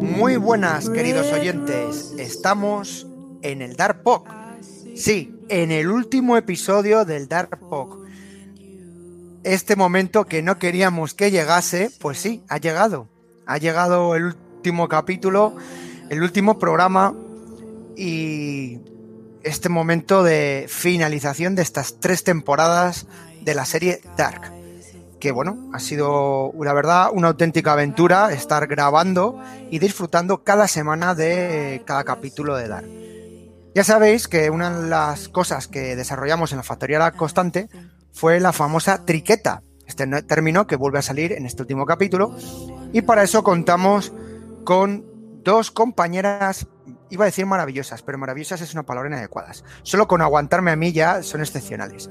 Muy buenas, queridos oyentes. Estamos en el Dark Pok. Sí, en el último episodio del Dark Pok. Este momento que no queríamos que llegase, pues sí, ha llegado. Ha llegado el último capítulo, el último programa y este momento de finalización de estas tres temporadas de la serie Dark que bueno, ha sido la verdad una auténtica aventura estar grabando y disfrutando cada semana de cada capítulo de Dark. Ya sabéis que una de las cosas que desarrollamos en la Factorial Constante fue la famosa triqueta, este término que vuelve a salir en este último capítulo, y para eso contamos con dos compañeras, iba a decir maravillosas, pero maravillosas es una palabra inadecuada. Solo con aguantarme a mí ya son excepcionales.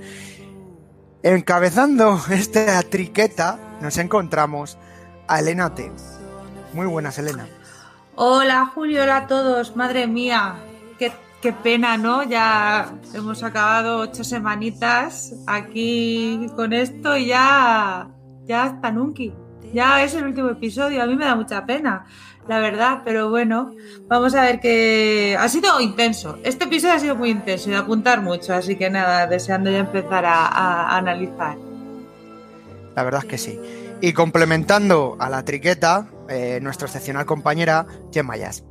Encabezando esta triqueta nos encontramos a Elena T. Muy buenas, Elena. Hola, Julio, hola a todos. Madre mía, qué, qué pena, ¿no? Ya hemos acabado ocho semanitas aquí con esto y ya, ya está Nunki. Ya es el último episodio. A mí me da mucha pena la verdad, pero bueno, vamos a ver que ha sido intenso. Este episodio ha sido muy intenso y de apuntar mucho, así que nada, deseando ya empezar a, analizar. La verdad es que sí. Y complementando a la triqueta, eh, nuestra excepcional compañera Gemma Yas.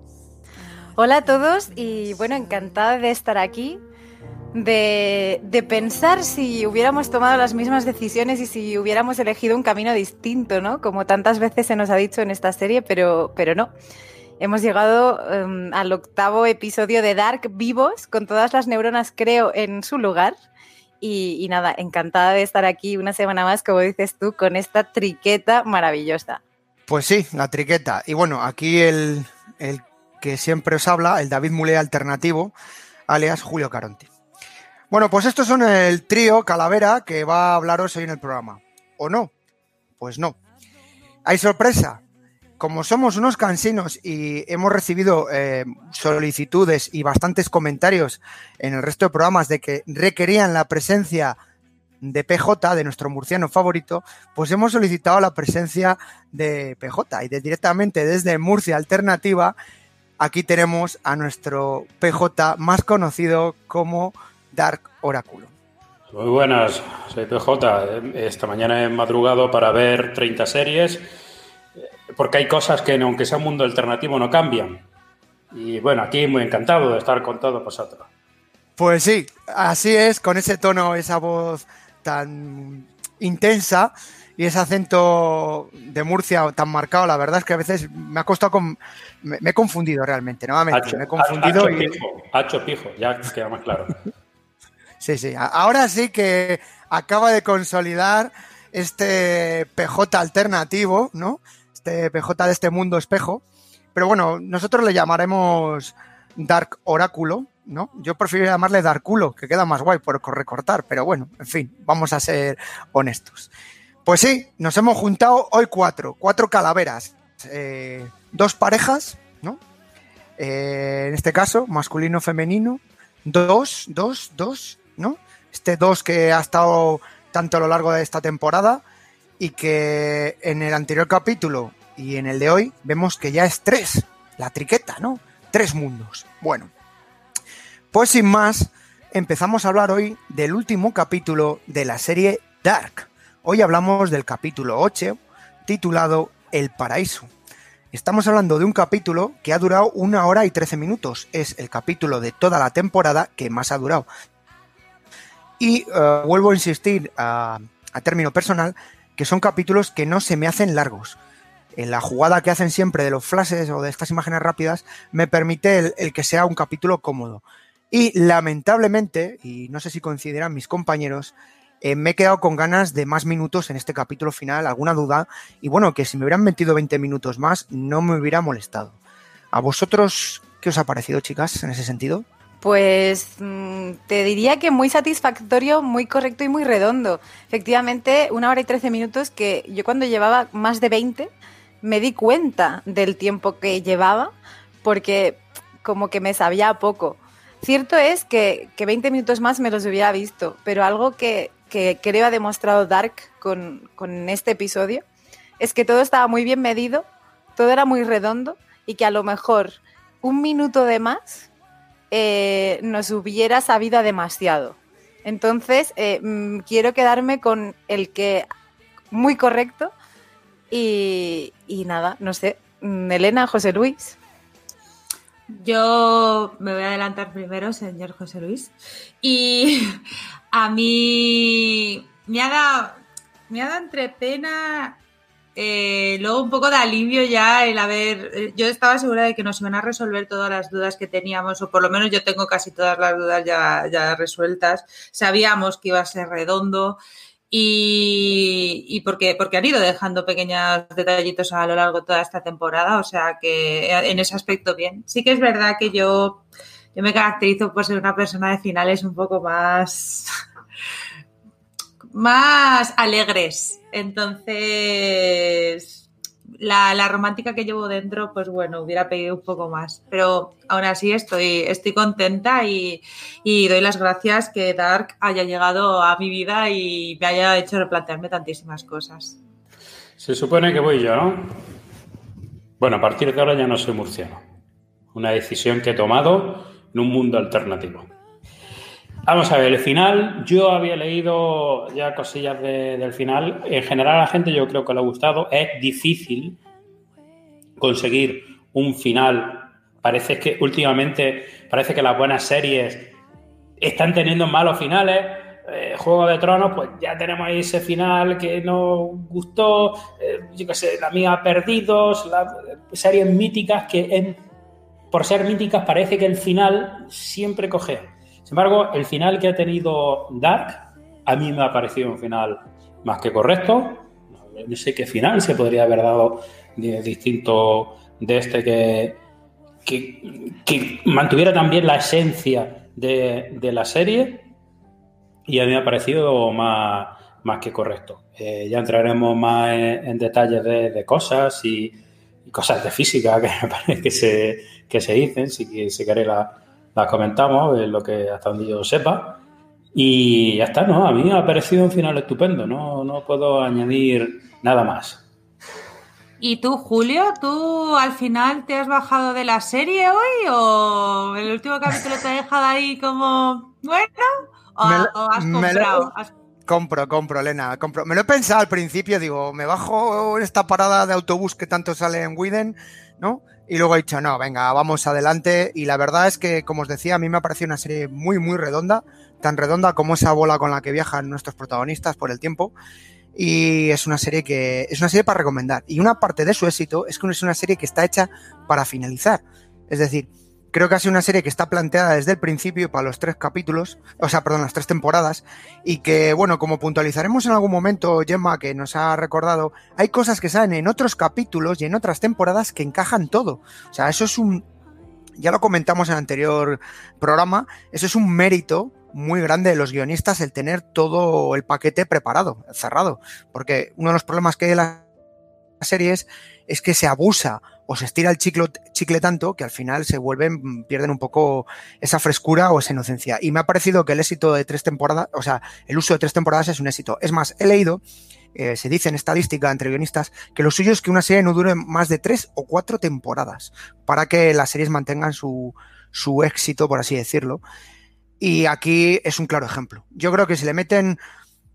Hola a todos y bueno, encantada de estar aquí de, pensar si hubiéramos tomado las mismas decisiones y si hubiéramos elegido un camino distinto, ¿no? Como tantas veces se nos ha dicho en esta serie, pero, pero no. Hemos llegado em, al octavo episodio de Dark vivos, con todas las neuronas, creo, en su lugar. Y, nada, encantada de estar aquí una semana más, como dices tú, con esta triqueta maravillosa. Pues sí, la triqueta. Y bueno, aquí el, el que siempre os habla, el David Mulé alternativo, alias Julio Caronti. Bueno, pues estos son el trío Calavera que va a hablaros hoy en el programa. ¿O no? Pues no. Hay sorpresa. Como somos unos cansinos y hemos recibido eh, solicitudes y bastantes comentarios en el resto de programas de que requerían la presencia de PJ, de nuestro murciano favorito, pues hemos solicitado la presencia de PJ y de directamente desde Murcia Alternativa, aquí tenemos a nuestro PJ más conocido como Dark Oráculo. Muy buenas, soy PJ. Esta mañana he madrugado para ver 30 series, porque hay cosas que, aunque sea un mundo alternativo, no cambian. Y bueno, aquí muy encantado de estar con todos vosotros. Pues sí, así es, con ese tono, esa voz tan intensa y ese acento de Murcia tan marcado, la verdad es que a veces me ha costado con... me, he confundido realmente, nuevamente, me he confundido y... pijo, pijo, ya queda más claro. Sí, sí. Ahora sí que acaba de consolidar este PJ alternativo, ¿no? Este PJ de este mundo espejo. Pero bueno, nosotros le llamaremos Dark Oráculo, ¿no? Yo prefiero llamarle Darkulo, que queda más guay por recortar, pero bueno, en fin, vamos a ser honestos. Pues sí, nos hemos juntado hoy cuatro, cuatro calaveras, eh, dos parejas, ¿no? Eh, en este caso, masculino-femenino, dos, dos, dos, Este 2 que ha estado tanto a lo largo de esta temporada y que en el anterior capítulo y en el de hoy vemos que ya es 3, la triqueta, ¿no? Tres mundos. Bueno, pues sin más, empezamos a hablar hoy del último capítulo de la serie Dark. Hoy hablamos del capítulo 8, titulado El Paraíso. Estamos hablando de un capítulo que ha durado una hora y 13 minutos. Es el capítulo de toda la temporada que más ha durado. Y eh, vuelvo a insistir a, término personal que son capítulos que no se me hacen largos. En la jugada que hacen siempre de los flashes o de estas imágenes rápidas me permite el, que sea un capítulo cómodo. Y lamentablemente, y no sé si coincidirán mis compañeros, eh, me he quedado con ganas de más minutos en este capítulo final, alguna duda, y bueno, que si me hubieran metido 20 minutos más no me hubiera molestado. ¿A vosotros qué os ha parecido, chicas, en ese sentido? Pues mm, te diría que muy satisfactorio, muy correcto y muy redondo. Efectivamente, una hora y trece minutos que yo cuando llevaba más de 20 me di cuenta del tiempo que llevaba porque como que me sabía poco. Cierto es que, que 20 minutos más me los hubiera visto, pero algo que, que creo ha demostrado Dark con, con este episodio es que todo estaba muy bien medido, todo era muy redondo y que a lo mejor un minuto de más eh, nos hubiera sabido demasiado. Entonces, eh, mm, quiero quedarme con el que muy correcto y, nada, no sé. Mm, Elena, José Luis. Yo me voy a adelantar primero, señor José Luis. Y a mí me ha dado, me ha dado entre pena, eh, luego un poco de alivio ya el haber. eh, Yo estaba segura de que nos iban a resolver todas las dudas que teníamos, o por lo menos yo tengo casi todas las dudas ya, ya resueltas. Sabíamos que iba a ser redondo. Y, porque, porque han ido dejando pequeños detallitos a lo largo de toda esta temporada, o sea que en ese aspecto bien. Sí que es verdad que yo, yo me caracterizo por ser una persona de finales un poco más, más alegres. Entonces, la, la romántica que llevo dentro, pues bueno, hubiera pedido un poco más. Pero aún así estoy, estoy contenta y, y doy las gracias que Dark haya llegado a mi vida y me haya hecho replantearme tantísimas cosas. Se supone que voy yo, ¿no? Bueno, a partir de ahora ya no soy murciano. Una decisión que he tomado en un mundo alternativo. Vamos a ver, el final, yo había leído ya cosillas de- del final. En general a la gente yo creo que le ha gustado. Es difícil conseguir un final. Parece que últimamente, parece que las buenas series están teniendo malos finales. Eh, Juego de Tronos, pues ya tenemos ahí ese final que nos gustó. Eh, yo qué sé, la mía Perdidos, las series míticas que por ser míticas parece que el final siempre coge. Sin embargo, el final que ha tenido Dark a mí me ha parecido un final más que correcto. No sé qué final se podría haber dado distinto de este que, que, mantuviera también la esencia de, de la serie y a mí me ha parecido más, más que correcto. Eh, ya entraremos más en, detalles de, cosas y, cosas de física que se, que se dicen, si, si queréis la- las comentamos, es lo que hasta donde yo sepa. Y ya está, ¿no? A mí me ha parecido un final estupendo, no, no puedo añadir nada más. ¿Y tú, Julio? ¿Tú al final te has bajado de la serie hoy o el último capítulo te ha dejado ahí como bueno? ¿O, Me lo- o has lo- comprado? Has- Compro, compro, Elena, compro. Me lo he pensado al principio, digo, me bajo en esta parada de autobús que tanto sale en Widen, ¿no? Y luego he dicho, no, venga, vamos adelante. Y la verdad es que, como os decía, a mí me ha parecido una serie muy, muy redonda, tan redonda como esa bola con la que viajan nuestros protagonistas por el tiempo. Y es una serie que es una serie para recomendar. Y una parte de su éxito es que es una serie que está hecha para finalizar. Es decir, creo que ha sido una serie que está planteada desde el principio para los tres capítulos, o sea, perdón, las tres temporadas, y que, bueno, como puntualizaremos en algún momento, Gemma, que nos ha recordado, hay cosas que salen en otros capítulos y en otras temporadas que encajan todo. O sea, eso es un, ya lo comentamos en el anterior programa, eso es un mérito muy grande de los guionistas el tener todo el paquete preparado, cerrado, porque uno de los problemas que hay en las series es que se abusa o se estira el chicle, chicle tanto que al final se vuelven, pierden un poco esa frescura o esa inocencia. Y me ha parecido que el éxito de tres temporadas, o sea, el uso de tres temporadas es un éxito. Es más, he leído, eh, se dice en estadística entre guionistas, que lo suyo es que una serie no dure más de tres o cuatro temporadas para que las series mantengan su, su éxito, por así decirlo. Y aquí es un claro ejemplo. Yo creo que si le meten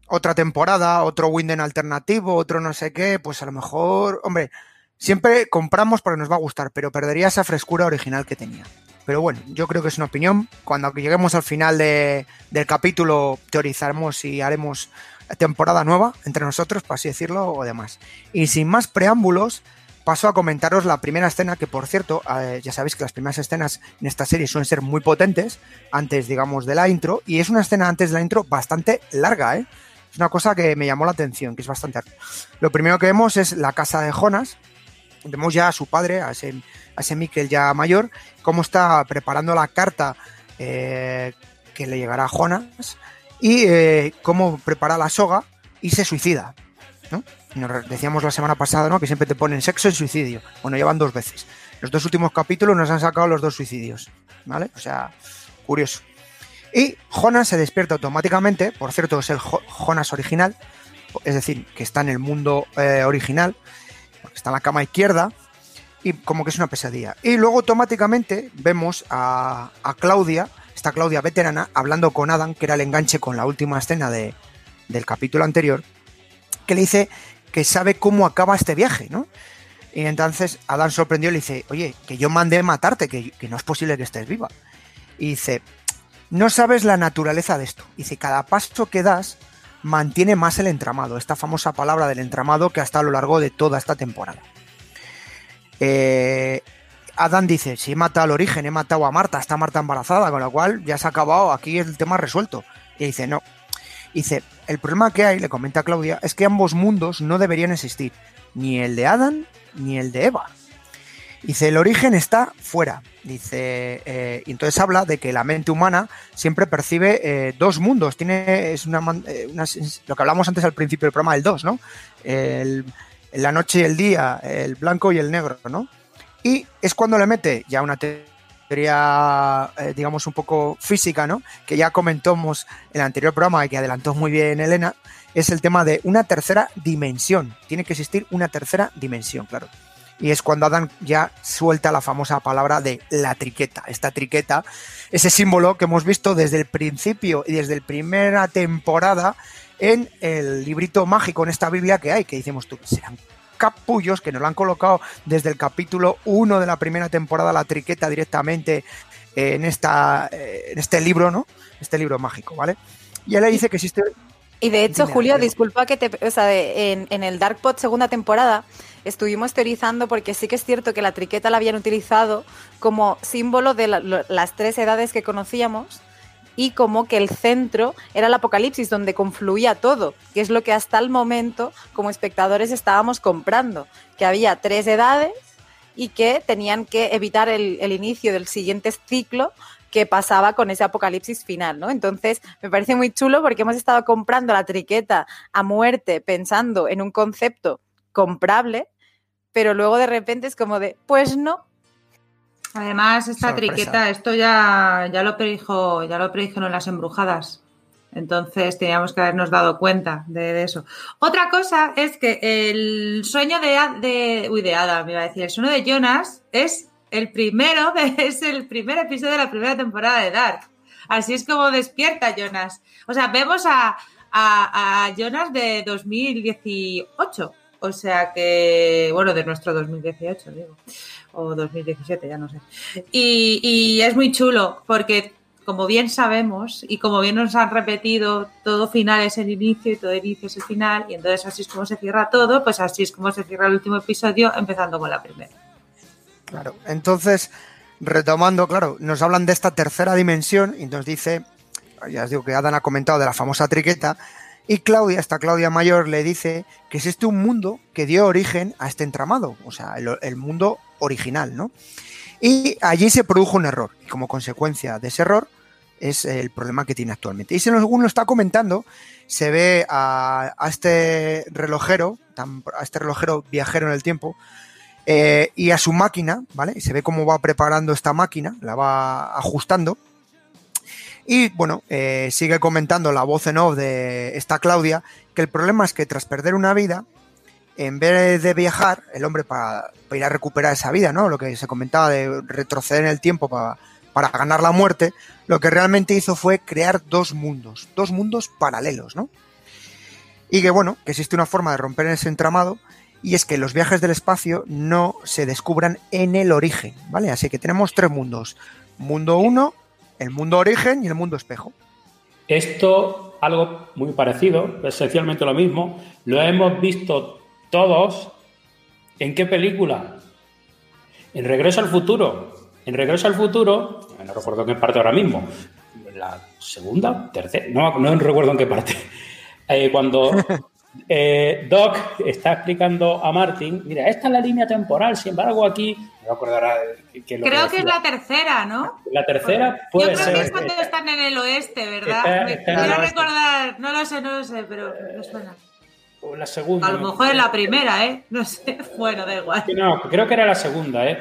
otra temporada, otro Winden alternativo, otro no sé qué, pues a lo mejor, hombre, siempre compramos porque nos va a gustar, pero perdería esa frescura original que tenía. Pero bueno, yo creo que es una opinión. Cuando lleguemos al final de, del capítulo, teorizaremos y haremos temporada nueva entre nosotros, por así decirlo, o demás. Y sin más preámbulos, paso a comentaros la primera escena, que por cierto, eh, ya sabéis que las primeras escenas en esta serie suelen ser muy potentes, antes, digamos, de la intro, y es una escena antes de la intro bastante larga, ¿eh? Es una cosa que me llamó la atención, que es bastante larga. Lo primero que vemos es la casa de Jonas, vemos ya a su padre, a ese, a Mikel ya mayor, cómo está preparando la carta eh, que le llegará a Jonas y eh, cómo prepara la soga y se suicida. ¿no? Nos decíamos la semana pasada ¿no? que siempre te ponen sexo y suicidio. Bueno, llevan dos veces. Los dos últimos capítulos nos han sacado los dos suicidios. ¿Vale? O sea, curioso. Y Jonas se despierta automáticamente, por cierto, es el Jo- Jonas original, es decir, que está en el mundo eh, original, está en la cama izquierda, y como que es una pesadilla. Y luego automáticamente vemos a, a Claudia, esta Claudia veterana, hablando con Adam, que era el enganche con la última escena de, del capítulo anterior, que le dice que sabe cómo acaba este viaje, ¿no? Y entonces Adam sorprendió y le dice, oye, que yo mandé matarte, que, que no es posible que estés viva. Y dice, no sabes la naturaleza de esto. Dice, cada paso que das mantiene más el entramado, esta famosa palabra del entramado que ha estado a lo largo de toda esta temporada. Eh, Adam dice, si he matado al origen, he matado a Marta, está Marta embarazada, con lo cual ya se ha acabado, aquí el tema resuelto. Y dice, no. Dice, el problema que hay, le comenta Claudia, es que ambos mundos no deberían existir, ni el de Adam ni el de Eva. Dice, el origen está fuera. Dice, eh, y entonces habla de que la mente humana siempre percibe eh, dos mundos. Tiene, es una, eh, una, lo que hablamos antes al principio del programa, el dos, ¿no? El, la noche y el día, el blanco y el negro, ¿no? Y es cuando le mete ya una teoría, eh, digamos, un poco física, ¿no? Que ya comentamos en el anterior programa y que adelantó muy bien Elena, es el tema de una tercera dimensión. Tiene que existir una tercera dimensión, claro. Y es cuando Adam ya suelta la famosa palabra de la triqueta. Esta triqueta, ese símbolo que hemos visto desde el principio y desde la primera temporada en el librito mágico, en esta Biblia que hay, que decimos tú, serán capullos que nos lo han colocado desde el capítulo 1 de la primera temporada, la triqueta directamente en, esta, en este libro, ¿no? Este libro mágico, ¿vale? Y él le dice que existe... Y de hecho, Julio, disculpa que te... O sea, en, en el Dark Pod segunda temporada estuvimos teorizando porque sí que es cierto que la triqueta la habían utilizado como símbolo de la, las tres edades que conocíamos y como que el centro era el apocalipsis donde confluía todo, que es lo que hasta el momento como espectadores estábamos comprando, que había tres edades y que tenían que evitar el, el inicio del siguiente ciclo que pasaba con ese apocalipsis final, ¿no? Entonces, me parece muy chulo porque hemos estado comprando la triqueta a muerte pensando en un concepto comprable, pero luego de repente es como de, pues no, Además, esta Sorpresa. triqueta, esto ya, ya lo predijo, ya lo predijeron las embrujadas. Entonces teníamos que habernos dado cuenta de, de eso. Otra cosa es que el sueño de, de, uy, de Adam, me iba a decir, el sueño de Jonas es el primero, es el primer episodio de la primera temporada de Dark. Así es como despierta Jonas. O sea, vemos a Jonas de 2018. O sea que, bueno, de nuestro 2018, digo o 2017, ya no sé. Y, y, es muy chulo porque, como bien sabemos y como bien nos han repetido, todo final es el inicio y todo inicio es el final, y entonces así es como se cierra todo, pues así es como se cierra el último episodio, empezando con la primera. Claro, entonces, retomando, claro, nos hablan de esta tercera dimensión y nos dice, ya os digo que Adán ha comentado de la famosa triqueta, y Claudia, esta Claudia mayor, le dice que es este un mundo que dio origen a este entramado, o sea, el, el mundo original, ¿no? Y allí se produjo un error, y como consecuencia de ese error es el problema que tiene actualmente. Y según lo está comentando, se ve a, a este relojero, a este relojero viajero en el tiempo, eh, y a su máquina, ¿vale? Y se ve cómo va preparando esta máquina, la va ajustando. Y bueno, eh, sigue comentando la voz en off de esta Claudia, que el problema es que tras perder una vida, en vez de viajar, el hombre para, para, ir a recuperar esa vida, ¿no? Lo que se comentaba de retroceder en el tiempo para, para, ganar la muerte, lo que realmente hizo fue crear dos mundos, dos mundos paralelos, ¿no? Y que bueno, que existe una forma de romper ese entramado, y es que los viajes del espacio no se descubran en el origen, ¿vale? Así que tenemos tres mundos. Mundo 1, el mundo origen y el mundo espejo. Esto, algo muy parecido, esencialmente lo mismo, lo hemos visto todos. ¿En qué película? En Regreso al Futuro. En Regreso al Futuro, no recuerdo en qué parte ahora mismo, la segunda, tercera, no, no recuerdo en qué parte. Eh, cuando eh, Doc está explicando a Martin, mira, esta es la línea temporal, sin embargo aquí, no acordará que lo Creo que, que, es la tercera, ¿no? La tercera puede Yo creo ser. que es cuando está, están en el oeste, ¿verdad? Está, está Me quiero recordar, no lo sé, no lo sé, pero me suena. O la segunda. A lo mejor es la primera, ¿eh? No sé, bueno, da igual. No, creo que era la segunda, ¿eh?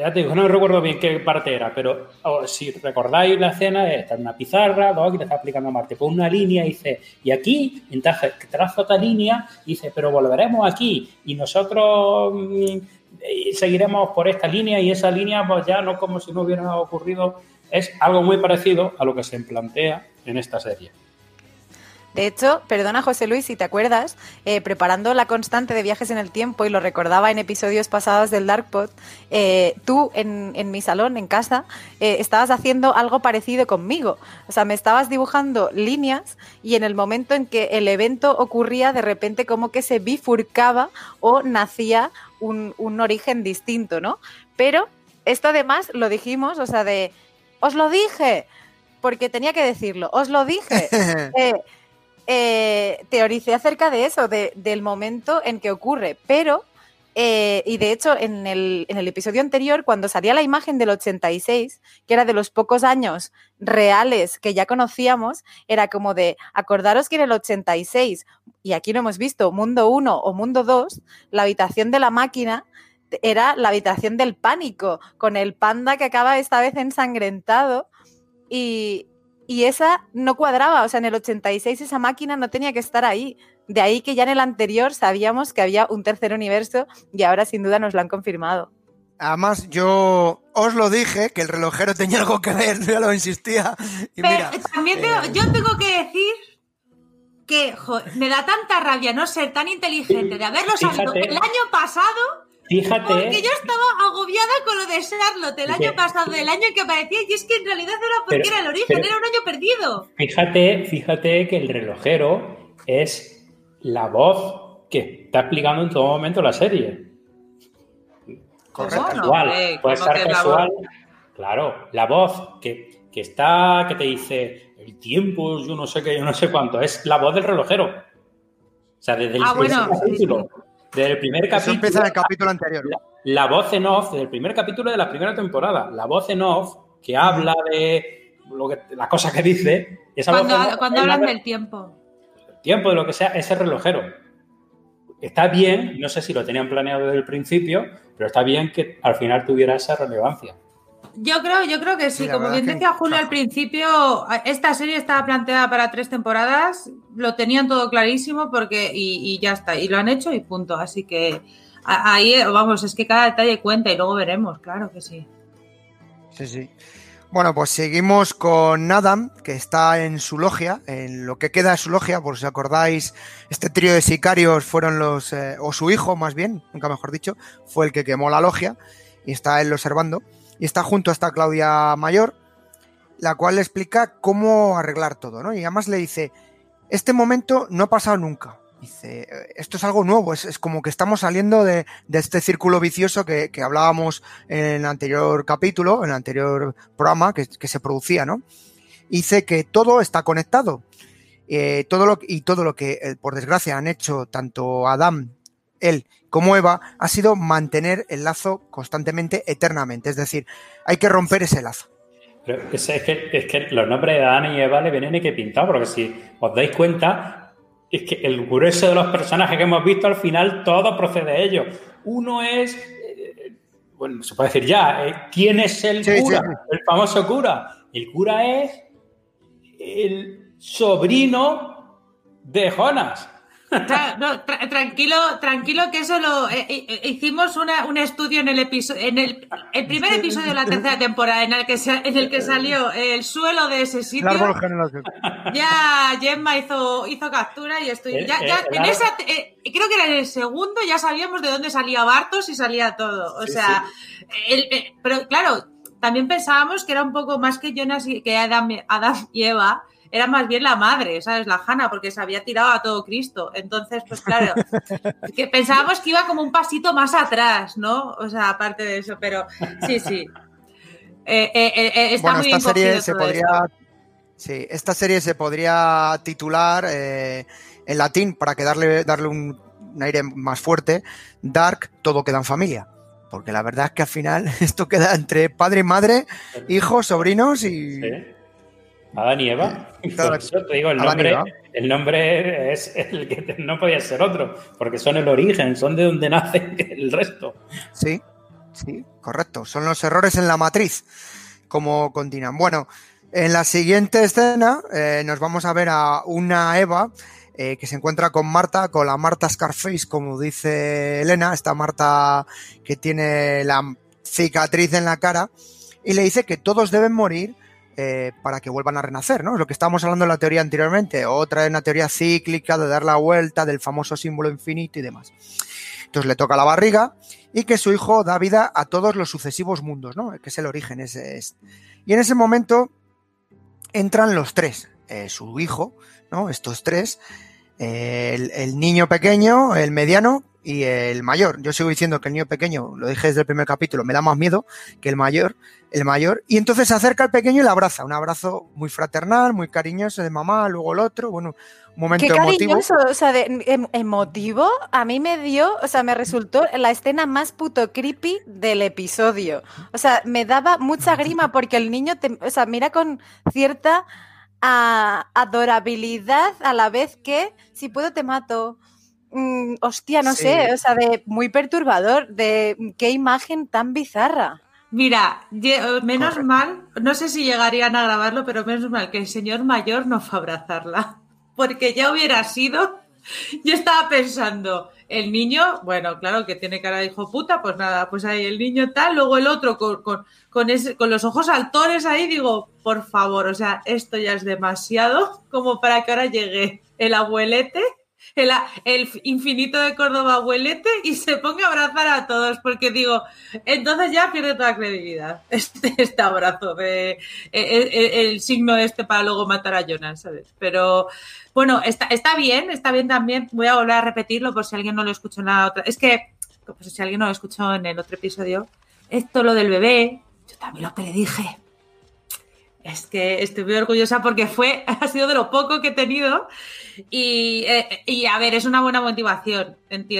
Ya te digo, no recuerdo bien qué parte era, pero oh, si recordáis la escena, está en una pizarra, Doc te está explicando a Marte, con una línea, dice, y aquí, entonces trazo otra línea, dice, pero volveremos aquí, y nosotros mm, seguiremos por esta línea, y esa línea, pues ya no como si no hubiera ocurrido, es algo muy parecido a lo que se plantea en esta serie. De hecho, perdona José Luis, si te acuerdas, eh, preparando la constante de viajes en el tiempo, y lo recordaba en episodios pasados del Darkpod, eh, tú en, en, mi salón, en casa, eh, estabas haciendo algo parecido conmigo. O sea, me estabas dibujando líneas y en el momento en que el evento ocurría, de repente como que se bifurcaba o nacía un, un origen distinto, ¿no? Pero esto además lo dijimos, o sea, de, os lo dije, porque tenía que decirlo, os lo dije. Eh, teoricé acerca de eso, de, del momento en que ocurre, pero, eh, y de hecho en el, en el, episodio anterior, cuando salía la imagen del 86, que era de los pocos años reales que ya conocíamos, era como de, acordaros que en el 86, y aquí lo hemos visto, Mundo 1 o Mundo 2, la habitación de la máquina era la habitación del pánico, con el panda que acaba esta vez ensangrentado. Y, y esa no cuadraba, o sea, en el 86 esa máquina no tenía que estar ahí. De ahí que ya en el anterior sabíamos que había un tercer universo y ahora sin duda nos lo han confirmado. Además, yo os lo dije, que el relojero tenía algo que ver, ya lo insistía. Y Pero mira, también tengo, eh, yo tengo que decir que me da tanta rabia no ser tan inteligente de haberlo sabido Fíjate. el año pasado Fíjate, porque yo estaba agobiada con lo de Charlotte el año pasado, el año que aparecía, y es que en realidad era porque Pero- era el origen, pero- era un año perdido. fíjate, fíjate que el relojero es la voz que está explicando en todo momento la serie. correcto. Casual, puede ¿cómo ser la casual. Claro, la voz que, que está, que te dice el tiempo, yo no sé qué, yo no sé cuánto, es la voz del relojero. O sea, desde el Ah, bueno, sí, desde el primer Eso capítulo, empieza en el capítulo anterior. la, la voz en off, desde el primer capítulo de la primera temporada, la voz en off que habla de lo que, las cosas que dice, esa Cuando, voz cuando hablan de- del tiempo. tiempo, de lo que sea, ese relojero. Está bien, no sé si lo tenían planeado desde el principio, pero está bien que al final tuviera esa relevancia. Yo creo, yo creo que sí, como bien que decía Julio al principio, esta serie estaba planteada para tres temporadas, lo tenían todo clarísimo porque y, y ya está, y lo han hecho y punto. Así que ahí, vamos, es que cada detalle cuenta y luego veremos, claro que sí. Sí, sí. Bueno, pues seguimos con Adam, que está en su logia, en lo que queda de su logia, por si acordáis, este trío de sicarios fueron los, eh, o su hijo más bien, nunca mejor dicho, fue el que quemó la logia, y está él observando, y está junto a esta Claudia Mayor, la cual le explica cómo arreglar todo, ¿no? Y además le dice, este momento no ha pasado nunca. Dice, "Eh, esto es algo nuevo, es, es como que estamos saliendo de, de este círculo vicioso que, que hablábamos en el anterior capítulo, en el anterior programa que, que se producía, ¿no? Dice que todo está conectado. Eh, todo lo, y todo lo que, eh, por desgracia, han hecho tanto Adán, él, como Eva, ha sido mantener el lazo constantemente, eternamente. Es decir, hay que romper ese lazo. Pero es, es que, es que los nombres de Adán y Eva le vienen ni que pintado, porque si os dais cuenta, es que el grueso de los personajes que hemos visto al final, todo procede de ellos. Uno es, eh, bueno, se puede decir ya, eh, ¿quién es el sí, cura? sí. El famoso cura. El cura es el sobrino de Jonas. Tra- no, tra- tranquilo, tranquilo que eso lo eh, eh, hicimos una- un estudio en el episodio, en el, el primer episodio de la tercera temporada en el que en el que salió el suelo de ese El sitio. árbol genealógico. Ya Gemma hizo, hizo captura y estoy. Eh, Ya, ya eh, en esa, eh, creo que era en el segundo, ya sabíamos de dónde salía Bartos y salía todo. O Sí, sea, el- eh, pero claro, también pensábamos que era un poco más que Jonas y que Adam, Adam y Eva. Era más bien la madre, ¿sabes? La Hanna, porque se había tirado a todo Cristo. Entonces, pues claro, que pensábamos que iba como un pasito más atrás, ¿no? O sea, aparte de eso, pero sí, sí. Eh, eh, eh, está bueno, muy esta serie se podría. esto. Sí, esta serie se podría titular eh, en latín para que darle, darle un, un aire más fuerte. Dark, todo queda en familia. Porque la verdad es que al final esto queda entre padre y madre, hijos, sobrinos y. Sí. Adán y Eva. Claro. Por eso te digo, el nombre, el nombre es el que te- no podía ser otro, porque son el origen, son de donde nace el resto. Sí. Sí, correcto. Son los errores en la matriz, como continúan. Bueno, en la siguiente escena eh, nos vamos a ver a una Eva eh, que se encuentra con Marta, con la Marta Scarface, como dice Elena, esta Marta que tiene la cicatriz en la cara, y le dice que todos deben morir eh, para que vuelvan a renacer, ¿no? Es lo que estábamos hablando en la teoría anteriormente. Otra es una teoría cíclica de dar la vuelta, del famoso símbolo infinito y demás. Entonces le toca la barriga y que su hijo da vida a todos los sucesivos mundos, ¿no? Que es el origen. Ese es. Y en ese momento entran los tres, eh, su hijo, ¿no? Estos tres, el, el niño pequeño, el mediano y el mayor. Yo sigo diciendo que el niño pequeño, lo dije desde el primer capítulo, me da más miedo que el mayor, el mayor. Y entonces se acerca al pequeño y le abraza. Un abrazo muy fraternal, muy cariñoso de mamá, luego el otro, bueno, un momento Qué emotivo. cariñoso, o sea, de, em- emotivo, a mí me dio, o sea, me resultó la escena más puto creepy del episodio. O sea, me daba mucha grima porque el niño, te- o sea, mira con cierta adorabilidad a la vez que, si puedo te mato. Mm, hostia, no Sí. sé, o sea, de muy perturbador, de qué imagen tan bizarra. Mira, eh, menos Correcto. mal, no sé si llegarían a grabarlo, pero menos mal que el señor mayor no fue a abrazarla. Porque ya hubiera sido. Yo estaba pensando, el niño, bueno, claro que tiene cara de hijo puta, pues nada, pues ahí el niño tal, luego el otro con, con, con, ese- con los ojos saltones ahí, digo, por favor, o sea, esto ya es demasiado como para que ahora llegue el abuelete el, infinito de Córdoba abuelete y se ponga a abrazar a todos, porque digo, entonces ya pierde toda credibilidad este, este abrazo de el, el- el signo este para luego matar a Jonas, ¿sabes? Pero bueno, está, está bien, está bien también. Voy a volver a repetirlo por si alguien no lo escuchó en la otra. Es que, pues, si alguien no lo escuchó en el otro episodio, esto lo del bebé, yo también lo predije. Es que estoy muy orgullosa porque fue, ha sido de lo poco que he tenido. Y, eh, a ver, es una buena motivación.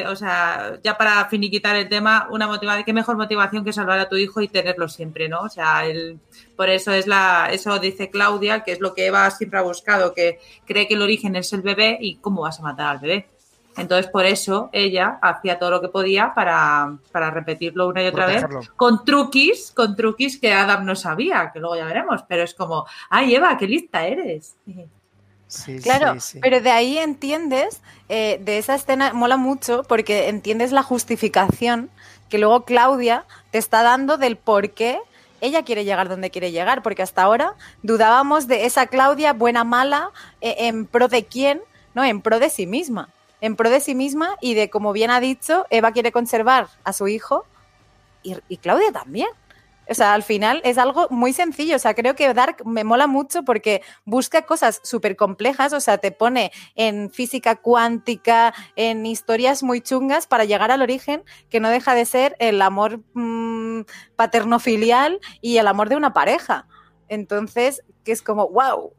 O sea, ya para finiquitar el tema, una motivación, qué mejor motivación que salvar a tu hijo y tenerlo siempre, ¿no? O sea, el, por eso es la, eso dice Claudia, que es lo que Eva siempre ha buscado, que cree que el origen es el bebé y cómo vas a matar al bebé. Entonces, por eso ella hacía todo lo que podía para, para repetirlo una y otra vez con truquis, con truquis que Adam no sabía, que luego ya veremos, pero es como, ay Eva, qué lista eres. Sí, Claro, sí, sí. pero de ahí entiendes, eh, de esa escena mola mucho porque entiendes la justificación que luego Claudia te está dando del por qué ella quiere llegar donde quiere llegar, porque hasta ahora dudábamos de esa Claudia buena, mala, eh, en pro de quién, no, en pro de sí misma, en pro de sí misma y de, como bien ha dicho, Eva quiere conservar a su hijo y, y Claudia también. O sea, al final es algo muy sencillo. O sea, creo que Dark me mola mucho porque busca cosas súper complejas. O sea, te pone en física cuántica, en historias muy chungas para llegar al origen que no deja de ser el amor mm, paterno-filial y el amor de una pareja. Entonces, que es como, wow.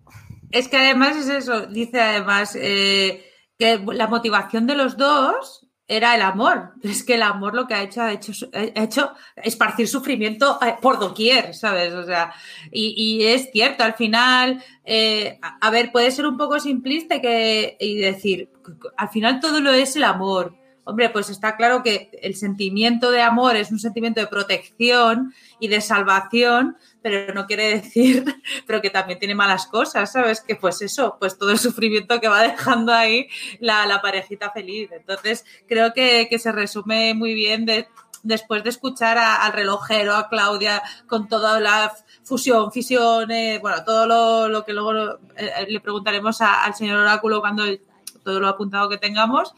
Es que además es eso, dice además eh, que la motivación de los dos era el amor. Es que el amor lo que ha hecho ha hecho, ha hecho esparcir sufrimiento eh, por doquier, ¿sabes? O sea, y, y es cierto, al final, eh, a, ver, puede ser un poco simplista que, y decir, al final todo lo es el amor. Hombre, pues está claro que el sentimiento de amor es un sentimiento de protección y de salvación, pero no quiere decir, pero que también tiene malas cosas, ¿sabes? Que pues eso, pues todo el sufrimiento que va dejando ahí la, la parejita feliz. Entonces, creo que, que se resume muy bien de, después de escuchar al relojero, a Claudia, con toda la fusión, fisión, eh, bueno, todo lo, lo que luego lo- eh, le preguntaremos al señor Oráculo cuando todo lo apuntado que tengamos.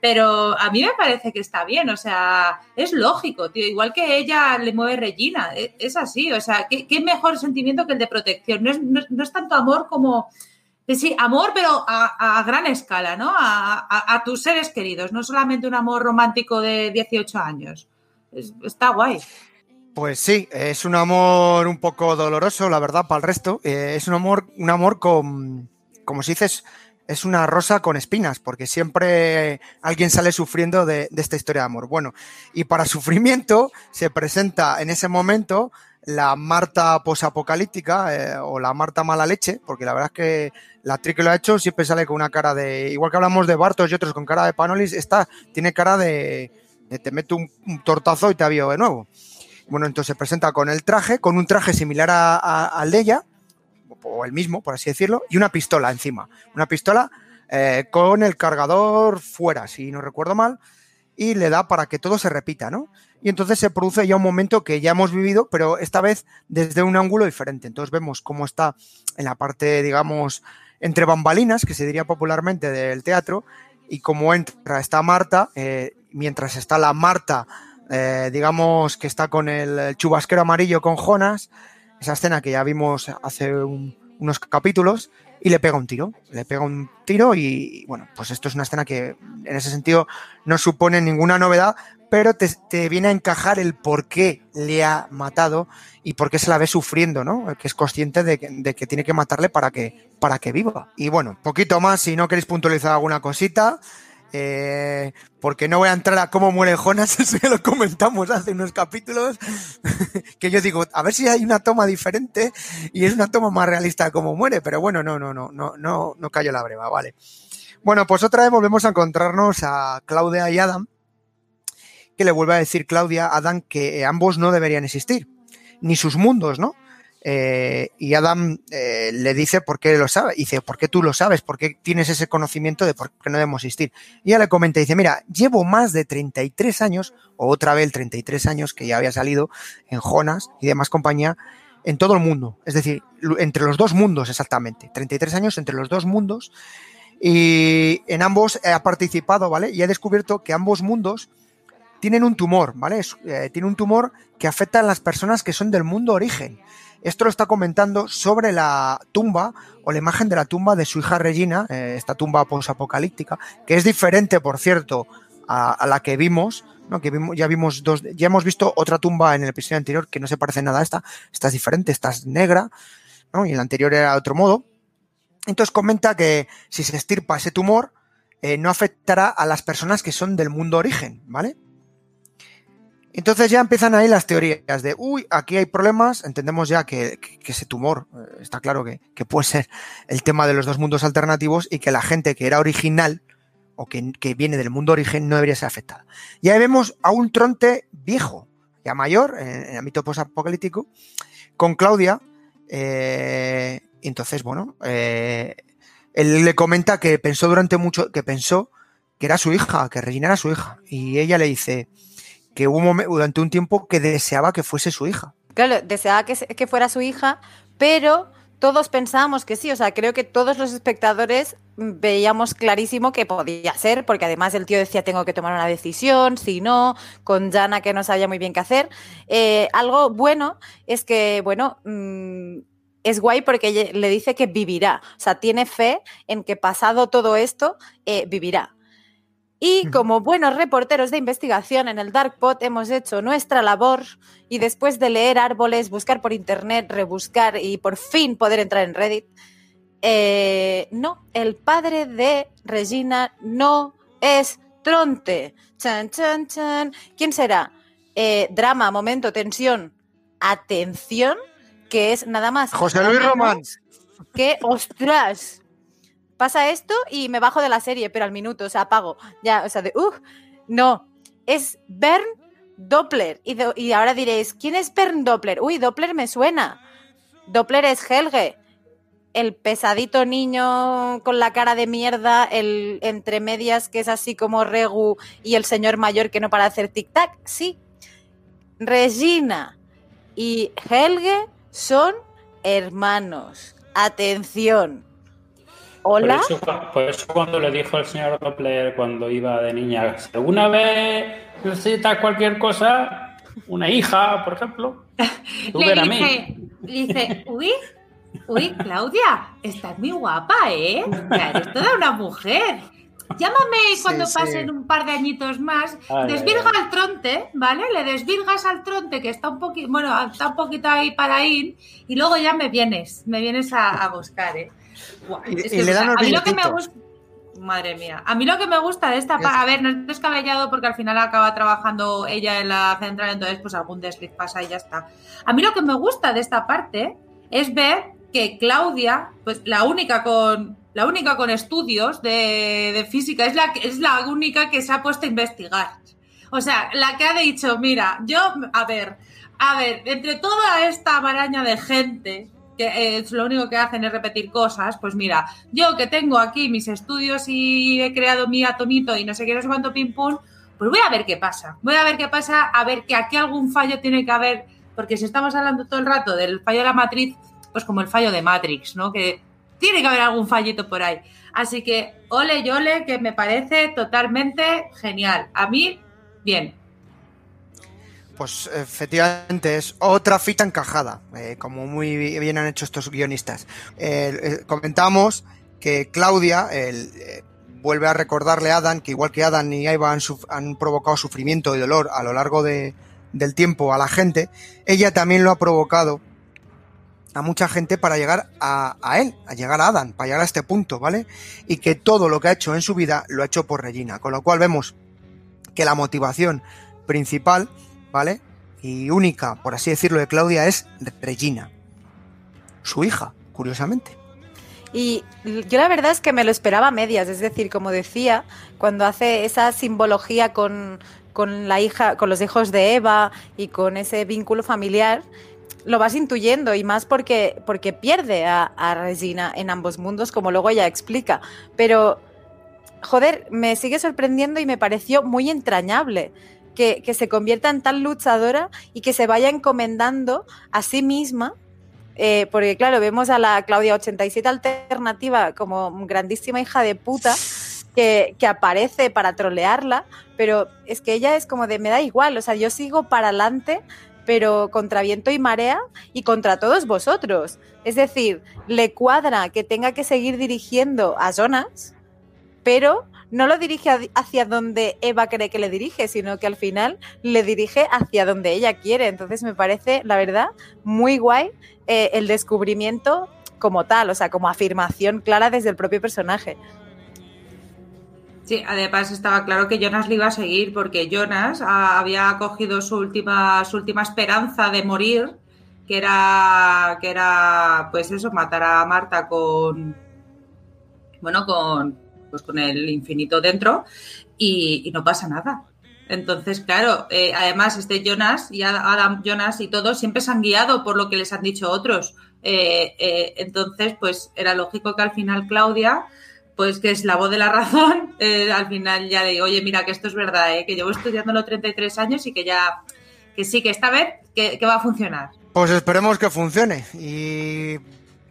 Pero a mí me parece que está bien, o sea, es lógico, tío. Igual que ella le mueve Regina, e- es así, o sea, ¿qué, qué mejor sentimiento que el de protección? No es, no es- tanto amor como. eh, Sí, amor, pero a, a gran escala, ¿no? A, a- tus seres queridos, no solamente un amor romántico de 18 años. Es- está guay. Pues sí, es un amor un poco doloroso, la verdad, para el resto. Eh, es un amor, un amor con, como si dices, es una rosa con espinas, porque siempre alguien sale sufriendo de, de esta historia de amor. Bueno, y para sufrimiento se presenta en ese momento la Marta posapocalíptica eh, o la Marta mala leche, porque la verdad es que la actriz que lo ha hecho siempre sale con una cara de, igual que hablamos de Bartos y otros con cara de Panolis, esta tiene cara de, te meto un, tortazo y te avío de nuevo. Bueno, entonces se presenta con el traje, con un traje similar a- a- al de ella, o el mismo, por así decirlo, y una pistola encima. Una pistola eh, con el cargador fuera, si no recuerdo mal, y le da para que todo se repita, ¿no? Y entonces se produce ya un momento que ya hemos vivido, pero esta vez desde un ángulo diferente. Entonces vemos cómo está en la parte, digamos, entre bambalinas, que se diría popularmente del teatro, y cómo entra esta Marta, eh, mientras está la Marta, eh, digamos, que está con el chubasquero amarillo con Jonas, esa escena que ya vimos hace un- unos capítulos, y le pega un tiro, le pega un tiro y bueno, pues esto es una escena que en ese sentido no supone ninguna novedad, pero te, te viene a encajar el por qué le ha matado y por qué se la ve sufriendo, ¿no? Que es consciente de que, de que tiene que matarle para que, para que viva. Y bueno, poquito más, si no queréis puntualizar alguna cosita, eh, porque no voy a entrar a cómo muere Jonas, eso ya lo comentamos hace unos capítulos, que yo digo, a ver si hay una toma diferente y es una toma más realista de cómo muere, pero bueno, no, no, no, no, no, no cayó la breva, vale. Bueno, pues otra vez volvemos a encontrarnos a Claudia y Adam, que le vuelve a decir Claudia a Adam que ambos no deberían existir, ni sus mundos, ¿no? Eh, y Adam eh, le dice por qué lo sabe. Dice, ¿por qué tú lo sabes? ¿Por qué tienes ese conocimiento de por qué no debemos existir? Y ella le comenta, dice, mira, llevo más de 33 años, o otra vez 33 años que ya había salido en Jonas y demás compañía, en todo el mundo. Es decir, entre los dos mundos exactamente. 33 años entre los dos mundos. Y en ambos ha participado, ¿vale? Y ha descubierto que ambos mundos tienen un tumor, ¿vale? Eh, tiene un tumor que afecta a las personas que son del mundo origen. Esto lo está comentando sobre la tumba o la imagen de la tumba de su hija Regina, eh, esta tumba posapocalíptica, que es diferente, por cierto, a, la que vimos, ¿no? Que vimos, ya vimos dos, ya hemos visto otra tumba en el episodio anterior que no se parece nada a esta, esta es diferente, esta es negra, ¿no? Y la anterior era de otro modo. Entonces comenta que si se estirpa ese tumor, eh, no afectará a las personas que son del mundo origen, ¿vale? Entonces ya empiezan ahí las teorías de, uy, aquí hay problemas, entendemos ya que, ese tumor, eh, está claro que, puede ser el tema de los dos mundos alternativos y que la gente que era original o que, viene del mundo origen no debería ser afectada. Y ahí vemos a un tronte viejo, ya mayor, en, el ámbito posapocalíptico, con Claudia. eh, entonces, bueno, eh, él le comenta que pensó durante mucho, que pensó que era su hija, que Regina era su hija. Y ella le dice que hubo durante un tiempo que deseaba que fuese su hija. Claro, deseaba que, fuera su hija, pero todos pensábamos que sí. O sea, creo que todos los espectadores veíamos clarísimo que podía ser, porque además el tío decía tengo que tomar una decisión, si no, con Jana que no sabía muy bien qué hacer. Eh, algo bueno es que, bueno, mm, es guay porque le dice que vivirá. O sea, tiene fe en que pasado todo esto, eh, vivirá. Y como buenos reporteros de investigación en el Darkpot hemos hecho nuestra labor y después de leer árboles, buscar por internet, rebuscar y por fin poder entrar en Reddit, eh, no, el padre de Regina no es Tronte. Chan, chan, chan. ¿Quién será? Eh, drama, momento, tensión, atención, que es nada más. José Luis Román. Que, ostras, pasa esto y me bajo de la serie, pero al minuto, o sea, apago. Ya, o sea, de, uh, no, es Bern Doppler. Y, de- y ahora diréis, ¿quién es Bern Doppler? Uy, Doppler me suena. Doppler es Helge, el pesadito niño con la cara de mierda, el entre medias que es así como Regu y el señor mayor que no para hacer tic-tac. Sí. Regina y Helge son hermanos. Atención. Hola. Por eso, por eso cuando le dijo el señor Doppler cuando iba de niña, si alguna vez necesitas cualquier cosa, una hija, por ejemplo, tú Le ven a mí. dice, le dice, uy, uy, Claudia, estás muy guapa, ¿eh? Ya eres toda una mujer. Llámame Sí, cuando sí. pasen un par de añitos más. Ay, Desvirga ay, ay. al tronte, ¿vale? Le desvirgas al tronte que está un poquito, bueno, está un poquito ahí para ir y luego ya me vienes, me vienes a, a buscar, ¿eh? Buah, Y- es y que, le o sea, dan a mí lo que me gusta... Madre mía. A mí lo que me gusta de esta Es- a ver, no es descabellado porque al final acaba trabajando ella en la central, entonces pues algún desliz pasa y ya está. A mí lo que me gusta de esta parte es ver que Claudia, pues la única con la única con estudios de, de física, es la, es la única que se ha puesto a investigar. O sea, la que ha dicho, mira, yo, a ver, A ver, entre toda esta maraña de gente que es lo único que hacen es repetir cosas, pues mira, yo que tengo aquí mis estudios y he creado mi atomito y no sé qué, no sé cuánto pim pum, pues voy a ver qué pasa. Voy a ver qué pasa, a ver que aquí algún fallo tiene que haber, porque si estamos hablando todo el rato del fallo de la matriz, pues como el fallo de Matrix, ¿no? Que tiene que haber algún fallito por ahí. Así que ole y ole, que me parece totalmente genial. A mí, bien. Pues efectivamente es otra fita encajada, eh, como muy bien han hecho estos guionistas. Eh, comentamos que Claudia eh, vuelve a recordarle a Adam que igual que Adam y Eva han, han provocado sufrimiento y dolor a lo largo de, del tiempo a la gente, ella también lo ha provocado a mucha gente para llegar a, a, él, a llegar a Adam, para llegar a este punto, ¿vale? Y que todo lo que ha hecho en su vida lo ha hecho por Regina, con lo cual vemos que la motivación principal ¿vale? Y única, por así decirlo, de Claudia es Regina, su hija, curiosamente. Y yo la verdad es que me lo esperaba a medias, es decir, como decía, cuando hace esa simbología con, con la hija, con los hijos de Eva y con ese vínculo familiar, lo vas intuyendo y más porque, porque pierde a, a Regina en ambos mundos, como luego ella explica. Pero, joder, me sigue sorprendiendo y me pareció muy entrañable que, se convierta en tan luchadora y que se vaya encomendando a sí misma. Eh, porque claro, vemos a la Claudia 87 alternativa como grandísima hija de puta que, que, aparece para trolearla, pero es que ella es como de me da igual, o sea, yo sigo para adelante, pero contra viento y marea y contra todos vosotros. Es decir, le cuadra que tenga que seguir dirigiendo a Jonas, pero no lo dirige hacia donde Eva cree que le dirige, sino que al final le dirige hacia donde ella quiere. Entonces me parece, la verdad, muy guay eh, el descubrimiento como tal, o sea, como afirmación clara desde el propio personaje. Sí, además estaba claro que Jonas le iba a seguir porque Jonas había cogido su última, su última esperanza de morir, que era, que era, pues eso, matar a Marta con, bueno, con, pues con el infinito dentro y, no pasa nada. Entonces, claro, eh, además este Jonas y Adam Jonas y todos siempre se han guiado por lo que les han dicho otros. Eh, eh, entonces, pues era lógico que al final Claudia, pues que es la voz de la razón, al final ya de, oye, mira que esto es verdad, que llevo estudiándolo 33 años y que ya, que sí, que esta vez que, que va a funcionar. Pues esperemos que funcione. Y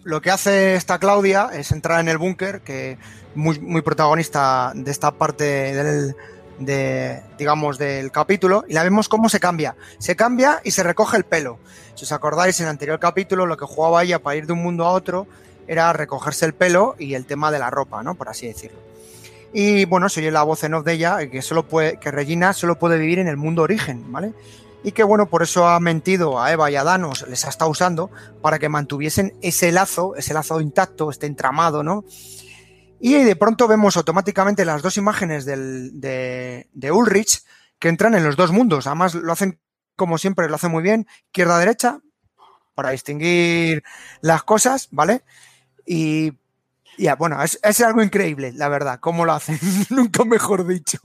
lo que hace esta Claudia es entrar en el búnker, que muy, muy protagonista de esta parte del, de, digamos, del capítulo, y la vemos cómo se cambia. Se cambia y se recoge el pelo. Si os acordáis, en el anterior capítulo lo que jugaba ella para ir de un mundo a otro era recogerse el pelo y el tema de la ropa, ¿no? Por así decirlo. Y bueno, se oye la voz en off de ella, que solo puede, que Regina solo puede vivir en el mundo origen, ¿vale? Y que bueno, por eso ha mentido a Eva y a Danos, les ha estado usando para que mantuviesen ese lazo, ese lazo intacto, este entramado, ¿no? Y de pronto vemos automáticamente las dos imágenes del, de, de, Ulrich que entran en los dos mundos. Además, lo hacen como siempre, lo hacen muy bien, izquierda-derecha, para distinguir las cosas, ¿vale? Y ya, bueno, es, es, algo increíble, la verdad, cómo lo hacen, nunca mejor dicho.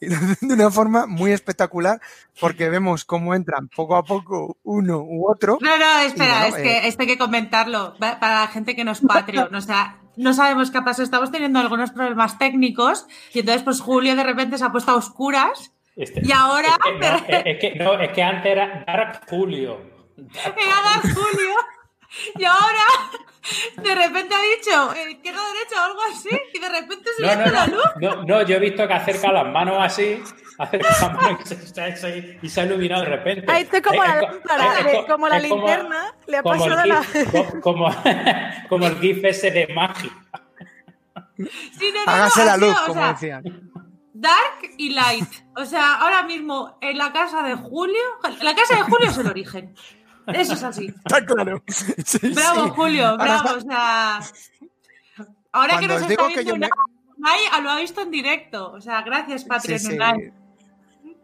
Y lo hacen de una forma muy espectacular, porque vemos cómo entran poco a poco uno u otro. No, no, espera, bueno, es, que, eh... esto hay que comentarlo para la gente que no es Patreon. O sea, no sabemos qué pasó, estamos teniendo algunos problemas técnicos y entonces pues Julio de repente se ha puesto a oscuras este, y ahora... Es que, no, es, que, no, es que antes era Dark Julio. Era Dark Julio y ahora de repente ha dicho eh, izquierda derecha o algo así y de repente se no, le no, no, la luz. No, no, yo he visto que acerca las manos así acerca las manos y se, y se ha iluminado de repente. Ahí estoy como la lámpara, como la es como- linterna, le ha como el pasado la... gif- co- como, como el gif ese de magia. Sí, no, no, Hágase no, la luz, o como decían. Dark y light. O sea, ahora mismo en la casa de Julio, la casa de Julio es el origen. Eso es así. Está claro. Sí, Bravo, sí. Julio, bravo. O sea, ahora que nos os está digo que viendo yo me- lo ha visto en directo. O sea, gracias, Patreon Sí.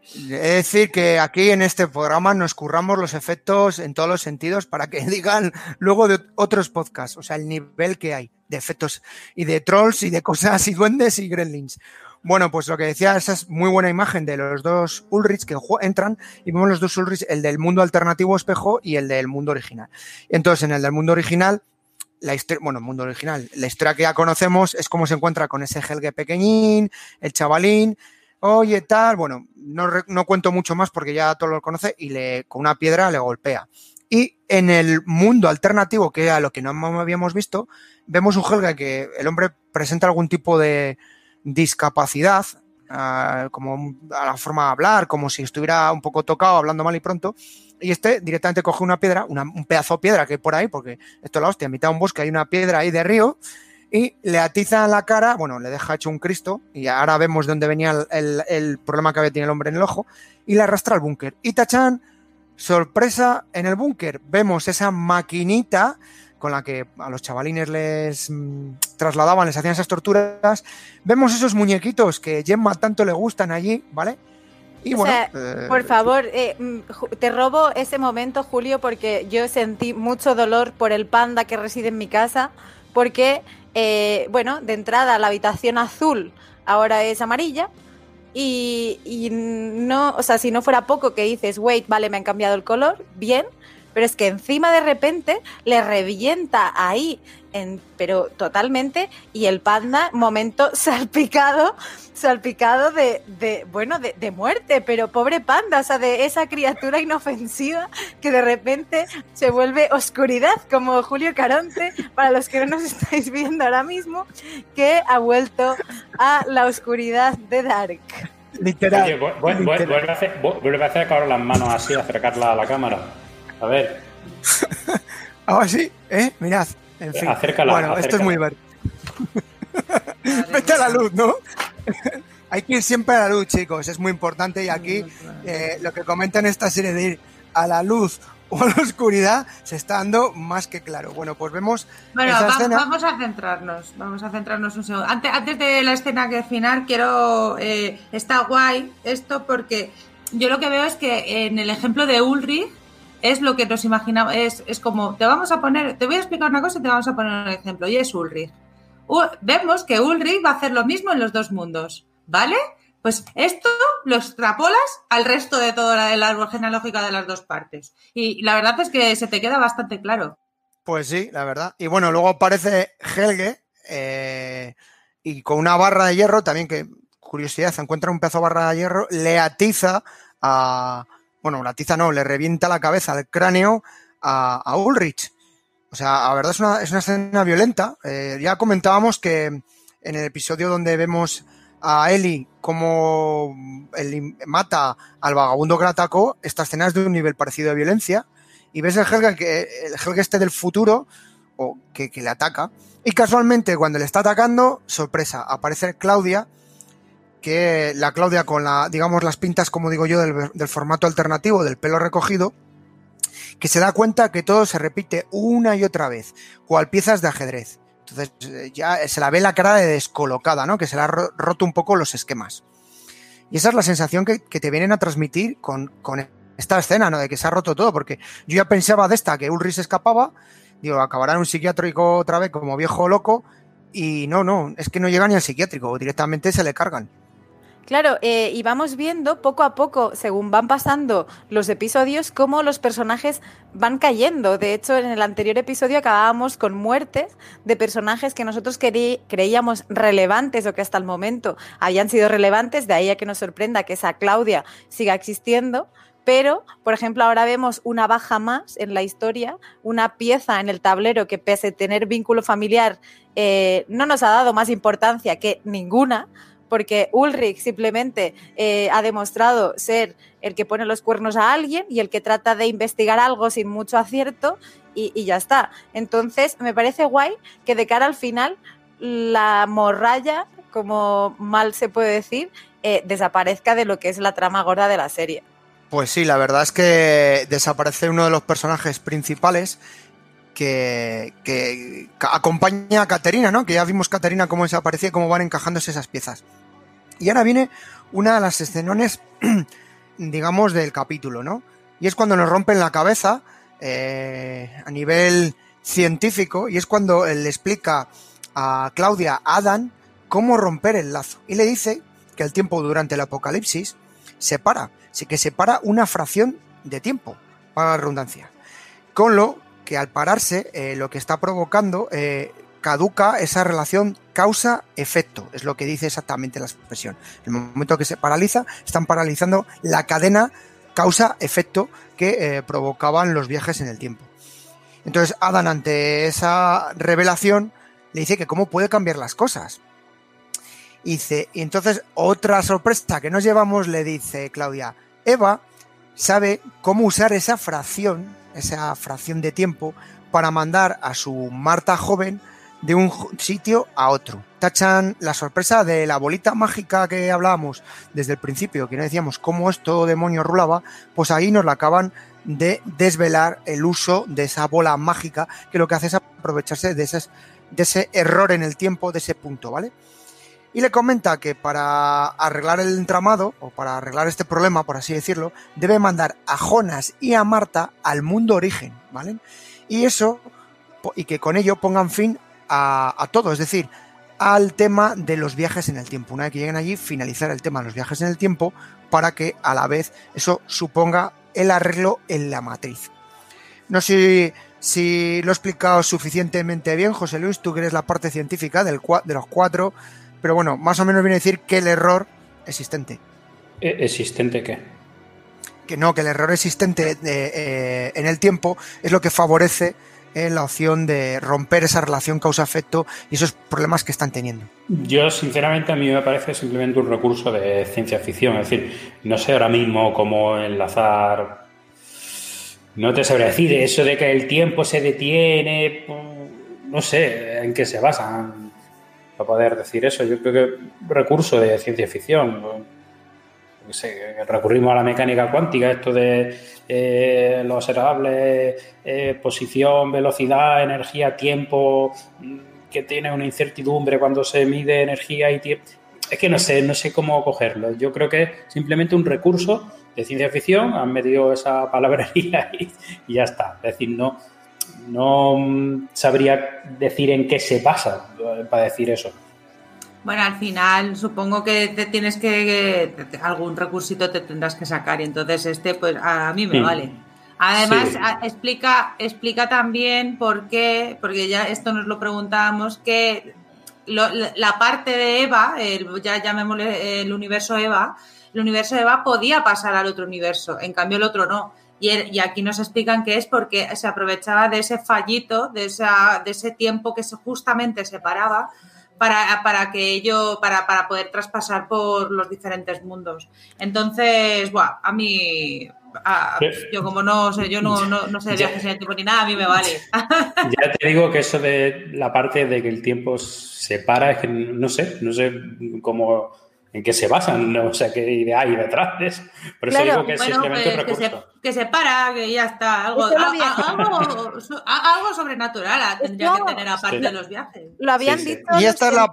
Es decir, que aquí en este programa nos curramos los efectos en todos los sentidos para que digan luego de otros podcasts, o sea, el nivel que hay de efectos y de trolls y de cosas y duendes y gremlins. Bueno, pues lo que decía, esa es muy buena imagen de los dos Ulrich que entran y vemos los dos Ulrich, el del mundo alternativo espejo y el del mundo original. Entonces, en el del mundo original, la historia, bueno, mundo original, la historia que ya conocemos es cómo se encuentra con ese Helge pequeñín, el chavalín, oye, tal, bueno, no, no cuento mucho más porque ya todo lo conoce y le, con una piedra le golpea. Y en el mundo alternativo, que era lo que no habíamos visto, vemos un Helge que el hombre presenta algún tipo de discapacidad, como a la forma de hablar, como si estuviera un poco tocado, hablando mal y pronto, y este directamente coge una piedra, un pedazo de piedra que hay por ahí, porque esto es la hostia, en mitad de un bosque hay una piedra ahí de río, y le atiza la cara, bueno, le deja hecho un Cristo, y ahora vemos de dónde venía el, el- problema que había el hombre en el ojo, y le arrastra al búnker. Y Tachan, sorpresa, en el búnker vemos esa maquinita con la que a los chavalines les mm, trasladaban, les hacían esas torturas. Vemos esos muñequitos que Gemma tanto le gustan allí, ¿vale? Y O bueno, sea, eh, Por favor, eh, mm, te robo ese momento, Julio, porque yo sentí mucho dolor por el panda que reside en mi casa, porque, eh, bueno, de entrada la habitación azul ahora es amarilla. Y, y no, o sea, si no fuera poco que dices, wait, vale, me han cambiado el color, bien, pero es que encima de repente le revienta ahí, en, pero totalmente, y el panda, momento salpicado, salpicado de, de bueno, de, de muerte, pero pobre panda, o sea, de esa criatura inofensiva que de repente se vuelve oscuridad, como Julio Caronte, para los que no nos estáis viendo ahora mismo, que ha vuelto a la oscuridad de Dark. literal. Oye, vuelve, a hacer, vu- vuelve a hacer ahora las manos así, acercarla a la cámara. A ver, Ahora sí, ¿eh? Mirad. En fin. Acércala, bueno, esto es muy divertido. Vete a la luz, ¿no? Hay que ir siempre a la luz, chicos. Es muy importante. Y aquí eh, lo que comenta en esta serie de ir a la luz o a la oscuridad se está dando más que claro. Bueno, pues vemos Bueno, esa va- escena. vamos a centrarnos, vamos a centrarnos un segundo. Antes, antes de la escena que final, quiero. eh, está guay esto porque yo lo que veo es que en el ejemplo de Ulrich es lo que nos imaginamos. Es, es como, te vamos a poner, te voy a explicar una cosa y te vamos a poner un ejemplo. Y es Ulrich. Vemos que Ulrich va a hacer lo mismo en los dos mundos, ¿vale? Pues esto lo extrapolas al resto de toda la, el árbol genealógico de las dos partes. Y la verdad es que se te queda bastante claro. Pues sí, la verdad. Y bueno, luego aparece Helge eh, y con una barra de hierro, también que, curiosidad, se encuentra un pedazo de barra de hierro, le atiza a... Bueno, la atiza no, le revienta la cabeza, el cráneo a, Ulrich. O sea, la verdad es una, es una escena violenta. Eh, ya comentábamos que en el episodio donde vemos a Eli como Eli mata al vagabundo que la atacó, esta escena es de un nivel parecido de violencia. Y ves el Helga que el Helga este del futuro o que, que le ataca. Y casualmente cuando le está atacando, sorpresa, aparece Claudia, que la Claudia con la, digamos, las pintas, como digo yo, del, formato alternativo, del pelo recogido, que se da cuenta que todo se repite una y otra vez, cual piezas de ajedrez. Entonces eh, ya se la ve la cara de descolocada, ¿no? Que se le ha ro- roto un poco los esquemas. Y esa es la sensación que, que te vienen a transmitir con, con esta escena, ¿no? De que se ha roto todo, porque yo ya pensaba de esta que Ulrich escapaba, digo, acabará en un psiquiátrico otra vez como viejo loco, y no, no, es que no llega ni al psiquiátrico, directamente se le cargan. Claro, eh, y vamos viendo poco a poco, según van pasando los episodios, cómo los personajes van cayendo. De hecho, en el anterior episodio acabábamos con muertes de personajes que nosotros creíamos relevantes o que hasta el momento habían sido relevantes, de ahí a que nos sorprenda que esa Claudia siga existiendo. Pero, por ejemplo, ahora vemos una baja más en la historia, una pieza en el tablero que pese a tener vínculo familiar eh, no nos ha dado más importancia que ninguna, porque Ulrich simplemente eh, ha demostrado ser el que pone los cuernos a alguien y el que trata de investigar algo sin mucho acierto y, ya está. Entonces, me parece guay que de cara al final la morralla, como mal se puede decir, eh, desaparezca de lo que es la trama gorda de la serie. Pues sí, la verdad es que desaparece uno de los personajes principales que, acompaña a Caterina, ¿no? Que ya vimos Caterina cómo desaparecía cómo van encajándose esas piezas. Y ahora viene una de las escenones, digamos, del capítulo, ¿no? Y es cuando nos rompen la cabeza eh, a nivel científico y es cuando él le explica a Claudia, a Adam, cómo romper el lazo. Y le dice que el tiempo durante el apocalipsis se para, que se para una fracción de tiempo, para la redundancia. Con lo que al pararse, eh, lo que está provocando, eh, caduca esa relación causa-efecto, es lo que dice exactamente la expresión. En el momento que se paraliza, están paralizando la cadena causa-efecto que eh, provocaban los viajes en el tiempo. Entonces, Adán, ante esa revelación, le dice que cómo puede cambiar las cosas. Dice, y entonces otra sorpresa que nos llevamos le dice Claudia, Eva sabe cómo usar esa fracción, esa fracción de tiempo, para mandar a su Marta joven de un sitio a otro. Tachan la sorpresa de la bolita mágica que hablábamos desde el principio, que no decíamos cómo esto demonio rulaba, pues ahí nos la acaban de desvelar el uso de esa bola mágica, que lo que hace es aprovecharse de, esas, de ese error en el tiempo, de ese punto, ¿vale? Y le comenta que para arreglar el entramado, o para arreglar este problema, por así decirlo, debe mandar a Jonas y a Marta al mundo origen, ¿vale? Y eso, y que con ello pongan fin a, todo, es decir, al tema de los viajes en el tiempo. Una vez que lleguen allí, finalizar el tema de los viajes en el tiempo para que a la vez eso suponga el arreglo en la matriz. No sé si lo he explicado suficientemente bien, José Luis, tú que eres la parte científica del, de los cuatro, pero bueno, más o menos viene a decir que el error existente. ¿Existente qué? Que no, que el error existente de, eh, en el tiempo es lo que favorece eh, la opción de romper esa relación causa-efecto y esos problemas que están teniendo. Yo, sinceramente, a mí me parece simplemente un recurso de ciencia ficción. Es decir, no sé ahora mismo cómo enlazar. No te sabría decir eso de que el tiempo se detiene. No sé en qué se basan para poder decir eso. Yo creo que recurso de ciencia ficción. Recurrimos a la mecánica cuántica, esto de eh, lo observable, eh, posición, velocidad, energía, tiempo, que tiene una incertidumbre cuando se mide energía y tiempo. Es que no sé, no sé cómo cogerlo. Yo creo que es simplemente un recurso de ciencia ficción, han metido esa palabrería y, y ya está. Es decir, no, no sabría decir en qué se pasa para decir eso. Bueno, al final supongo que te tienes que, que algún recursito te tendrás que sacar y entonces este pues a mí me Sí. vale. Además Sí. a- explica explica también por qué, porque ya esto nos lo preguntábamos que lo- la la parte de Eva, el, ya llamémosle el universo Eva, el universo Eva podía pasar al otro universo, en cambio el otro no. Y, el- y aquí nos explican que es porque se aprovechaba de ese fallito, de, esa, de ese tiempo que se, justamente separaba para, para que ello, para, para poder traspasar por los diferentes mundos. Entonces, buah, a mí, a- yo como no sé, yo no, no, no sé de viajes en el tiempo ni nada, a mí me vale. Ya te digo que eso de la parte de que el tiempo se para, es que no sé, no sé cómo, en qué se basan, no sé qué idea hay detrás de eso. Por eso Claro, digo que es Bueno, simplemente un pues que se, que se para, que ya está. Algo, a- a- algo, so- a- algo sobrenatural tendría que tener aparte Sí. de los viajes. Lo habían Sí, sí. dicho. Y los esta es la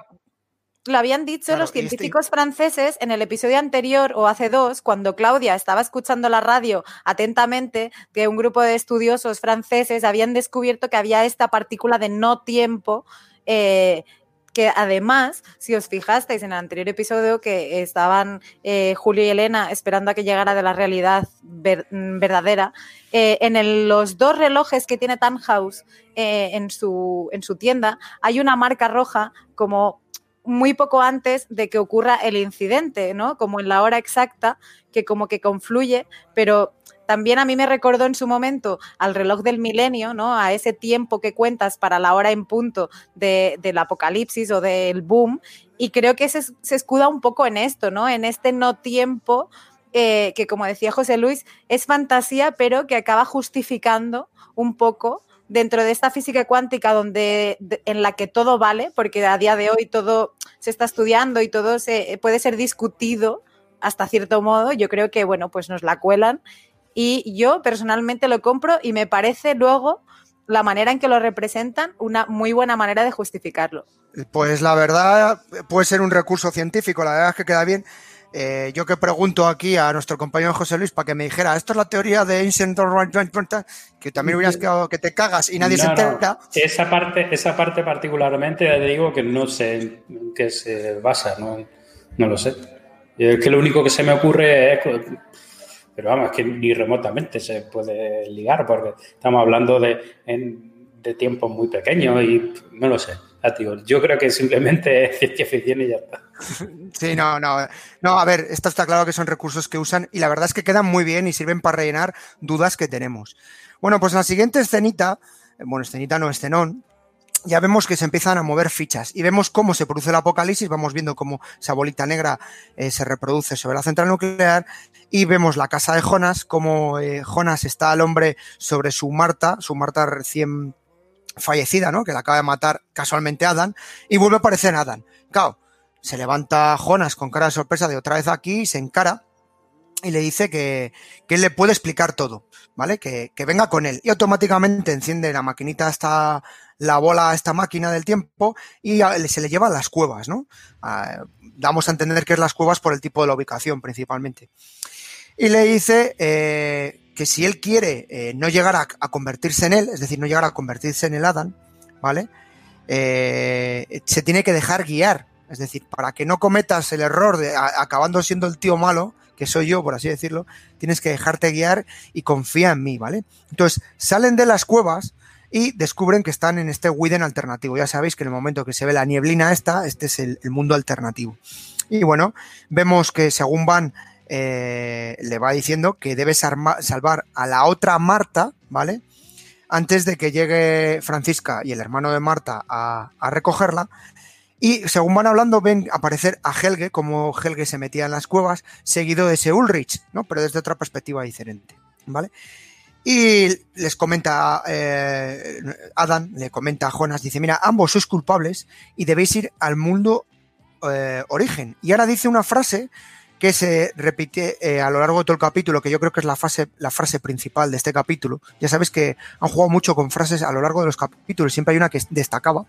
Lo habían dicho Claro, los este- científicos franceses en el episodio anterior o hace dos, cuando Claudia estaba escuchando la radio atentamente, que un grupo de estudiosos franceses habían descubierto que había esta partícula de no tiempo. eh, que además, si os fijasteis en el anterior episodio, que estaban eh, Julio y Elena esperando a que llegara de la realidad ver- mm, verdadera, eh, en los dos relojes que tiene Tannhaus eh, en, su, en su tienda hay una marca roja como muy poco antes de que ocurra el incidente, ¿no? Como en la hora exacta, que como que confluye, pero también a mí me recordó en su momento al reloj del milenio, ¿no? A ese tiempo que cuentas para la hora en punto de- del apocalipsis o del boom. Y creo que se, escuda un poco en esto, ¿no? En este no tiempo eh, que, como decía José Luis, es fantasía, pero que acaba justificando un poco dentro de esta física cuántica donde de- en la que todo vale, porque a día de hoy todo se está estudiando y todo se puede ser discutido hasta cierto modo, yo creo que bueno, pues nos la cuelan y yo personalmente lo compro y me parece luego la manera en que lo representan una muy buena manera de justificarlo. Pues la verdad puede ser un recurso científico, la verdad es que queda bien. Eh, yo que pregunto aquí a nuestro compañero José Luis para que me dijera, esto es la teoría de Ancient que también hubieras quedado que te cagas y nadie se No, no, entera. Esa parte, esa parte particularmente, ya te digo que no sé en qué se basa, no, no lo sé. Que lo único que se me ocurre es pero vamos, es que ni remotamente se puede ligar porque estamos hablando de, de tiempos muy pequeños y no lo sé. yo creo que simplemente es ciencia y ya está. Sí, no, no. No, a ver, esto está claro que son recursos que usan y la verdad es que quedan muy bien y sirven para rellenar dudas que tenemos. Bueno, pues en la siguiente escenita, bueno, escenita no, escenón, ya vemos que se empiezan a mover fichas y vemos cómo se produce el apocalipsis, vamos viendo cómo esa bolita negra eh, se reproduce sobre la central nuclear y vemos la casa de Jonas, cómo eh, Jonas está al hombre sobre su Marta, su Marta recién fallecida, ¿no? Que la acaba de matar casualmente Adam y vuelve a aparecer Adam. Claro, se levanta Jonas con cara de sorpresa de otra vez aquí y se encara y le dice que, que él le puede explicar todo, ¿vale? Que, que, venga con él. Y automáticamente enciende la maquinita esta, la bola esta máquina del tiempo y se le lleva a las cuevas, ¿no? damos a entender que es las cuevas por el tipo de la ubicación principalmente. Y le dice eh, que si él quiere eh, no llegar a, convertirse en él, es decir, no llegar a convertirse en el Adam, ¿vale? Eh, se tiene que dejar guiar. Es decir, para que no cometas el error de acabando siendo el tío malo, que soy yo, por así decirlo, tienes que dejarte guiar y confía en mí, ¿vale? Entonces, salen de las cuevas y descubren que están en este Widen alternativo. Ya sabéis que en el momento que se ve la nieblina esta, este es el, mundo alternativo. Y bueno, vemos que según van, eh, le va diciendo que debe salvar a la otra Marta, ¿vale? Antes de que llegue Francisca y el hermano de Marta a, a recogerla. Y según van hablando, ven aparecer a Helge, como Helge se metía en las cuevas, seguido de ese Ulrich, ¿no? Pero desde otra perspectiva diferente, ¿vale? Y les comenta, eh, Adam le comenta a Jonas, dice, mira, ambos sois culpables y debéis ir al mundo eh, origen. Y ahora dice una frase que se repite eh, a lo largo de todo el capítulo, que yo creo que es la, la frase principal de este capítulo. Ya sabes que han jugado mucho con frases a lo largo de los capítulos, siempre hay una que destacaba.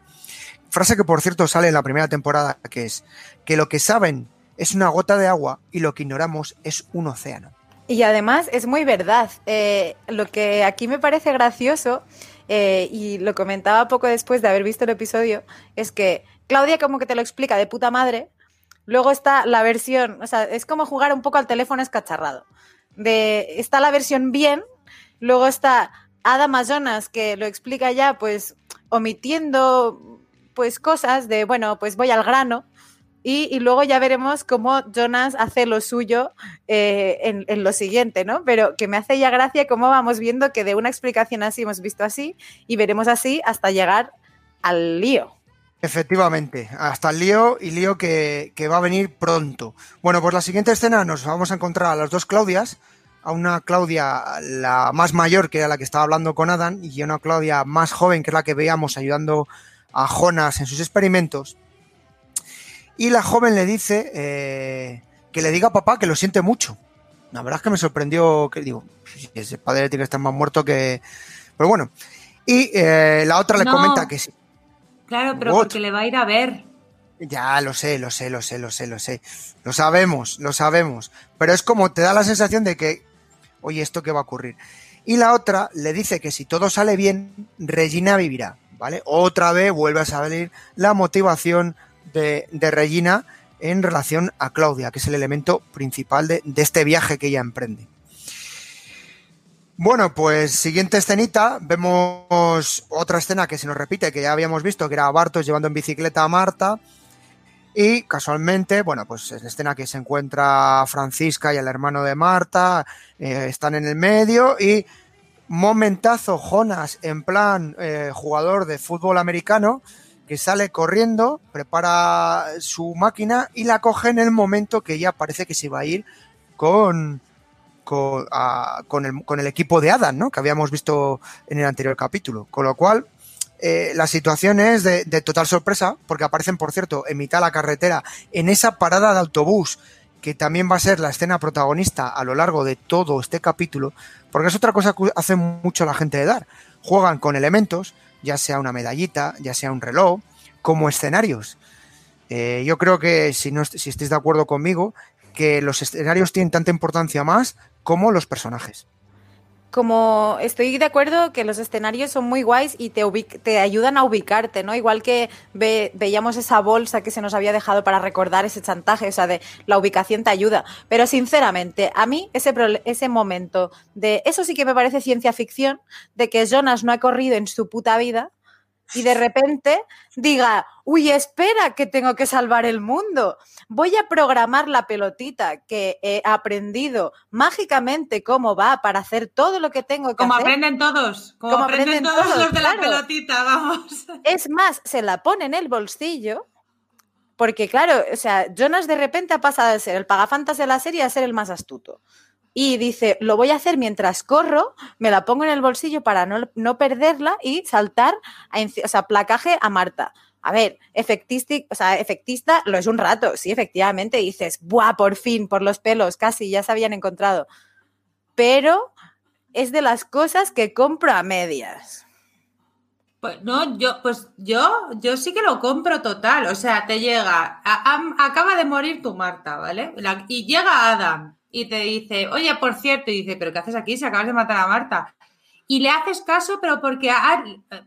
Frase que, por cierto, sale en la primera temporada, que es que lo que saben es una gota de agua y lo que ignoramos es un océano. Y además es muy verdad. Eh, lo que aquí me parece gracioso, eh, y lo comentaba poco después de haber visto el episodio, es que Claudia como que te lo explica de puta madre. Luego está la versión, o sea, es como jugar un poco al teléfono escacharrado. De, está la versión bien, luego está Ada Jonas que lo explica ya, pues omitiendo pues cosas de, bueno, pues voy al grano, y, luego ya veremos cómo Jonas hace lo suyo eh, en, lo siguiente, ¿no? Pero que me hace ya gracia cómo vamos viendo que de una explicación así hemos visto así y veremos así hasta llegar al lío. Efectivamente, hasta el lío y lío que, que, va a venir pronto. Bueno, pues la siguiente escena nos vamos a encontrar a las dos Claudias, a una Claudia la más mayor, que era la que estaba hablando con Adam, y a una Claudia más joven, que es la que veíamos ayudando a Jonas en sus experimentos. Y la joven le dice eh, que le diga a papá que lo siente mucho. La verdad es que me sorprendió que digo, ese padre tiene que estar más muerto que. Pero bueno. Y eh, la otra le comenta que sí. Claro, pero porque le va a ir a ver. Ya, lo sé, lo sé, lo sé, lo sé, lo sé. Lo sabemos, lo sabemos. Pero es como te da la sensación de que, oye, ¿esto qué va a ocurrir? Y la otra le dice que si todo sale bien, Regina vivirá, Otra vez vuelve a salir la motivación de, Regina en relación a Claudia, que es el elemento principal de, este viaje que ella emprende. Bueno, pues siguiente escenita, vemos otra escena que se nos repite, que ya habíamos visto, que era Bartos llevando en bicicleta a Marta. Y casualmente, bueno, pues es la escena que se encuentra Francisca y el hermano de Marta, eh, están en el medio y momentazo Jonas en plan eh, jugador de fútbol americano, que sale corriendo, prepara su máquina y la coge en el momento que ya parece que se va a ir con, con, el, equipo de Adam, ¿no? que habíamos visto en el anterior capítulo. Con lo cual, eh, la situación es de, total sorpresa, porque aparecen, por cierto, en mitad de la carretera, en esa parada de autobús, que también va a ser la escena protagonista a lo largo de todo este capítulo, porque es otra cosa que hace mucho la gente de Dar. Juegan con elementos, ya sea una medallita, ya sea un reloj, como escenarios. Eh, yo creo que, si, no, si estáis de acuerdo conmigo, que los escenarios tienen tanta importancia más como los personajes. Como estoy de acuerdo que los escenarios son muy guays y te, ubic- te ayudan a ubicarte, ¿no? Igual que ve- veíamos esa bolsa que se nos había dejado para recordar ese chantaje, o sea, de la ubicación te ayuda. Pero sinceramente, a mí ese, ese momento de, eso sí que me parece ciencia ficción, de que Jonas no ha corrido en su puta vida y de repente diga, uy, espera, que tengo que salvar el mundo. Voy a programar la pelotita que he aprendido mágicamente cómo va para hacer todo lo que tengo que Como hacer. aprenden todos, como, Como aprenden, aprenden todos, todos, los de la pelotita, vamos. Es más, se la pone en el bolsillo. Porque, claro, o sea, Jonas de repente ha pasado de ser el pagafantas de la serie a ser el más astuto. Y dice, lo voy a hacer mientras corro, me la pongo en el bolsillo para no, no perderla y saltar, a, o sea, placaje a Marta. A ver, o sea, efectista lo es un rato, sí, efectivamente, dices, ¡buah, por fin, por los pelos, casi, ya se habían encontrado. Pero es de las cosas que compro a medias. Pues no, yo, pues yo, yo sí que lo compro total. O sea, te llega, acaba de morir tu Marta, ¿vale? Y llega Adam y te dice, oye, por cierto, y dice, ¿pero qué haces aquí si acabas de matar a Marta? Y le haces caso, pero porque,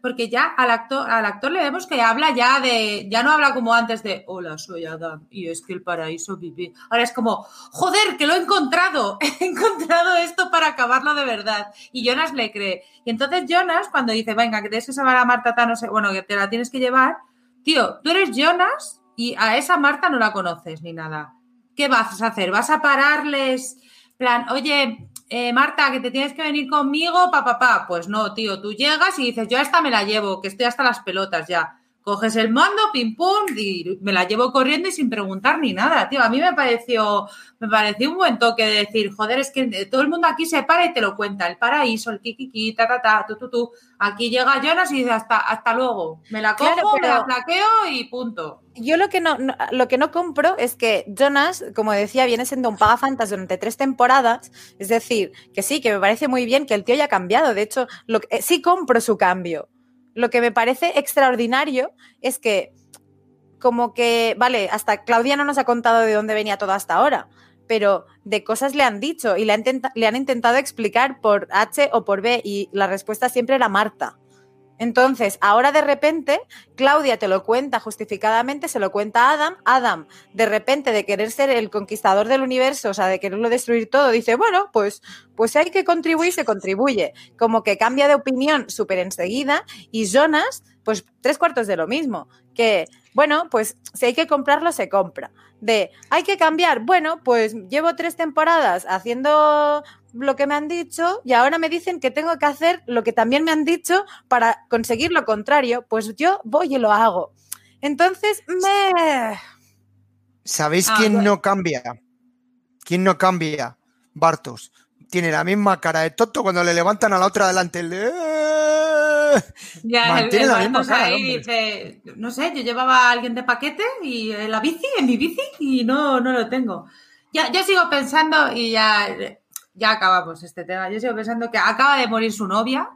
porque ya al actor, al actor le vemos que habla ya de, ya no habla como antes de, hola, soy Adam, y es que el paraíso vive. Ahora es como, joder, que lo he encontrado, he encontrado esto para acabarlo de verdad. Y Jonas le cree. Y entonces Jonas, cuando dice, venga, que tienes que salvar a Marta, tal, no sé, bueno, que te la tienes que llevar, tío, tú eres Jonas y a esa Marta no la conoces ni nada. ¿Qué vas a hacer? ¿Vas a pararles? plan, oye, eh, Marta, que te tienes que venir conmigo, pa, pa, pa. Pues no, tío, tú llegas y dices, yo esta me la llevo, que estoy hasta las pelotas ya. Coges el mando, pim pum, y me la llevo corriendo y sin preguntar ni nada, tío. A mí me pareció, me pareció un buen toque de decir, joder, es que todo el mundo aquí se para y te lo cuenta. El paraíso, el kikiki, ta, ta, ta, tu, tu, tu. Aquí llega Jonas y dice, hasta, hasta luego. Me la cojo, Claro, me la plaqueo y punto. Yo lo que no, no- lo que no compro es que Jonas, como decía, viene siendo un pagafantas durante tres temporadas. Es decir, que sí, que me parece muy bien que el tío haya cambiado. De hecho, lo que- eh, sí compro su cambio. Lo que me parece extraordinario es que, como que, vale, hasta Claudia no nos ha contado de dónde venía todo hasta ahora, pero de cosas le han dicho y le han, le han intentado explicar por H o por B y la respuesta siempre era Marta. Entonces, ahora de repente, Claudia te lo cuenta justificadamente, se lo cuenta a Adam. Adam, de repente, de querer ser el conquistador del universo, o sea, de quererlo destruir todo, dice, bueno, pues, pues hay que contribuir, se contribuye. Como que cambia de opinión súper enseguida. Y Jonas, pues tres cuartos de lo mismo. Que, bueno, pues si hay que comprarlo, se compra. De, hay que cambiar, bueno, pues llevo tres temporadas haciendo lo que me han dicho y ahora me dicen que tengo que hacer lo que también me han dicho para conseguir lo contrario, pues yo voy y lo hago. Entonces, me... ¿Sabéis Ah, quién bueno. no cambia? ¿Quién no cambia? Bartos. Tiene la misma cara de tonto cuando le levantan a la otra delante. El de... "Eh". Ya, el, Mantiene el la misma Bartos cara, el ahí dice, no sé, yo llevaba a alguien de paquete y en la bici, en mi bici, y no, no lo tengo. Ya, yo sigo pensando, y ya, ya acabamos este tema, yo sigo pensando que acaba de morir su novia,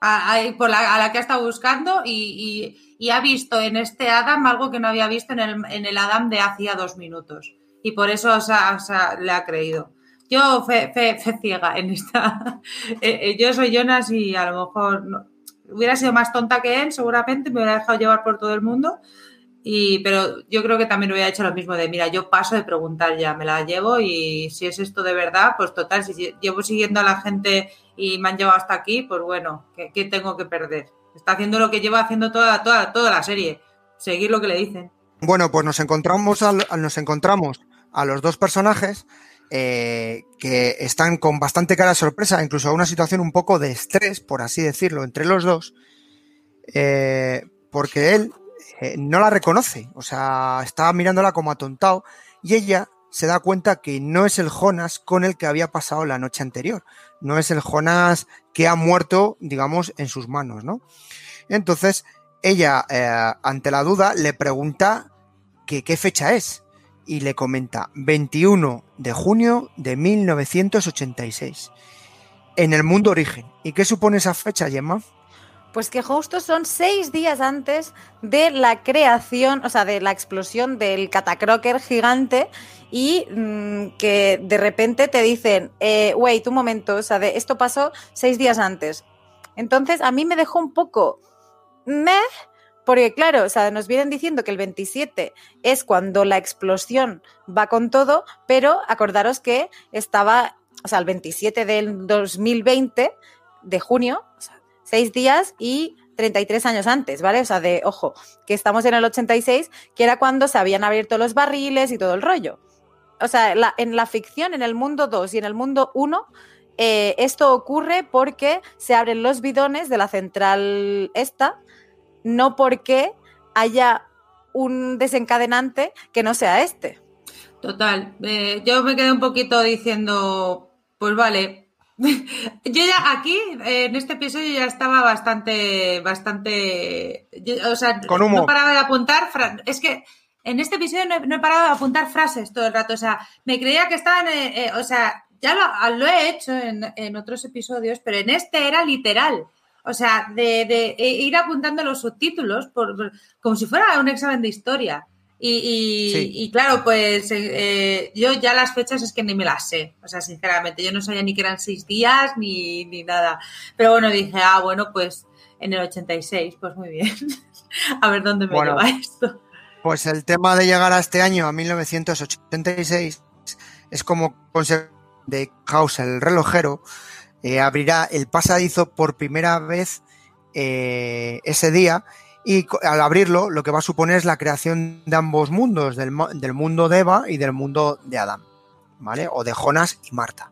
a, a- la, que ha estado buscando, y, y- ha visto en este Adam algo que no había visto en el, en el Adam de hacía dos minutos. Y por eso o sea, le ha creído. Yo fe, fe- ciega en esta. Eh, eh, yo soy Jonas y a lo mejor hubiera sido más tonta que él, seguramente, me hubiera dejado llevar por todo el mundo. Y, pero yo creo que también hubiera hecho lo mismo de, mira, yo paso de preguntar ya, me la llevo y si es esto de verdad, pues total, si llevo siguiendo a la gente y me han llevado hasta aquí, pues bueno, ¿qué, tengo que perder? Está haciendo lo que lleva haciendo toda, toda, toda la serie, seguir lo que le dicen. Bueno, pues nos encontramos, nos encontramos a los dos personajes eh, que están con bastante cara de sorpresa, incluso a una situación un poco de estrés, por así decirlo, entre los dos, eh, porque él eh, no la reconoce, o sea, está mirándola como atontado y ella se da cuenta que no es el Jonas con el que había pasado la noche anterior, no es el Jonas que ha muerto, digamos, en sus manos, ¿no? Entonces, ella, eh, ante la duda, le pregunta que qué fecha es y le comenta 21 de junio de 1986 en el mundo origen. ¿Y qué supone esa fecha, Gemma? Pues que justo son seis días antes de la creación, o sea, de la explosión del catacroker gigante y mm, que de repente te dicen, eh, wait, un momento, o sea, de, esto pasó seis días antes. Entonces, a mí me dejó un poco meh, porque claro, o sea, nos vienen diciendo que el 27 es cuando la explosión va con todo, pero acordaros que estaba, o sea, el 27 del 2020 de junio, o sea, seis días y 33 años antes, ¿vale? O sea, de, ojo, que estamos en el 86, que era cuando se habían abierto los barriles y todo el rollo. O sea, en la ficción, en el mundo 2 y en el mundo 1, eh, esto ocurre porque se abren los bidones de la central esta, no porque haya un desencadenante que no sea este. Total. Eh, yo me quedé un poquito diciendo, pues vale. Yo ya aquí, en este episodio, ya estaba bastante, bastante. O sea, Con humo. no paraba de apuntar. Es que en este episodio no he, no he, parado de apuntar frases todo el rato. O sea, me creía que estaban. Eh, eh, o sea, ya lo, lo he hecho en, en, otros episodios, pero en este era literal. O sea, de, de ir apuntando los subtítulos por, como si fuera un examen de historia. Y, y, sí. y claro, pues eh, yo ya las fechas es que ni me las sé. O sea, sinceramente, yo no sabía ni que eran seis días ni, ni nada. Pero bueno, dije, ah, bueno, pues en el 86, pues muy bien. a ver dónde me bueno, lleva esto. Pues el tema de llegar a este año, a 1986, es como consecuencia de House, el relojero, eh, abrirá el pasadizo por primera vez eh, ese día y al abrirlo lo que va a suponer es la creación de ambos mundos, del, del, mundo de Eva y del mundo de Adán, ¿vale? O de Jonas y Marta.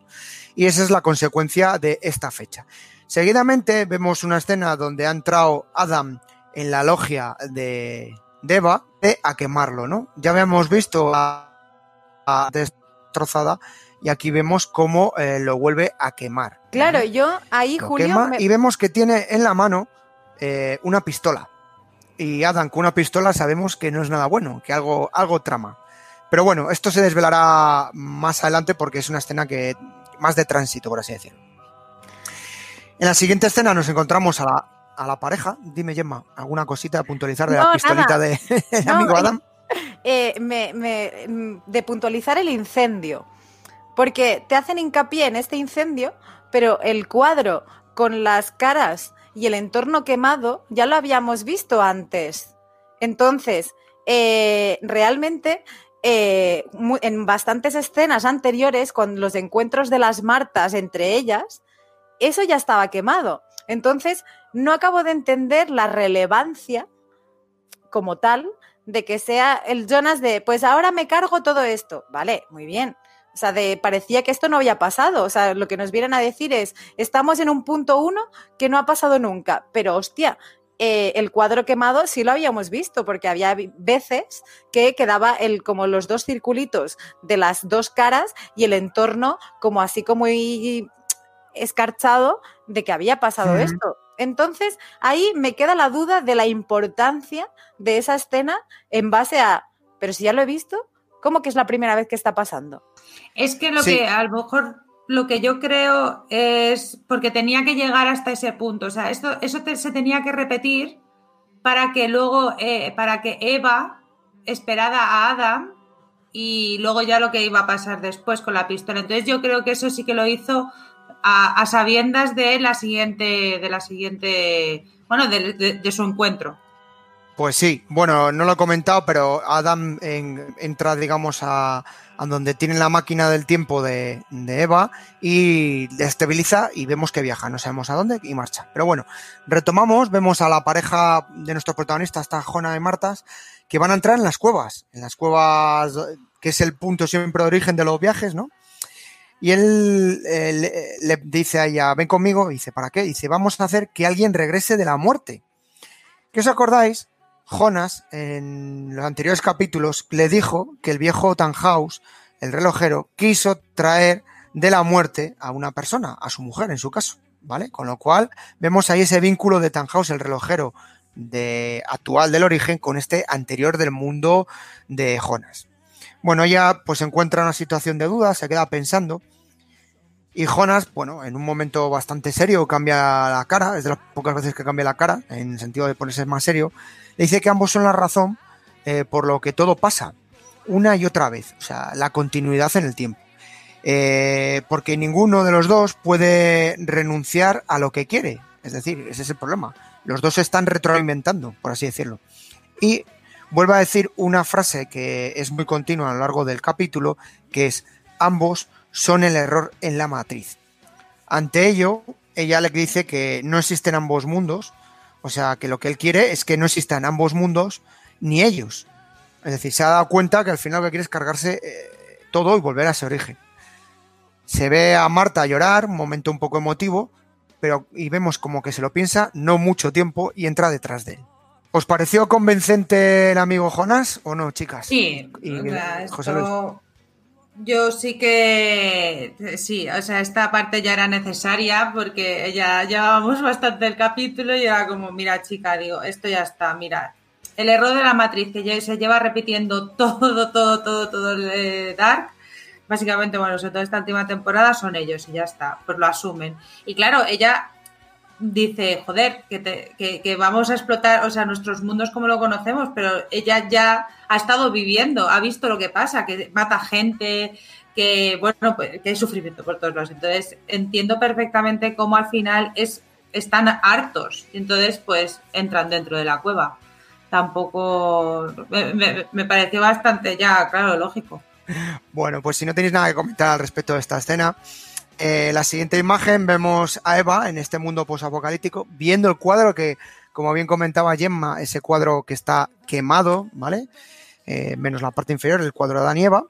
Y esa es la consecuencia de esta fecha. Seguidamente vemos una escena donde ha entrado Adam en la logia de, de Eva de a quemarlo, ¿no? Ya habíamos visto a, a destrozada y aquí vemos cómo eh, lo vuelve a quemar. Claro, ¿vale? yo ahí, lo Julio. Me... Y vemos que tiene en la mano eh, una pistola. Y Adam con una pistola sabemos que no es nada bueno, que algo, algo trama. Pero bueno, esto se desvelará más adelante porque es una escena que más de tránsito, por así decirlo. En la siguiente escena nos encontramos a la, a la pareja. Dime, Gemma, alguna cosita a puntualizar de no, la pistolita nada. de, de no, amigo Adam. Eh, me, me, de puntualizar el incendio. Porque te hacen hincapié en este incendio, pero el cuadro con las caras y el entorno quemado ya lo habíamos visto antes. Entonces, eh, realmente eh, en bastantes escenas anteriores, con los encuentros de las Martas entre ellas, eso ya estaba quemado. Entonces, no acabo de entender la relevancia como tal de que sea el Jonas de, pues ahora me cargo todo esto. Vale, muy bien. O sea, de, parecía que esto no había pasado. O sea, lo que nos vienen a decir es, estamos en un punto uno que no ha pasado nunca. Pero hostia, eh, el cuadro quemado sí lo habíamos visto, porque había veces que quedaba el, como los dos circulitos de las dos caras y el entorno como así como escarchado de que había pasado esto. Entonces, ahí me queda la duda de la importancia de esa escena en base a, pero si ya lo he visto, ¿cómo que es la primera vez que está pasando? Es que lo Sí. que a lo mejor lo que yo creo es porque tenía que llegar hasta ese punto. O sea, esto, eso te- se tenía que repetir para que luego, eh, para que Eva esperara a Adam y luego ya lo que iba a pasar después con la pistola. Entonces yo creo que eso sí que lo hizo a, a sabiendas de la siguiente, de la siguiente, bueno, de, de- de su encuentro. Pues sí, bueno, no lo he comentado, pero Adam en- entra, digamos, a, a donde tiene la máquina del tiempo de, de Eva y destabiliza y vemos que viaja, no sabemos a dónde y marcha. Pero bueno, retomamos, vemos a la pareja de nuestro protagonista, esta Jona de Martas, que van a entrar en las cuevas, en las cuevas que es el punto siempre de origen de los viajes, ¿no? Y él eh, le, dice a ella, ven conmigo, y dice, ¿para qué? Dice, vamos a hacer que alguien regrese de la muerte. ¿Qué os acordáis? Jonas, en los anteriores capítulos, le dijo que el viejo Tannhaus, el relojero, quiso traer de la muerte a una persona, a su mujer en su caso, ¿vale? Con lo cual vemos ahí ese vínculo de Tannhaus, el relojero de, actual del origen, con este anterior del mundo de Jonas. Bueno, ella pues encuentra en una situación de duda, se queda pensando Y Jonas, bueno, en un momento bastante serio cambia la cara, es de las pocas veces que cambia la cara, en el sentido de ponerse más serio, le dice que ambos son la razón eh, por lo que todo pasa, una y otra vez, o sea, la continuidad en el tiempo. Eh, porque ninguno de los dos puede renunciar a lo que quiere, es decir, ese es el problema. Los dos se están retroalimentando, por así decirlo. Y vuelve a decir una frase que es muy continua a lo largo del capítulo, que es ambos son el error en la matriz. Ante ello, ella le dice que no existen ambos mundos, o sea, que lo que él quiere es que no existan ambos mundos ni ellos. Es decir, se ha dado cuenta que al final lo que quiere es cargarse eh, todo y volver a ese origen. Se ve a Marta llorar, un momento un poco emotivo, pero y vemos como que se lo piensa no mucho tiempo y entra detrás de él. ¿Os pareció convencente el amigo Jonas o no, chicas? Sí, Y- o sea, José Luis. Yo sí que sí, o sea, esta parte ya era necesaria porque ya llevábamos bastante el capítulo y era como, mira, chica, digo, esto ya está, mira, el error de la matriz que ya se lleva repitiendo todo, todo, todo, todo el eh, Dark, básicamente, bueno, sobre todo esta última temporada son ellos y ya está, pues lo asumen. Y claro, ella dice, joder, que, te- que, que vamos a explotar, o sea, nuestros mundos como lo conocemos, pero ella ya ha estado viviendo, ha visto lo que pasa, que mata gente, que, bueno, pues, que hay sufrimiento por todos lados. Entonces, entiendo perfectamente cómo al final es, están hartos, entonces, pues, entran dentro de la cueva. Tampoco, me, me- me pareció bastante ya, claro, lógico. Bueno, pues si no tenéis nada que comentar al respecto de esta escena, eh, la siguiente imagen vemos a Eva en este mundo posapocalíptico viendo el cuadro que, como bien comentaba Gemma, ese cuadro que está quemado, ¿vale? Eh, menos la parte inferior, el cuadro de Adán y Eva,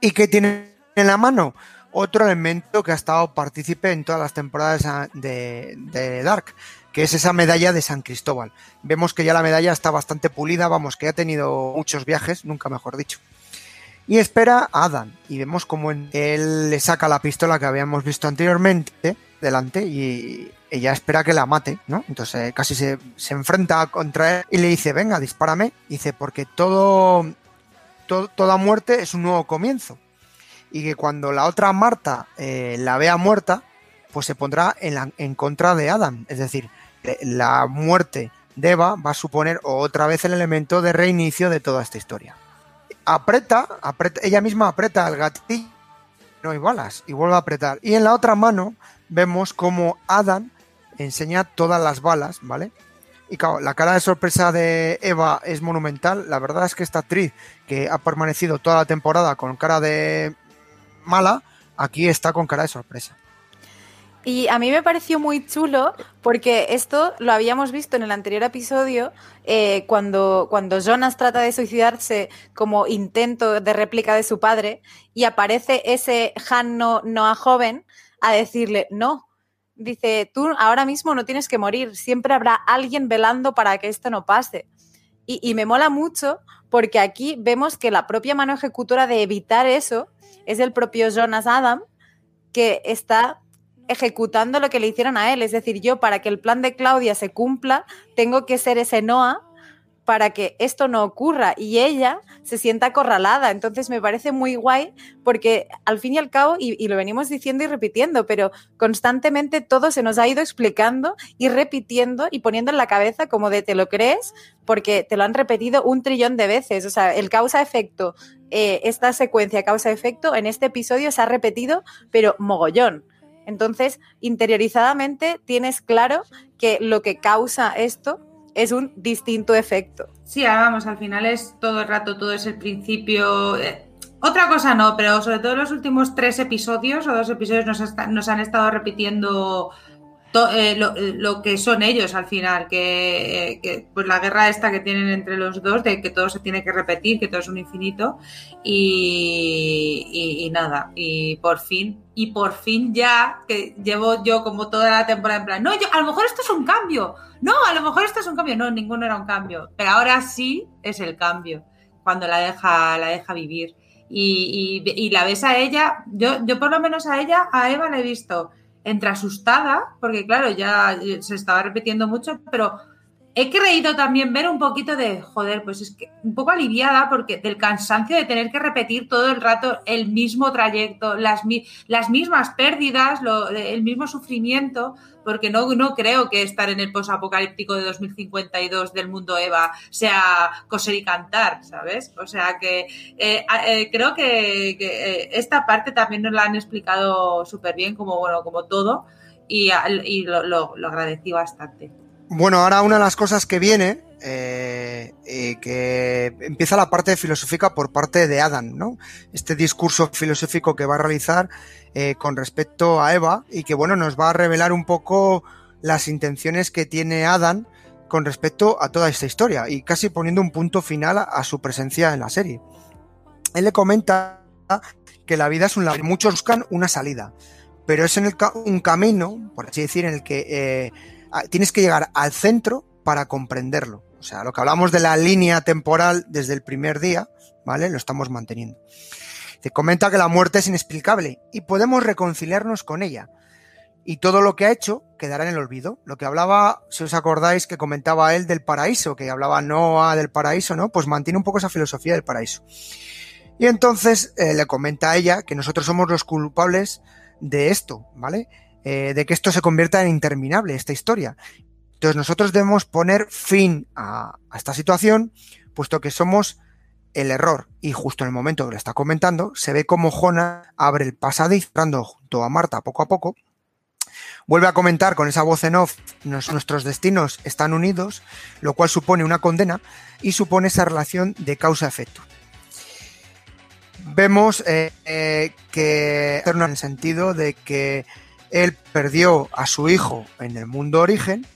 y que tiene en la mano otro elemento que ha estado partícipe en todas las temporadas de, de Dark, que es esa medalla de San Cristóbal. Vemos que ya la medalla está bastante pulida, vamos, que ha tenido muchos viajes, nunca mejor dicho y espera a Adam. Y vemos como él le saca la pistola que habíamos visto anteriormente delante y ella espera que la mate, ¿no? Entonces eh, casi se, se enfrenta contra él y le dice, venga, dispárame. Dice, porque todo, to- toda muerte es un nuevo comienzo. Y que cuando la otra Marta eh, la vea muerta, pues se pondrá en, la- en contra de Adam. Es decir, eh, la muerte de Eva va a suponer otra vez el elemento de reinicio de toda esta historia aprieta, ella misma aprieta el gatillo, no hay balas, y vuelve a apretar. Y en la otra mano vemos como Adam enseña todas las balas, ¿vale? Y claro, la cara de sorpresa de Eva es monumental. La verdad es que esta actriz, que ha permanecido toda la temporada con cara de mala, aquí está con cara de sorpresa. Y a mí me pareció muy chulo porque esto lo habíamos visto en el anterior episodio eh, cuando, cuando Jonas trata de suicidarse como intento de réplica de su padre y aparece ese Han no, Noah joven a decirle no. Dice, tú ahora mismo no tienes que morir, siempre habrá alguien velando para que esto no pase. Y me mola mucho porque aquí vemos que la propia mano ejecutora de evitar eso es el propio Jonas Adam que está ejecutando lo que le hicieron a él. Es decir, yo para que el plan de Claudia se cumpla, tengo que ser ese Noah para que esto no ocurra y ella se sienta acorralada. Entonces me parece muy guay porque al fin y al cabo, y, lo venimos diciendo y repitiendo, pero constantemente todo se nos ha ido explicando y repitiendo y poniendo en la cabeza como de te lo crees porque te lo han repetido un trillón de veces. O sea, el causa-efecto, eh, esta secuencia causa-efecto en este episodio se ha repetido, pero mogollón. Entonces, interiorizadamente tienes claro que lo que causa esto es un distinto efecto. Sí, vamos, al final es todo el rato, todo es el principio. Eh, otra cosa no, pero sobre todo los últimos tres episodios o dos episodios nos han estado repitiendo to, eh, lo, que son ellos al final, que, que, pues la guerra esta que tienen entre los dos, de que todo se tiene que repetir, que todo es un infinito, y, y, y nada, y por fin, y por fin ya, que llevo yo como toda la temporada en plan, no, yo, a lo mejor esto es un cambio, no, a lo mejor esto es un cambio, no, ninguno era un cambio, pero ahora sí es el cambio, cuando la deja, la deja vivir. Y, y, y la ves a ella, yo, yo por lo menos a ella, a Eva la he visto entre asustada, porque claro, ya se estaba repitiendo mucho, pero he creído también ver un poquito de, joder, pues es que un poco aliviada porque del cansancio de tener que repetir todo el rato el mismo trayecto, las, las mismas pérdidas, el mismo sufrimiento, porque no, no creo que estar en el posapocalíptico de 2052 del mundo Eva sea coser y cantar, ¿sabes? O sea que eh, eh, creo que, eh, esta parte también nos la han explicado súper bien, como bueno, como todo, y, lo, lo agradecí bastante. Bueno, ahora una de las cosas que viene, que empieza la parte filosófica por parte de Adam, ¿no? Este discurso filosófico que va a realizar eh, con respecto a Eva y que, bueno, nos va a revelar un poco las intenciones que tiene Adam con respecto a toda esta historia y casi poniendo un punto final a, su presencia en la serie. Él le comenta que la vida es un laberinto, muchos buscan una salida, pero es en el un camino, por así decir, en el que eh, tienes que llegar al centro para comprenderlo. O sea, lo que hablamos de la línea temporal desde el primer día, ¿vale? Lo estamos manteniendo. Te comenta que la muerte es inexplicable y podemos reconciliarnos con ella. Y todo lo que ha hecho quedará en el olvido. Lo que hablaba, si os acordáis, que comentaba él del paraíso, que hablaba Noah del paraíso, ¿no? Pues mantiene un poco esa filosofía del paraíso. Y entonces eh, le comenta a ella que nosotros somos los culpables de esto, ¿vale? Eh, de que esto se convierta en interminable, esta historia. Entonces nosotros debemos poner fin a, esta situación, puesto que somos el error. Y justo en el momento que le está comentando, se ve como Jonah abre el pasadizo, entrando junto a Marta poco a poco. Vuelve a comentar con esa voz en off, nuestros destinos están unidos, lo cual supone una condena y supone esa relación de causa-efecto. Vemos eh, eh, que en el sentido de que él perdió a su hijo en el mundo origen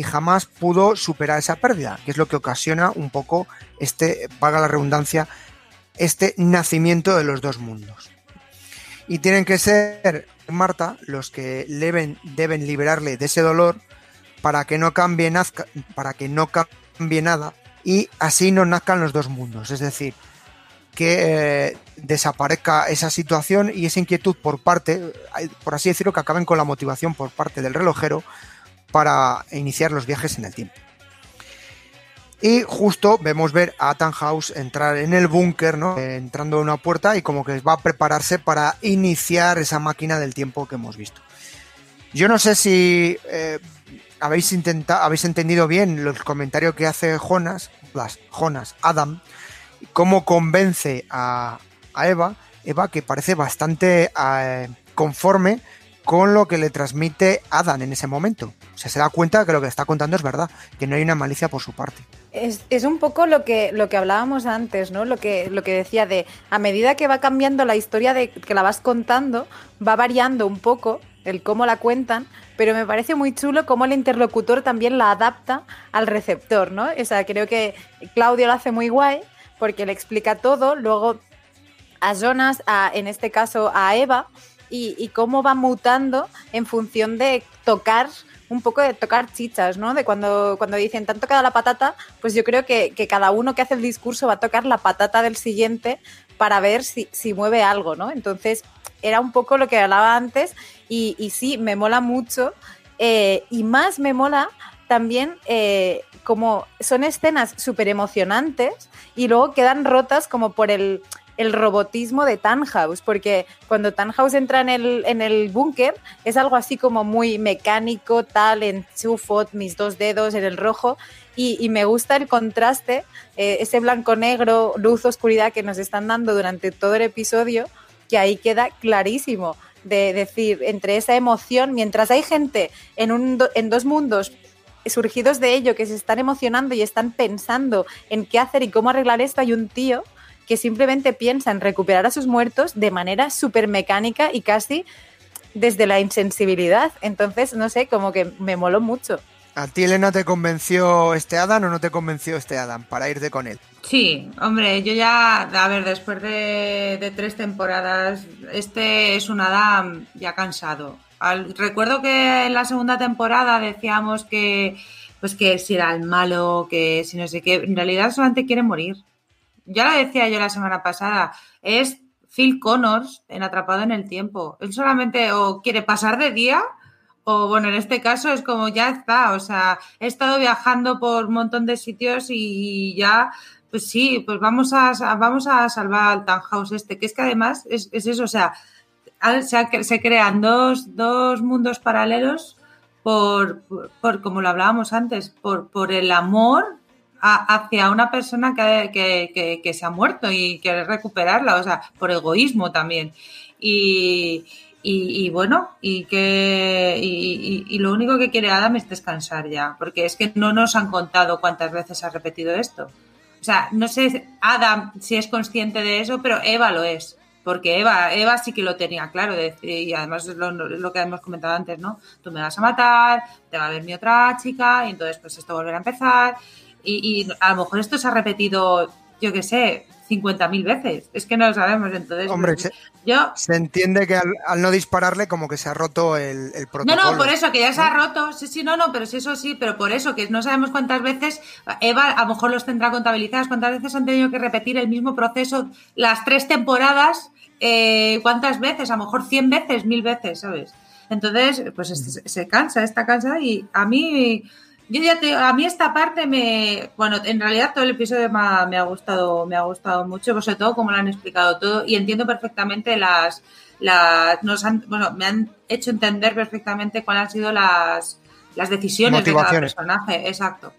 y jamás pudo superar esa pérdida, que es lo que ocasiona un poco este, paga la redundancia, este nacimiento de los dos mundos. Y tienen que ser Marta los que deben, deben liberarle de ese dolor para que no cambie para que no cambie nada y así no nazcan los dos mundos. Es decir, que eh, desaparezca esa situación y esa inquietud por parte, por así decirlo, que acaben con la motivación por parte del relojero para iniciar los viajes en el tiempo. Y justo vemos ver a Tannhaus entrar en el búnker, ¿no? entrando a una puerta y como que va a prepararse para iniciar esa máquina del tiempo que hemos visto. Yo no sé si eh, habéis intentado, habéis entendido bien el comentario que hace Jonas, Jonas, Adam, cómo convence a, Eva, Eva que parece bastante eh, conforme con lo que le transmite Adam en ese momento. Se da cuenta que lo que está contando es verdad, que no hay una malicia por su parte. Es, un poco lo que, lo que hablábamos antes, ¿no? Lo que, lo que decía de, a medida que va cambiando la historia de que la vas contando, va variando un poco el cómo la cuentan, pero me parece muy chulo cómo el interlocutor también la adapta al receptor, ¿no? O sea, creo que Claudio lo hace muy guay porque le explica todo, luego a Jonas, a, en este caso a Eva, y, cómo va mutando en función de tocar un poco de tocar chichas, ¿no? De cuando, cuando dicen, tanto cada la patata? Pues yo creo que, cada uno que hace el discurso va a tocar la patata del siguiente para ver si, mueve algo, ¿no? Entonces, era un poco lo que hablaba antes y, y sí, me mola mucho eh, y más me mola también eh, como son escenas súper emocionantes y luego quedan rotas como por el, robotismo de Tannhaus, porque cuando Tannhaus entra en el, en el búnker es algo así como muy mecánico, tal, en chufot, mis dos dedos en el rojo, y, me gusta el contraste, eh, ese blanco-negro, luz-oscuridad que nos están dando durante todo el episodio, que ahí queda clarísimo de decir, entre esa emoción, mientras hay gente en, un, en dos mundos surgidos de ello, que se están emocionando y están pensando en qué hacer y cómo arreglar esto, hay un tío que simplemente piensa en recuperar a sus muertos de manera súper mecánica y casi desde la insensibilidad. Entonces, no sé, como que me moló mucho. ¿A ti, Elena, te convenció este Adam o no te convenció este Adam para irte con él? Sí, hombre, yo ya, a ver, después de, de tres temporadas, este es un Adam ya cansado recuerdo que en la segunda temporada decíamos que pues que si era el malo, que si no sé qué, en realidad solamente quiere morir. Ya lo decía yo la semana pasada, es Phil Connors en Atrapado en el Tiempo. Él solamente o quiere pasar de día o bueno, en este caso es como ya está, o sea, he estado viajando por un montón de sitios y ya, pues sí, pues vamos a, vamos a salvar al townhouse este, que es que además es, eso, o sea, se, se crean dos, dos, mundos paralelos por, por, como lo hablábamos antes, por, por el amor hacia una persona que, que, que, se ha muerto y quiere recuperarla, o sea, por egoísmo también. Y, y, bueno, y que y, lo único que quiere Adam es descansar ya, porque es que no nos han contado cuántas veces ha repetido esto. O sea, no sé Adam si es consciente de eso, pero Eva lo es. Porque Eva, Eva sí que lo tenía claro, y además es lo, que hemos comentado antes, ¿no? Tú me vas a matar, te va a ver mi otra chica, y entonces pues esto volverá a empezar. Y, y a lo mejor esto se ha repetido, yo qué sé, 50.000 veces. Es que no lo sabemos. Entonces, Hombre, se, yo... se entiende que al, no dispararle como que se ha roto el, el, protocolo. No, no, por eso, que ya se ha roto. Sí, sí, no, no, pero sí, eso sí, pero por eso, que no sabemos cuántas veces Eva a lo mejor los tendrá contabilizadas, cuántas veces han tenido que repetir el mismo proceso las tres temporadas, eh, cuántas veces, a lo mejor 100 veces, mil veces, ¿sabes? Entonces, pues se, se cansa, está cansada y a mí yo ya te, a mí esta parte me, bueno, en realidad todo el episodio me ha, me ha gustado, me ha gustado mucho, sobre todo como lo han explicado todo y entiendo perfectamente las, las, nos han, bueno, me han hecho entender perfectamente cuáles han sido las, las decisiones de cada personaje, exacto.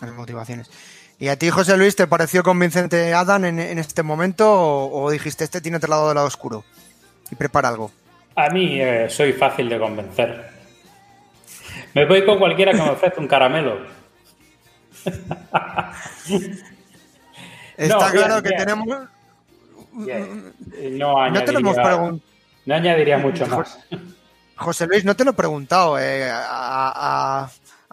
Las motivaciones. ¿Y a ti, José Luis, te pareció convincente Adam en, en este momento o, dijiste este tiene otro lado del lado oscuro y prepara algo? A mí eh, soy fácil de convencer. Me voy con cualquiera que me ofrezca un caramelo. Está claro que tenemos. No, añadiría, no añadiría mucho más. José Luis, no te lo he preguntado. Eh, a,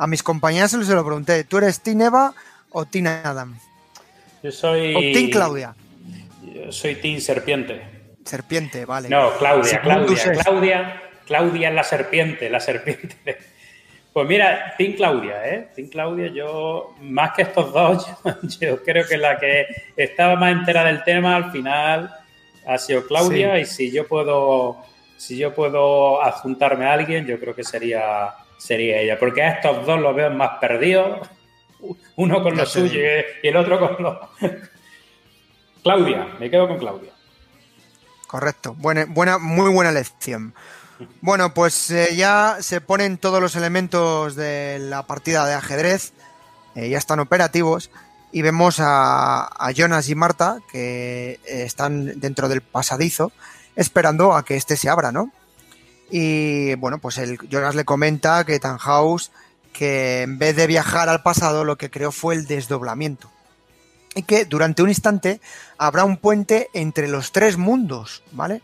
mis compañeras se lo pregunté. ¿Tú eres Team Eva o Team Adam? Yo soy. ¿O Team Claudia? Yo soy Team Serpiente. Serpiente, vale. No, Claudia, Claudia, Claudia. Claudia es la serpiente, la serpiente. Pues mira, Team Claudia, ¿eh? Team Claudia, yo, más que estos dos, yo, creo que la que estaba más entera del tema al final ha sido Claudia y si yo puedo, si yo puedo adjuntarme a alguien, yo creo que sería, sería ella, porque a estos dos los veo más perdidos, uno con lo suyo y el otro con lo... Claudia, me quedo con Claudia. Correcto, buena, buena, muy buena lección. Bueno, pues eh, ya se ponen todos los elementos de la partida de ajedrez, eh, ya están operativos y vemos a, Jonas y Marta que eh, están dentro del pasadizo esperando a que este se abra, ¿no? Y bueno, pues el Jonas le comenta que Tannhaus que en vez de viajar al pasado lo que creó fue el desdoblamiento y que durante un instante habrá un puente entre los tres mundos, ¿vale?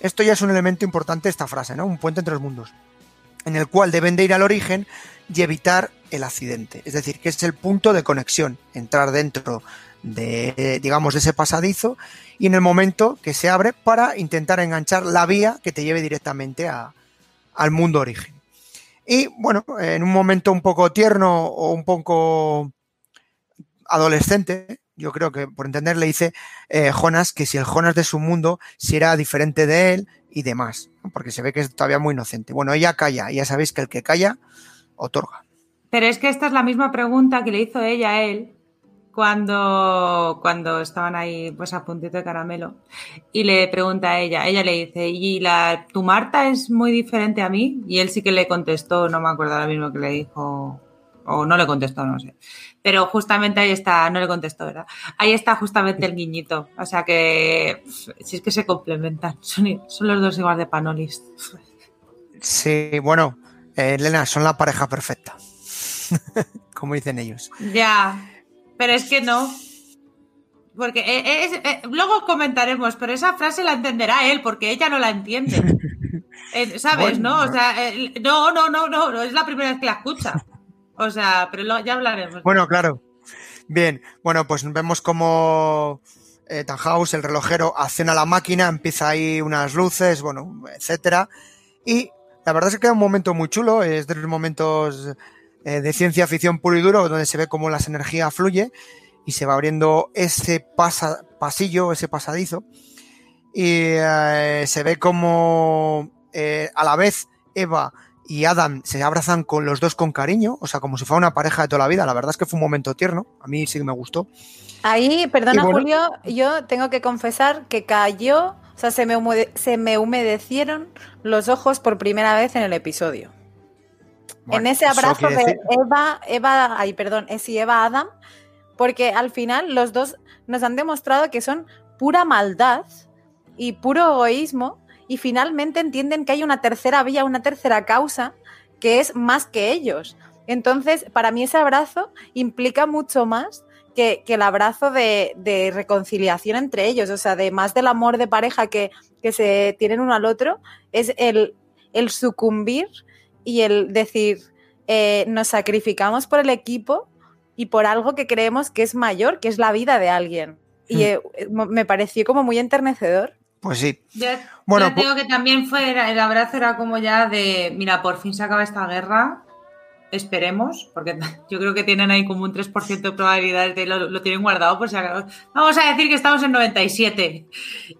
Esto ya es un elemento importante esta frase, ¿no? Un puente entre los mundos, en el cual deben de ir al origen y evitar el accidente. Es decir, que es el punto de conexión, entrar dentro de, digamos, ese pasadizo y en el momento que se abre para intentar enganchar la vía que te lleve directamente al mundo origen. Y bueno, en un momento un poco tierno o un poco adolescente, yo creo que por entender le dice eh, Jonas que si el Jonas de su mundo si era diferente de él y demás, porque se ve que es todavía muy inocente. Bueno, ella calla, y ya sabéis que el que calla otorga. Pero es que esta es la misma pregunta que le hizo ella a él cuando, cuando estaban ahí pues a puntito de caramelo y le pregunta a ella, ella le dice, ¿y la, tu Marta es muy diferente a mí? Y él sí que le contestó, no me acuerdo ahora mismo que le dijo, o no le contestó, no sé pero justamente ahí está, no le contesto, ¿verdad? Ahí está justamente el guiñito. O sea que, si es que se complementan, son, los dos igual de panolis. Sí, bueno, eh, Elena, son la pareja perfecta, como dicen ellos. Ya, pero es que no. Porque eh, eh, luego comentaremos, pero esa frase la entenderá él, porque ella no la entiende. ¿Sabes? ¿No? O sea, no, no, no, no, no, es la primera vez que la escucha. O sea, pero ya hablaremos. Bueno, claro. Bien, bueno, pues vemos como eh, Tanhaus, el relojero, acciona la máquina, empieza ahí unas luces, bueno, etcétera. Y la verdad es que queda un momento muy chulo, es de los momentos eh, de ciencia ficción puro y duro, donde se ve cómo las energías fluye y se va abriendo ese pasillo, ese pasadizo. Y eh, se ve como a la vez Eva y Adam se abrazan con los dos con cariño, o sea, como si fuera una pareja de toda la vida. La verdad es que fue un momento tierno, a mí sí que me gustó. Ahí, perdona bueno- Julio, yo tengo que confesar que cayó, o sea, se me, se me humedecieron los ojos por primera vez en el episodio. Bueno, en ese abrazo de decir- Eva, Eva, ay, perdón, es y Eva Adam, porque al final los dos nos han demostrado que son pura maldad y puro egoísmo y finalmente entienden que hay una tercera vía, una tercera causa que es más que ellos. Entonces, para mí ese abrazo implica mucho más que, que el abrazo de, de reconciliación entre ellos, o sea, de más del amor de pareja que, que se tienen uno al otro, es el, el sucumbir y el decir, eh, nos sacrificamos por el equipo y por algo que creemos que es mayor, que es la vida de alguien. Y Mm. eh, me pareció como muy enternecedor. Pues sí. Ya, Bueno, digo que también fue, el abrazo era como ya de, mira, por fin se acaba esta guerra, esperemos, porque yo creo que tienen ahí como un 3% de probabilidades de lo, lo tienen guardado, acaso. Vamos a decir que estamos en 97.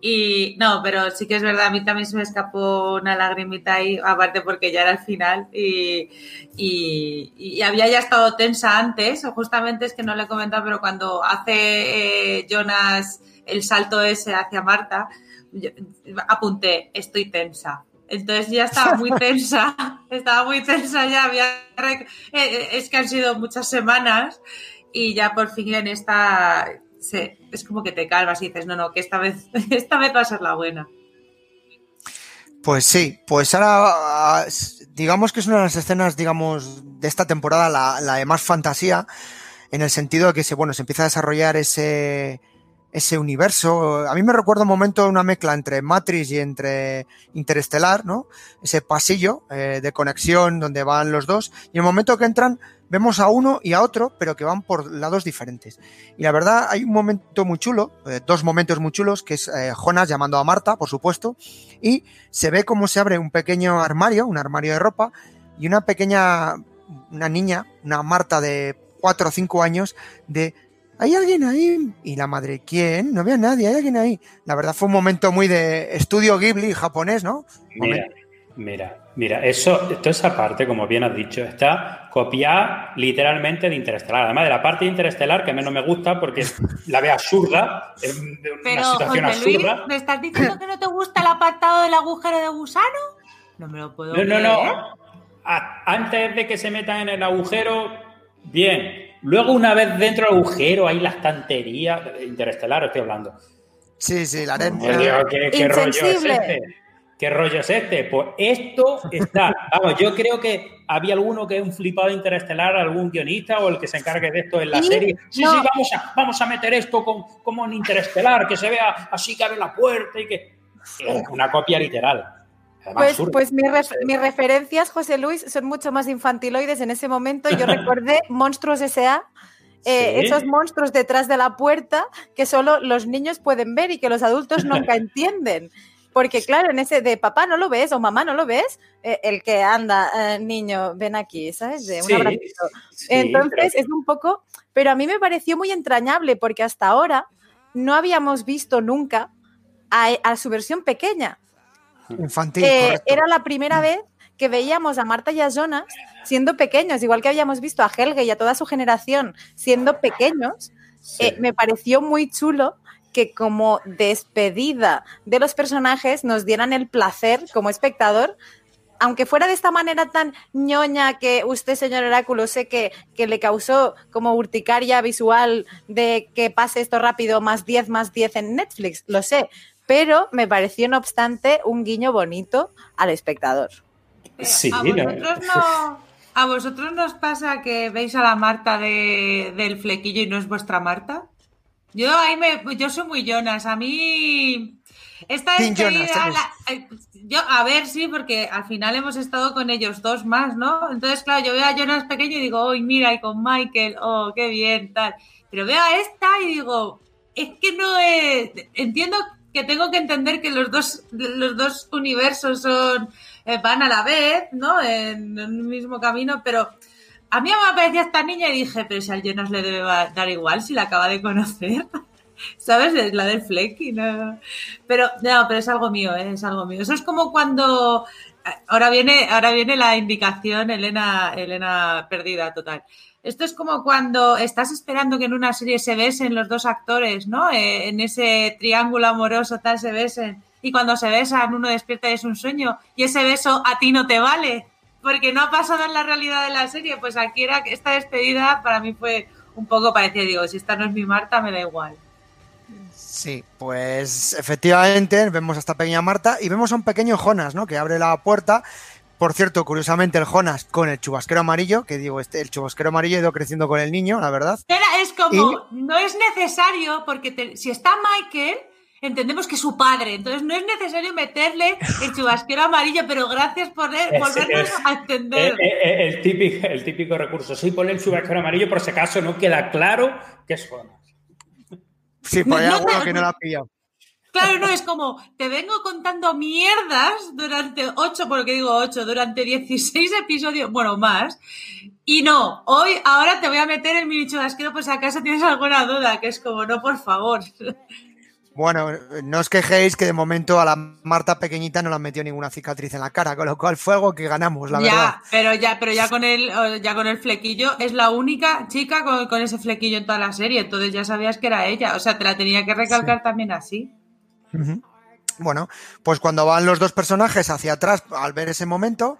Y no, pero sí que es verdad, a mí también se me escapó una lagrimita ahí, aparte porque ya era el final y, y- y había ya estado tensa antes, o justamente es que no le he comentado, pero cuando hace eh, Jonas el salto ese hacia Marta, yo apunté, estoy tensa. Entonces ya estaba muy tensa, estaba muy tensa ya, había eh, eh, es que han sido muchas semanas y ya por fin en esta se- es como que te calmas y dices, no, no, que esta vez, esta vez va a ser la buena. Pues sí, pues ahora ah, digamos que es una de las escenas, digamos, de esta temporada la, la de más fantasía, en el sentido de que se, bueno, se empieza a desarrollar ese, ese universo. A mí me recuerda un momento una mezcla entre Matrix y entre Interestelar, ¿no? Ese pasillo eh, de conexión donde van los dos. Y en el momento que entran, vemos a uno y a otro, pero que van por lados diferentes. Y la verdad, hay un momento muy chulo, eh, dos momentos muy chulos, que es eh, Jonas llamando a Marta, por supuesto, y se ve cómo se abre un pequeño armario, un armario de ropa, y una pequeña, una niña, una Marta de cuatro o cinco años, de ¿hay alguien ahí? Y la madre, ¿quién? No veo a nadie, ¿hay alguien ahí? La verdad fue un momento muy de estudio Ghibli japonés, ¿no? Mira, mira, mira, eso, toda esa parte, como bien has dicho, está copiada literalmente de Interestelar. Además de la parte de Interestelar que menos me gusta porque la veo absurda, es de una Pero, situación José Luis, absurda. ¿me estás diciendo que no te gusta el apartado del agujero de gusano? No me lo puedo No, no, creer. no. A- antes de que se metan en el agujero, bien. Luego, una vez dentro del agujero, hay la estantería. Interestelar, estoy hablando. Sí, sí, la arena. ¿qué, qué rollo es este? ¿Qué rollo es este? Pues esto está. Vamos, yo creo que había alguno que es un flipado interestelar, algún guionista o el que se encargue de esto en la Sí, serie. Sí, no. sí, vamos a, vamos a meter esto con, como en interestelar, que se vea así que abre la puerta y que. Es una copia literal. Además, Pues, pues mis, ref- mis referencias, José Luis, son mucho más infantiloides. En ese momento yo recordé Monstruos S.A., eh, Sí. esos monstruos detrás de la puerta que solo los niños pueden ver y que los adultos nunca entienden. Porque claro, en ese de papá no lo ves o mamá no lo ves, eh, el que anda, eh, niño, ven aquí, ¿sabes? De un Sí, abracito. sí, Entonces es un poco, pero a mí me pareció muy entrañable porque hasta ahora no habíamos visto nunca a, a su versión pequeña. Infantil, Eh, era la primera vez que veíamos a Marta y a Jonas siendo pequeños, igual que habíamos visto a Helge y a toda su generación siendo pequeños. Sí. eh, me pareció muy chulo que como despedida de los personajes nos dieran el placer como espectador, aunque fuera de esta manera tan ñoña que usted, señor Oráculo, sé que, que le causó como urticaria visual de que pase esto rápido, más 10, más 10 en Netflix, lo sé, pero me pareció, no obstante, un guiño bonito al espectador. Sí, a vosotros no, a vosotros nos pasa que veis a la Marta de, del flequillo y no es vuestra Marta. Yo ahí me, yo soy muy Jonas. A mí esta despedida, Jonas, la- eh, yo a ver sí, porque al final hemos estado con ellos dos más, ¿no? Entonces claro, yo veo a Jonas pequeño y digo, uy, mira, y con Michael, oh, qué bien, tal. Pero veo a esta y digo, es que no es, entiendo que tengo que entender que los dos, los dos universos son eh, van a la vez, ¿no? En, un mismo camino, pero a mí me aparecía esta niña y dije, pero si al Jonas le debe dar igual si la acaba de conocer. ¿Sabes? Es la del Fleck y no. Pero, no, pero es algo mío, ¿eh? es algo mío. Eso es como cuando ahora viene, ahora viene la indicación, Elena, Elena perdida total. Esto es como cuando estás esperando que en una serie se besen los dos actores, ¿no? Eh, en ese triángulo amoroso tal se besen. Y cuando se besan, uno despierta y es un sueño. Y ese beso a ti no te vale. Porque no ha pasado en la realidad de la serie. Pues aquí era esta despedida para mí fue un poco parecida. Digo, si esta no es mi Marta, me da igual. Sí, pues efectivamente vemos a esta pequeña Marta y vemos a un pequeño Jonas, ¿no? Que abre la puerta. Por cierto, curiosamente el Jonas con el chubasquero amarillo, que digo, este, el chubasquero amarillo ha ido creciendo con el niño, la verdad. Pero es como, no es necesario, porque si está Michael, entendemos que es su padre, entonces no es necesario meterle el chubasquero amarillo, pero gracias por volvernos a entender. El, típico, el típico recurso, sí, ponle el chubasquero amarillo, por si acaso no queda claro que es Jonas. Sí, por ahí alguno que no la ha pillado. Claro, no, es como, te vengo contando mierdas durante ocho, porque digo ocho, durante 16 episodios, bueno, más. Y no, hoy, ahora te voy a meter el mini chubasquero por si acaso tienes alguna duda, que es como, no, por favor. Bueno, no os quejéis que de momento a la Marta pequeñita no le han metido ninguna cicatriz en la cara, con lo cual fue algo que ganamos, la ya, verdad. Pero ya, pero ya con el, ya con el flequillo, es la única chica con, ese flequillo en toda la serie, entonces ya sabías que era ella. O sea, te la tenía que recalcar también así. Bueno, pues cuando van los dos personajes hacia atrás al ver ese momento,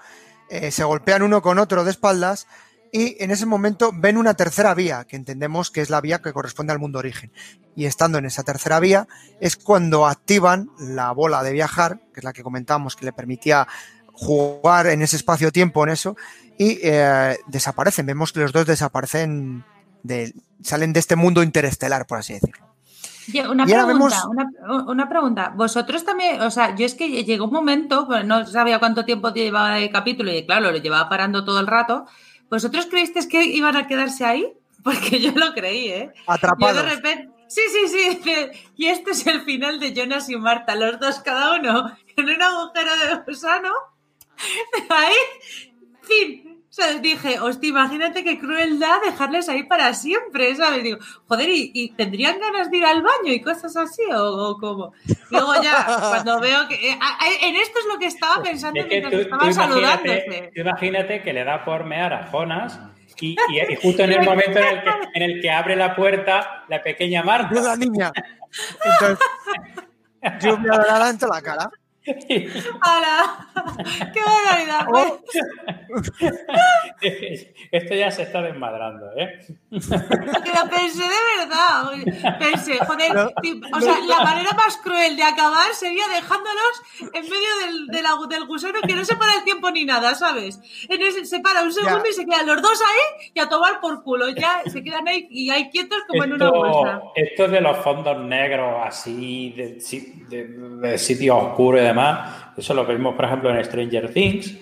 eh, se golpean uno con otro de espaldas y en ese momento ven una tercera vía, que entendemos que es la vía que corresponde al mundo origen. Y estando en esa tercera vía es cuando activan la bola de viajar, que es la que comentamos que le permitía jugar en ese espacio-tiempo en eso, y eh, desaparecen. Vemos que los dos desaparecen, de, salen de este mundo interestelar, por así decirlo. Una pregunta, una, pregunta. Vosotros también, o sea, yo es que llegó un momento, pues no sabía cuánto tiempo llevaba el capítulo y claro, lo llevaba parando todo el rato, ¿Vosotros creísteis que iban a quedarse ahí? Porque yo lo creí, ¿eh? Atrapados. Yo de repente... Sí, sí, sí. Y este es el final de Jonas y Marta, los dos cada uno en un agujero de gusano. Ahí, fin, sea, dije, hostia, imagínate qué crueldad dejarles ahí para siempre, ¿sabes? Digo, joder, ¿y, tendrían ganas de ir al baño y cosas así o, cómo? Luego ya, cuando veo que... Eh, en esto es lo que estaba pensando mientras estaba saludándose. Imagínate que le da por mear a Jonas y, justo en el momento en el, que, en el que abre la puerta la pequeña Marta. La niña. Entonces, lluvia dorada en la cara. ¡Hala! ¡Qué barbaridad! Esto ya se está desmadrando, ¿eh? Lo pensé de verdad. Pensé, joder, o sea, la manera más cruel de acabar sería dejándolos en medio del, del, del gusano que no se para el tiempo ni nada, ¿sabes? En ese, se para un segundo y se quedan los dos ahí y a tomar por culo. Ya se quedan ahí y hay quietos como en una bolsa. Esto de los fondos negros así, de, de, de sitios oscuros y demás eso lo vemos, por ejemplo, en Stranger Things.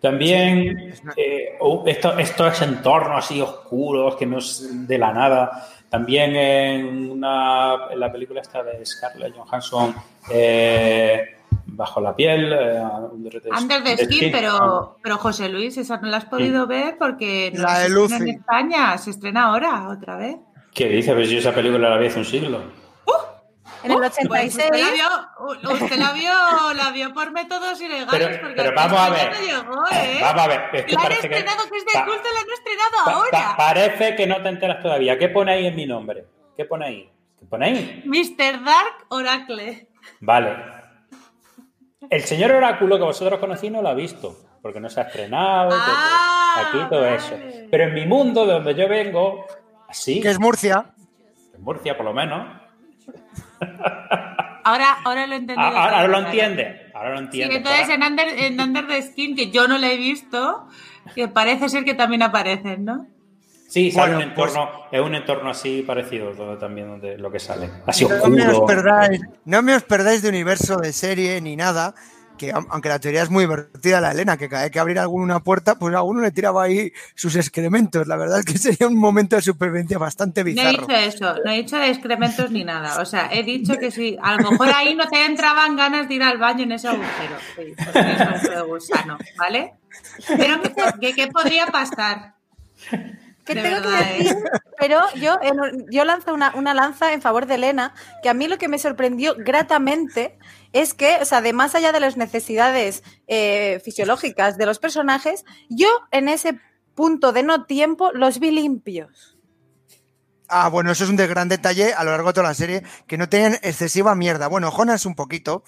También eh, estos, entornos así oscuros que no es de la nada. También en, una, en la película esta de Scarlett Johansson, eh, Bajo la piel. Eh, Under the Skin, pero, pero José Luis, esa no la has podido ver porque no la se en España, se estrena ahora, otra vez. ¿Qué dice? Pues yo esa película la vi hace un siglo. En el 86. usted, la vio, usted la vio, la vio por métodos ilegales. Pero, pero vamos a ver. Llegó, ¿eh? Vamos a ver. Es que la han estrenado, que, es de culto, la han estrenado ahora. parece que no te enteras todavía. ¿Qué pone ahí en mi nombre? ¿Qué pone ahí? ¿Qué pone ahí? Mr. Dark Oracle. Vale. El señor Oráculo que vosotros conocéis no lo ha visto, porque no se ha estrenado. Ah, aquí todo eso. Pero en mi mundo, de donde yo vengo, así. Que es Murcia. En Murcia, por lo menos Ahora, ahora lo he entendido. Ahora, lo entiende. Ahora lo entiende. entonces en Under, en Under the Skin, que yo no lo he visto, que parece ser que también aparecen, ¿no? Sí, sale un entorno, es un entorno así parecido todo también donde lo que sale. Así no Me os perdáis, no me os perdáis de universo de serie ni nada, que aunque la teoría es muy divertida, la Elena, que cada vez que abrir alguna puerta, pues a uno le tiraba ahí sus excrementos. La verdad es que sería un momento de supervivencia bastante bizarro. No he dicho eso, no he dicho de excrementos ni nada. O sea, he dicho que si a lo mejor ahí no te entraban ganas de ir al baño en ese agujero. Sí, porque es un de gusano, ¿vale? Pero ¿qué, qué podría pasar? ¿Qué De tengo que ¿eh? decir? Pero yo, en- yo lanzo una, una lanza en favor de Elena, que a mí lo que me sorprendió gratamente es que, o sea, de más allá de las necesidades eh, fisiológicas de los personajes, yo en ese punto de no tiempo los vi limpios. Ah, bueno, eso es un de- gran detalle a lo largo de toda la serie, que no tienen excesiva mierda. Bueno, Jonas un poquito,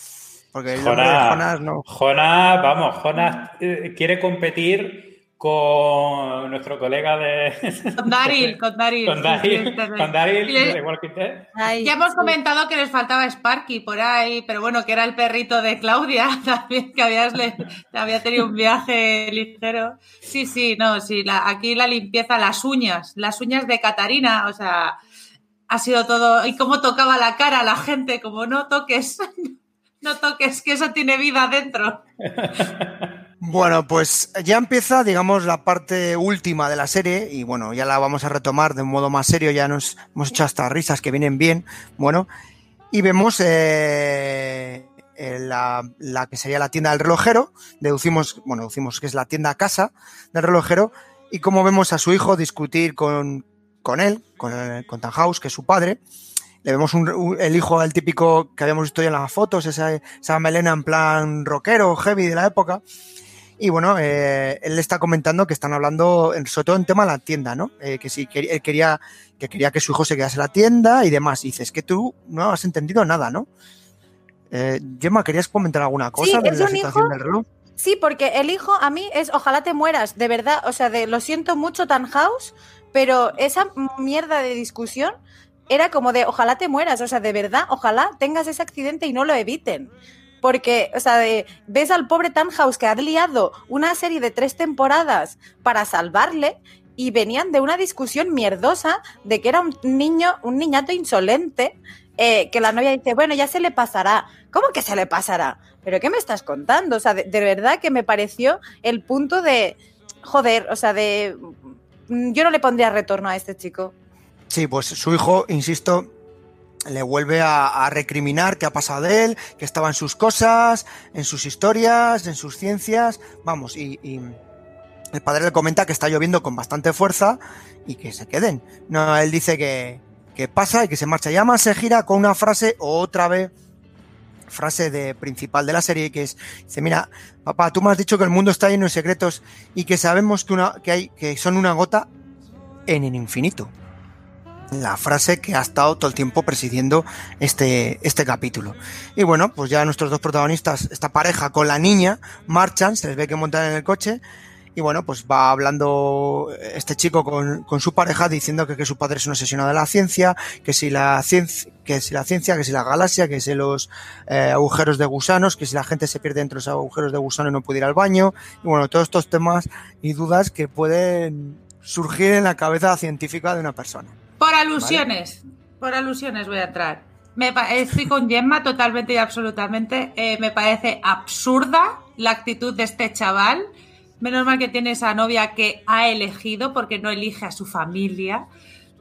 porque el de Jonas no. Jonas, vamos, Jonas eh, quiere competir con nuestro colega de. Con Daryl, con Daryl. Con sí, Daryl, sí, con Daryl Y le- de The Walking Dead. Ay, Ya hemos sí. comentado que les faltaba Sparky por ahí, pero bueno, que era el perrito de Claudia también, que habías le- había tenido un viaje ligero. Sí, sí, no, sí, la- aquí la limpieza, las uñas, las uñas de Catarina, o sea, ha sido todo. Y cómo tocaba la cara a la gente, como no toques, no toques, que eso tiene vida dentro. Bueno, pues ya empieza, digamos, la parte última de la serie y bueno, ya la vamos a retomar de un modo más serio, ya nos hemos hecho hasta risas que vienen bien, bueno, y vemos eh, eh, la, que sería la tienda del relojero, deducimos, bueno, deducimos que es la tienda casa del relojero y como vemos a su hijo discutir con, con él, con, el- con Tannhaus, que es su padre, le vemos un- el hijo, el típico que habíamos visto ya en las fotos, esa, esa melena en plan rockero, heavy de la época. Y bueno, eh, él le está comentando que están hablando, en- sobre todo en tema de la tienda, ¿no? Eh, que si quería, él quería, que quería que su hijo se quedase en la tienda y demás. Y dices que tú no has entendido nada, ¿no? Eh, Gemma, ¿querías comentar alguna cosa de es la situación hijo- del reloj? Sí, porque el hijo a mí es ojalá te mueras, de verdad, o sea, de lo siento mucho House, pero esa mierda de discusión era como de ojalá te mueras, o sea, de verdad, ojalá tengas ese accidente y no lo eviten. Porque, o sea, de- ves al pobre House que ha liado una serie de tres temporadas para salvarle y venían de una discusión mierdosa de que era un niño, un niñato insolente, eh, que la novia dice, bueno, ya se le pasará. ¿Cómo que se le pasará? ¿Pero qué me estás contando? O sea, de, de verdad que me pareció el punto de, joder, o sea, de, yo no le pondría retorno a este chico. Sí, pues su hijo, insisto, le vuelve a, recriminar qué ha pasado de él, que estaba en sus cosas, en sus historias, en sus ciencias. Vamos, y, el padre le comenta que está lloviendo con bastante fuerza y que se queden. No, él dice que, que pasa y que se marcha. Y además se gira con una frase otra vez frase de principal de la serie que es dice mira papá tú me has dicho que el mundo está lleno de secretos y que sabemos que una que hay que son una gota en el infinito la frase que ha estado todo el tiempo presidiendo este, este capítulo. Y bueno, pues ya nuestros dos protagonistas, esta pareja con la niña, marchan, se les ve que montan en el coche. Y bueno, pues va hablando este chico con, con su pareja diciendo que, que su padre es un obsesionado de la ciencia, que si la ciencia, que si la ciencia, que si la galaxia, que si los eh, agujeros de gusanos, que si la gente se pierde entre los agujeros de gusano y no puede ir al baño. Y bueno, todos estos temas y dudas que pueden surgir en la cabeza científica de una persona. Por alusiones, por alusiones voy a entrar. Me estoy con Gemma totalmente y absolutamente. Eh, me parece absurda la actitud de este chaval. Menos mal que tiene esa novia que ha elegido porque no elige a su familia.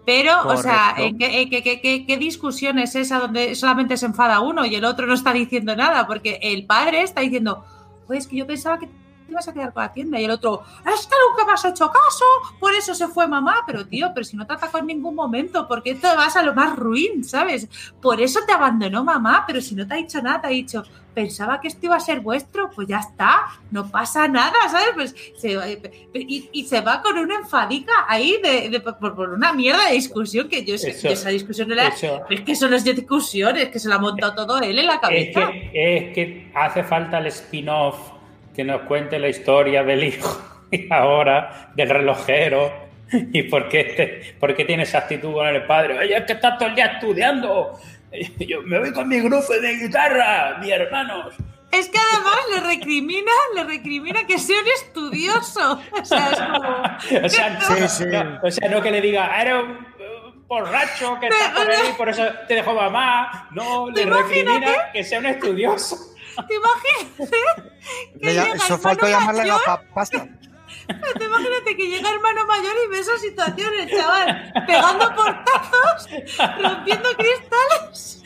Pero, o sea, Correcto. ¿en qué, en qué- qué- qué- qué discusión es esa donde solamente se enfada uno y el otro no está diciendo nada? Porque el padre está diciendo, pues que yo pensaba que te ibas a quedar con la tienda. Y el otro, es que nunca me has hecho caso, por eso se fue mamá. Pero tío, pero si no te atacó en ningún momento, ¿por qué te vas a lo más ruin, sabes? Por eso te abandonó mamá, pero si no te ha dicho nada, te ha dicho, pensaba que esto iba a ser vuestro, pues ya está, no pasa nada, ¿sabes? Pues se- y, y se va con una enfadica ahí de, de- por, por una mierda de discusión que yo, Eso- yo esa discusión no la... eso- Es que eso no es de discusión, es que se la ha montado todo él en la Es cabeza. que, es que hace falta el spin-off que nos cuente la historia del hijo y ahora del relojero y por qué, te- por qué tiene esa actitud con el padre. Oye, es que estás todo el día estudiando. Yo me voy con mi grupo de guitarra, mis hermanos. Es que además le recrimina, le recrimina que sea un estudioso. O sea, es como... O sea, Sí, no, sí. no, o sea, no que le diga, "Ah, eres un borracho que está por ahí, por eso te dejó mamá. No, le recrimina que sea un estudioso. ¿Te imaginas? Que lla- llega Eso hermano llamarle la mayor, pa- pasta. te imagínate que llega hermano mayor y ve esa situación, el chaval pegando portazos, rompiendo cristales.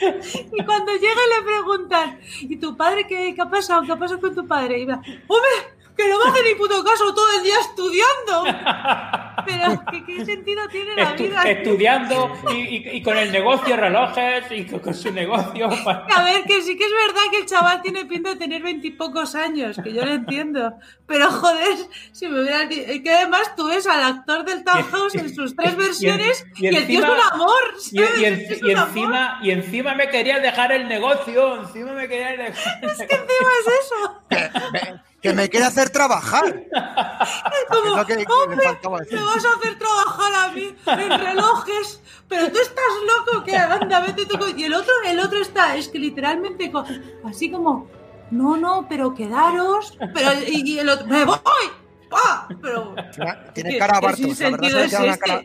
Y cuando llega le preguntan, ¿y tu padre qué, qué ha pasado? ¿Qué ha pasado con tu padre? Y va, ¡hombre! Que no me hace ni puto caso todo el día estudiando. Pero, ¿qué, qué sentido tiene la Estu- vida? estudiando y, y- y con el negocio relojes y con, con su negocio. A ver, que sí que es verdad que el chaval tiene pinta de tener veintipocos años, que yo lo entiendo. Pero joder, si me hubieran dicho. Que además tú ves al actor del Townhouse en sus tres versiones y, y el tío es un amor. Y, ¿sabes? y en- Es un amor. encima, y encima me quería dejar el negocio. Encima me quería dejar. Es que encima es eso. Que me quiere hacer trabajar. Como, Es lo que le hombre, me vas a hacer trabajar a mí en relojes, pero tú estás loco, que anda, vete tú con-". Y el otro, el otro está, es que literalmente co- así como, no, no, pero quedaros, pero, y, y el otro, me voy. Pero, Tiene, tiene ¿qué- cara a Bartos. La verdad sinsentido se le es queda una este? cara.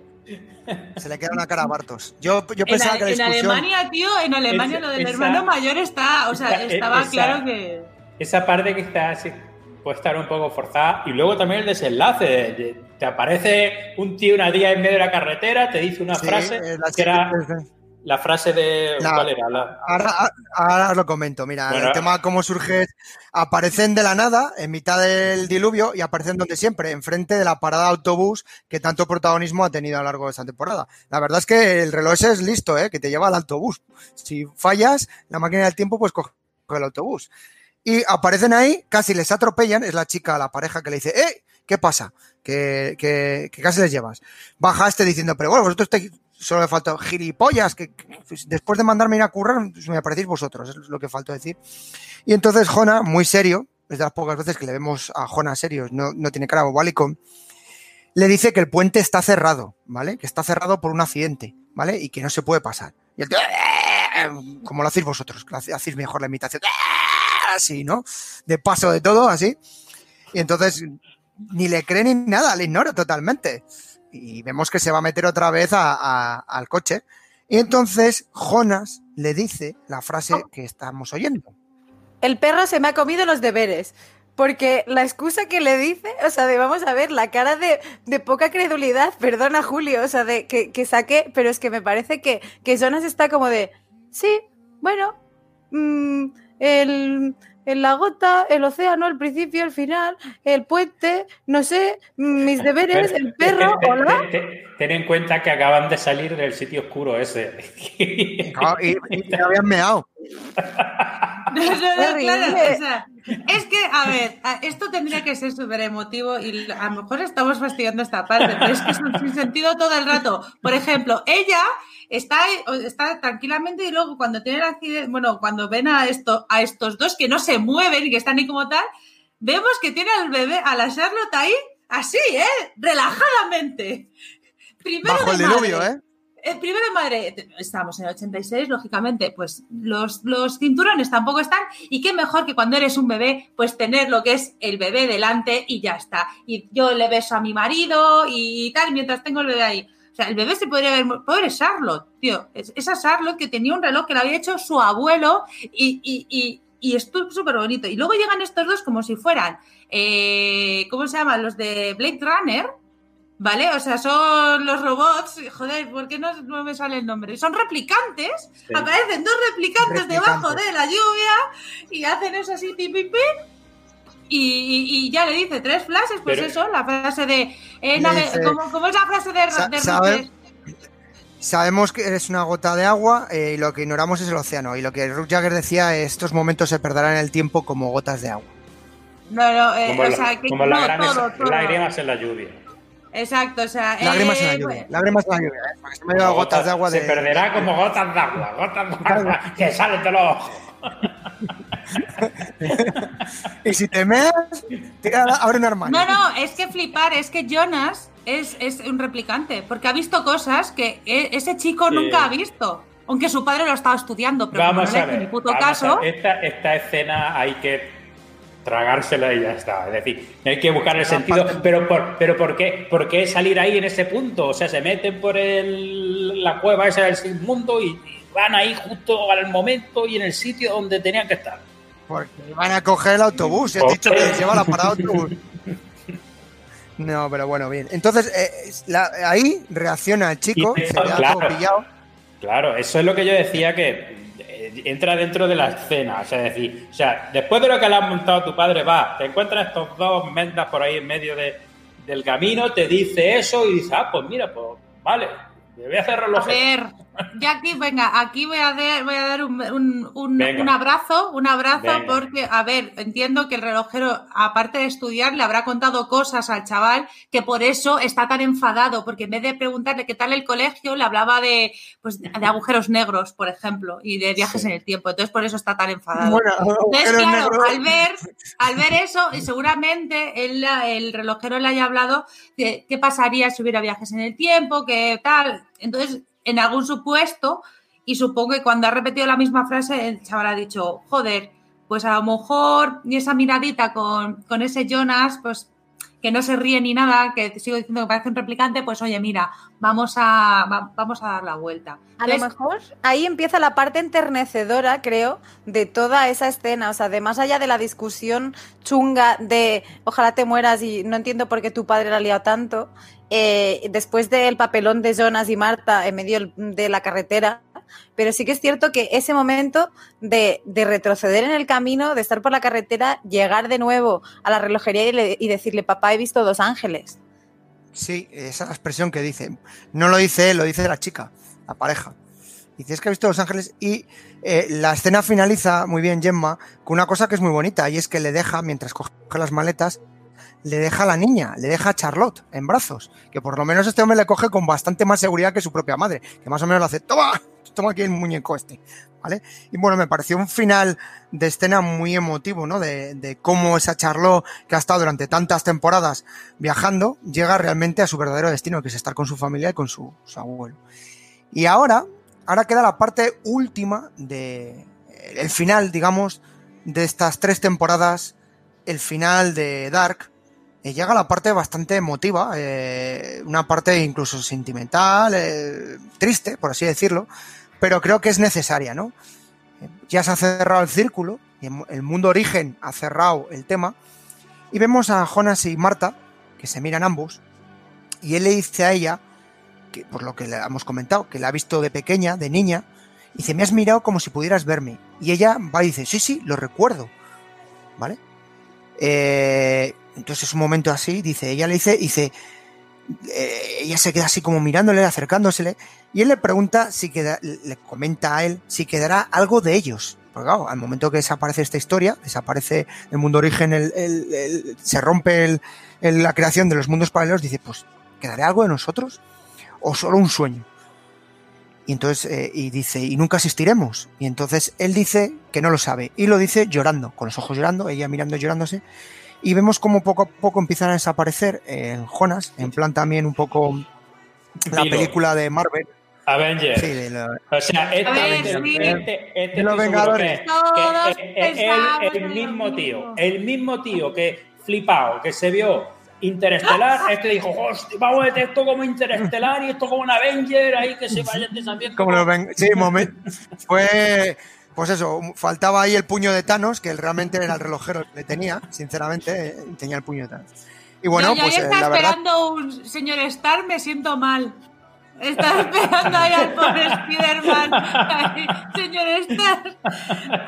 Se le queda una cara a Bartos. Yo, yo En, pensaba que la en discusión. Alemania, tío, en Alemania lo del esa- hermano mayor está, o sea, esa- estaba esa- claro que... Esa parte que está así, puede estar un poco forzada. Y luego también el desenlace. de- de- te aparece un tío una día en medio de la carretera, te dice una Sí, frase eh, la que era siguiente- la frase de. ¿Cuál era? La- Ahora, ahora os lo comento, mira, Bueno, el tema cómo surge aparecen de la nada, en mitad del diluvio, y aparecen donde siempre, enfrente de la parada de autobús que tanto protagonismo ha tenido a lo largo de esta temporada. La verdad es que el reloj ese es listo, ¿eh? que te lleva al autobús. Si fallas, la máquina del tiempo, pues coge el autobús. Y aparecen ahí, casi les atropellan, es la chica, la pareja que le dice, ¡eh! ¿Qué pasa? Que, que, que casi les llevas. Baja este diciendo, pero bueno, vosotros te, solo le falta gilipollas, que, después de mandarme ir a currar, me aparecéis vosotros, es lo que faltó decir. Y entonces Jona, muy serio, es de las pocas veces que le vemos a Jona serio, no, no tiene cara bobalicón, le dice que el puente está cerrado, ¿vale? Que está cerrado por un accidente, ¿vale? Y que no se puede pasar. Y el tío, "Eh", como lo hacéis vosotros, que hacéis mejor la imitación, "Eh", así, ¿no? De paso de todo, así. Y entonces ni le cree ni nada, le ignora totalmente. Y vemos que se va a meter otra vez a- al coche. Y entonces Jonas le dice la frase que estamos oyendo. El perro se me ha comido los deberes. Porque la excusa que le dice, o sea, de vamos a ver, la cara de, de poca credulidad, perdona Julio, o sea, de que, que saque, pero es que me parece que, que Jonas está como de, sí, bueno, mm, el, el- la gota, el océano, el principio, el final, el puente, no sé, mis deberes, el perro, Ten- hola. ten- ten- ten en cuenta que acaban de salir del sitio oscuro ese. Ah, Y, y me habían meado. No, no, no, claro, o sea, es que, a ver, esto tendría que ser súper emotivo y a lo mejor estamos fastidiando esta parte, pero es que es un sinsentido todo el rato. Por ejemplo, ella está, está tranquilamente y luego cuando tiene el accidente, bueno, cuando ven a, esto, a estos dos que no se mueven y que están ahí como tal, vemos que tiene al bebé, a la Charlotte ahí, así, ¿eh? Relajadamente. Primero Bajo el de diluvio, madre. ¿Eh? Primero de madre, estamos en el 86, lógicamente, pues los, los cinturones tampoco están. Y qué mejor que cuando eres un bebé, pues tener lo que es el bebé delante y ya está. Y yo le beso a mi marido y tal, mientras tengo el bebé ahí. O sea, el bebé se podría ver. Pobre Charlotte, tío. Es- Esa Charlotte que tenía un reloj que le había hecho su abuelo y, y, y, y esto es súper bonito. Y luego llegan estos dos como si fueran. eh, ¿Cómo se llaman? Los de Blade Runner. ¿Vale? O sea, son los robots. Joder, ¿por qué no, no me sale el nombre? Son replicantes. Sí. Aparecen dos replicantes, Replicantes. debajo de la lluvia y hacen eso así, pi, pi, pi, y, y- y ya le dice tres frases, pues Pero- eso, la frase de. eh, dice- ¿cómo, cómo es la frase de, Sa- de ¿sabe? Rutger? Sabemos que eres una gota de agua eh, y lo que ignoramos es el océano. Y lo que Ruth Jagger decía, estos momentos se perderán en el tiempo como gotas de agua. No, no, eh, Como, o la- sea, que como no, la gran todo, esa- todo. lágrimas en la lluvia. Exacto, o sea. Lágrimas en la eh, lluvia. Lágrimas en la lluvia. ¿eh? Porque se me ha ido gotas de agua de. Se perderá como gotas de agua, gotas de agua que salen de los ojos. Y si te meas, tira, abre un armario. No, no, es que flipar, es que Jonas es, es un replicante, porque ha visto cosas que e- ese chico Sí. nunca ha visto. Aunque su padre lo estaba estudiando, pero Vamos no a ver. ni puto vamos a caso. ver. Esta, esta escena hay que tragársela y ya está. Es decir, hay que buscar el sentido. Pero por, pero ¿por qué, por qué salir ahí en ese punto? O sea, se meten por el, la cueva esa del mundo y, y van ahí justo al momento y en el sitio donde tenían que estar. Porque van a coger el autobús. He ¿Por dicho qué? que les lleva la parada autobús. No, pero bueno, bien. Entonces, eh, la- ahí reacciona el chico, Y se claro. pillado. Claro, eso es lo que yo decía que entra dentro de la escena. O sea, es decir, o sea, después de lo que le has montado a tu padre, va, te encuentras estos dos mendas por ahí en medio de, del camino te dice eso y dices, ah, pues mira, pues vale, me voy a hacer reloj. A ver, ya aquí, venga, aquí voy a dar, voy a dar un, un, un, abrazo, un abrazo, Venga. porque, a ver, entiendo que el relojero, aparte de estudiar, le habrá contado cosas al chaval que por eso está tan enfadado, porque en vez de preguntarle qué tal el colegio, le hablaba de, pues, de agujeros negros, por ejemplo, y de viajes Sí. en el tiempo. Entonces, por eso está tan enfadado. Bueno, Entonces, claro, negros. al ver, al ver eso, y seguramente él, el relojero le haya hablado de qué pasaría si hubiera viajes en el tiempo, qué tal. Entonces, en algún supuesto, y supongo que cuando ha repetido la misma frase, el chaval ha dicho, joder, pues a lo mejor, y esa miradita con, con ese Jonas, pues que no se ríe ni nada, que sigo diciendo que parece un replicante, pues oye, mira, vamos a, va- vamos a dar la vuelta. A lo mejor ahí empieza la parte enternecedora, creo, de toda esa escena. O sea, de más allá de la discusión chunga de ojalá te mueras y no entiendo por qué tu padre la ha liado tanto, eh, después del papelón de Jonas y Marta en medio de la carretera. Pero sí que es cierto que ese momento de, de retroceder en el camino, de estar por la carretera, llegar de nuevo a la relojería y, le- y decirle, papá, he visto dos ángeles. Sí, esa es la expresión que dice. No lo dice él, lo dice la chica, la pareja. Dice, es que ha visto Los Ángeles y eh, la escena finaliza muy bien, Gemma, con una cosa que es muy bonita y es que le deja, mientras coge las maletas, le deja a la niña, le deja a Charlotte en brazos, que por lo menos este hombre le coge con bastante más seguridad que su propia madre, que más o menos le hace, toma, toma aquí el muñeco este, ¿vale? Y bueno, me pareció un final de escena muy emotivo, ¿no? De, de cómo esa Charlotte, que ha estado durante tantas temporadas viajando, llega realmente a su verdadero destino, que es estar con su familia y con su, su abuelo. Y ahora, ahora queda la parte última de el final, digamos, de estas tres temporadas, el final de Dark. Eh, llega la parte bastante emotiva, eh, una parte incluso sentimental, eh, triste, por así decirlo, pero creo que es necesaria, ¿no? Ya se ha cerrado el círculo, el mundo origen ha cerrado el tema, y vemos a Jonas y Marta, que se miran ambos, y él le dice a ella, que por lo que le hemos comentado, que la ha visto de pequeña, de niña, y dice, me has mirado como si pudieras verme. Y ella va y dice, sí, sí, lo recuerdo. ¿Vale? Eh, entonces es un momento así, dice, ella le dice, dice, eh, ella se queda así como mirándole, acercándosele, y él le pregunta si queda, le comenta a él si quedará algo de ellos. Porque claro, al momento que desaparece esta historia, desaparece el mundo origen, el- el- se rompe la creación de los mundos paralelos, dice, pues, ¿quedará algo de nosotros? ¿O solo un sueño? Y entonces, eh, y dice, y nunca asistiremos. Y entonces él dice que no lo sabe. Y lo dice llorando, con los ojos llorando, ella mirando llorándose. Y vemos como poco a poco empiezan a desaparecer en Jonas, en plan también un poco la película de Marvel. Avengers. Sí, de O sea, este, este, sí. este, este los Vengadores. que- Todos que, eh, eh, el, mismo tío, el mismo tío que flipado, que se vio Interestelar, este dijo, hostia, vamos a meter esto como Interestelar y esto como un Avenger, ahí que se vayan desafiando. como lo ven- sí, momen- fue pues eso, faltaba ahí el puño de Thanos, que él realmente era el relojero que le tenía, sinceramente, eh, tenía el puño de Thanos. Y bueno, yo pues eh, está la verdad, esperando un señor Star, me siento mal. Está esperando ahí al pobre Spiderman. Señor Star.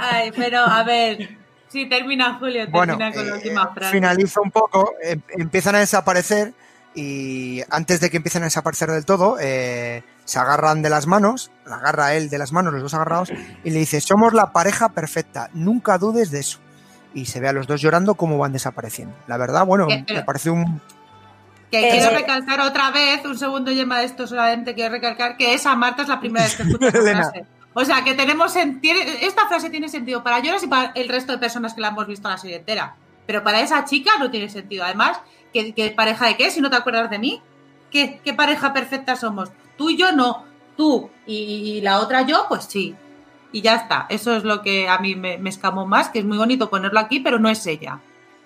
Ay, pero a ver. Sí, termina Julio, bueno, termina con la eh, última frase. finaliza un poco, em- empiezan a desaparecer y antes de que empiecen a desaparecer del todo, eh, se agarran de las manos, la agarra él de las manos, los dos agarrados, y le dice, somos la pareja perfecta, nunca dudes de eso. Y se ve a los dos llorando cómo van desapareciendo. La verdad, bueno, Eh, me parece un... Que Eh, quiero eh, recalcar otra vez, un segundo yema de esto solamente quiero recalcar que esa Marta es la primera vez que escucho frase. O sea, que tenemos tiene- esta frase tiene sentido para Jonas y para el resto de personas que la hemos visto la serie entera. Pero para esa chica no tiene sentido. Además, ¿qué, qué pareja de qué? Si no te acuerdas de mí, ¿qué, qué pareja perfecta somos? Tú y yo no. Tú y, y la otra yo, pues sí. Y ya está. Eso es lo que a mí me, me escamó más, que es muy bonito ponerlo aquí, pero no es ella.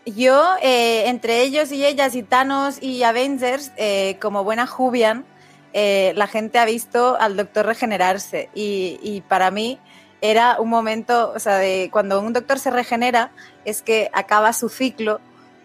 Yo, eh, entre ellos y ellas, y Thanos y Avengers, eh, como buena Jubian, eh, la gente ha visto al doctor regenerarse. Y, y para mí era un momento, o sea, de cuando un doctor se regenera, es que acaba su ciclo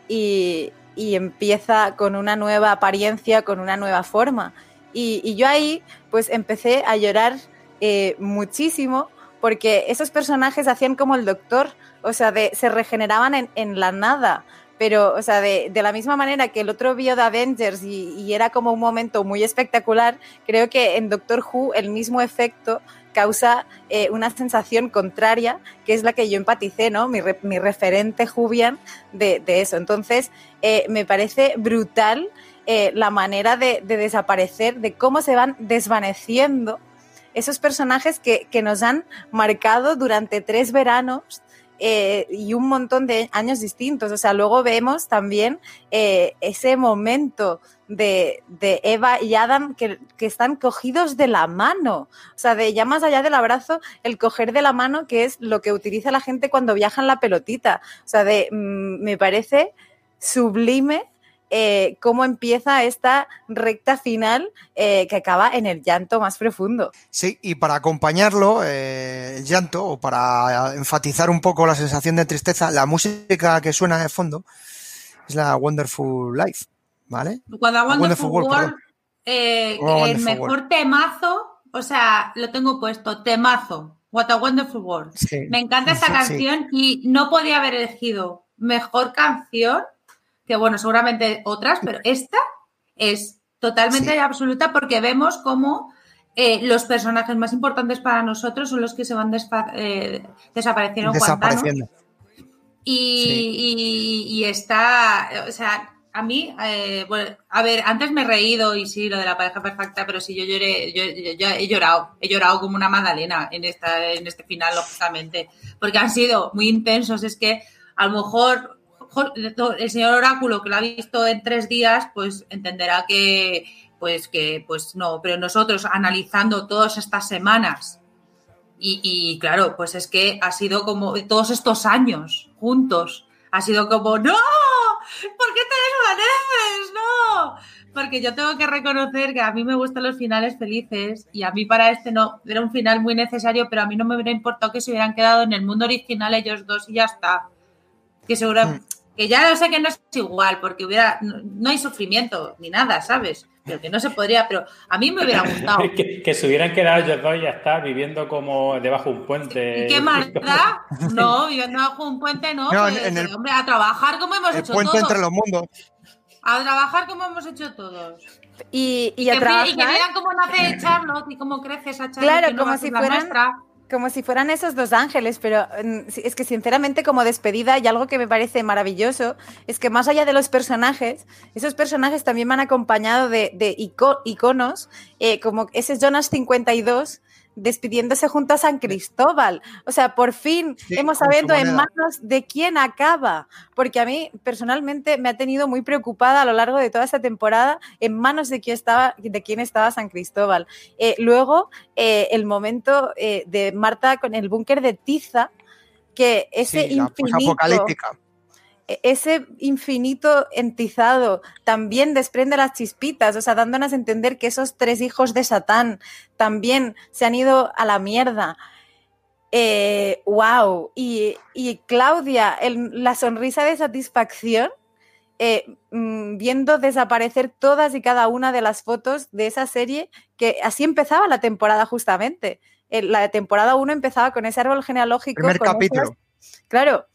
y, y empieza con una nueva apariencia, con una nueva forma. Y, yo ahí, pues empecé a llorar eh, muchísimo porque esos personajes hacían como el doctor, o sea, se regeneraban en, la nada, pero, o sea, de, de la misma manera que el otro vio de Avengers y, era como un momento muy espectacular, creo que en Doctor Who el mismo efecto causa eh, una sensación contraria, que es la que yo empaticé, ¿no? Mi, mi referente Jubian de, de eso. Entonces, eh, me parece brutal eh, la manera de, de desaparecer, de cómo se van desvaneciendo esos personajes que, que nos han marcado durante tres veranos eh, y un montón de años distintos. O sea, luego vemos también eh, ese momento de, de Eva y Adam que, que están cogidos de la mano. O sea, de ya más allá del abrazo, el coger de la mano, que es lo que utiliza la gente cuando viaja en la pelotita. O sea, de mm, me parece sublime eh, cómo empieza esta recta final eh, que acaba en el llanto más profundo. Sí, y para acompañarlo, eh, el llanto, o para enfatizar un poco la sensación de tristeza, la música que suena de fondo es la Wonderful Life, ¿vale? Cuando hago Wonderful Wonderful World, el Wonderful mejor World. temazo, o sea, lo tengo puesto, temazo. What a Wonderful World. Sí. Me encanta esta Sí. canción y no podía haber elegido mejor canción, que bueno, seguramente otras, pero esta es totalmente Sí. absoluta porque vemos cómo eh, los personajes más importantes para nosotros son los que se van eh, desapareciendo. Desapareciendo. Y, y- y está, o sea, a mí, eh, bueno, a ver, antes me he reído y sí, lo de la pareja perfecta, pero sí, yo lloré, yo, yo- yo he llorado, he llorado como una magdalena en, esta, en este final, lógicamente, porque han sido muy intensos, es que a lo mejor el señor Oráculo, que lo ha visto en tres días, pues entenderá que, pues que, pues no, pero nosotros analizando todas estas semanas, y, y, claro, pues es que ha sido como todos estos años juntos. Ha sido como, ¡No! ¿Por qué te desvaneces? ¡No! Porque yo tengo que reconocer que a mí me gustan los finales felices y a mí para este no, era un final muy necesario, pero a mí no me hubiera importado que se hubieran quedado en el mundo original ellos dos y ya está. Que seguro, Mm. Que ya lo sé que no es igual, porque hubiera, no, no hay sufrimiento ni nada, ¿sabes? Pero que no se podría, pero a mí me hubiera gustado. que, que se hubieran quedado ellos dos y ya está, viviendo como debajo de un puente. ¿Y qué más da? No, viviendo bajo un puente no. Pues, en el- hombre, a trabajar como hemos El hecho puente todos. entre los mundos. A trabajar como hemos hecho todos. Y, y que, a vi- trabajar y que vean cómo nace Charlotte y cómo crece esa Charlotte. Claro, que no como si la fueran- nuestra. Como si fueran esos dos ángeles, pero mm, es que sinceramente como despedida y algo que me parece maravilloso es que más allá de los personajes, esos personajes también van acompañados de, de ico- iconos, eh, como ese Jonas 52 despidiéndose junto a San Cristóbal. O sea, por fin Sí, hemos sabido en manos de quién acaba, porque a mí personalmente me ha tenido muy preocupada a lo largo de toda esta temporada en manos de quién estaba, de quién estaba San Cristóbal. Eh, luego, eh, el momento eh, de Marta con el búnker de Tiza, que ese Sí, infinito. E- ese infinito entizado también desprende las chispitas, o sea, dándonos a entender que esos tres hijos de Satán también se han ido a la mierda. Eh, wow. Y, y Claudia, el- la sonrisa de satisfacción, eh, mm, viendo desaparecer todas y cada una de las fotos de esa serie, que así empezaba la temporada justamente. Eh, La temporada 1 empezaba con ese árbol genealógico. Primer con esas- capítulo. Claro,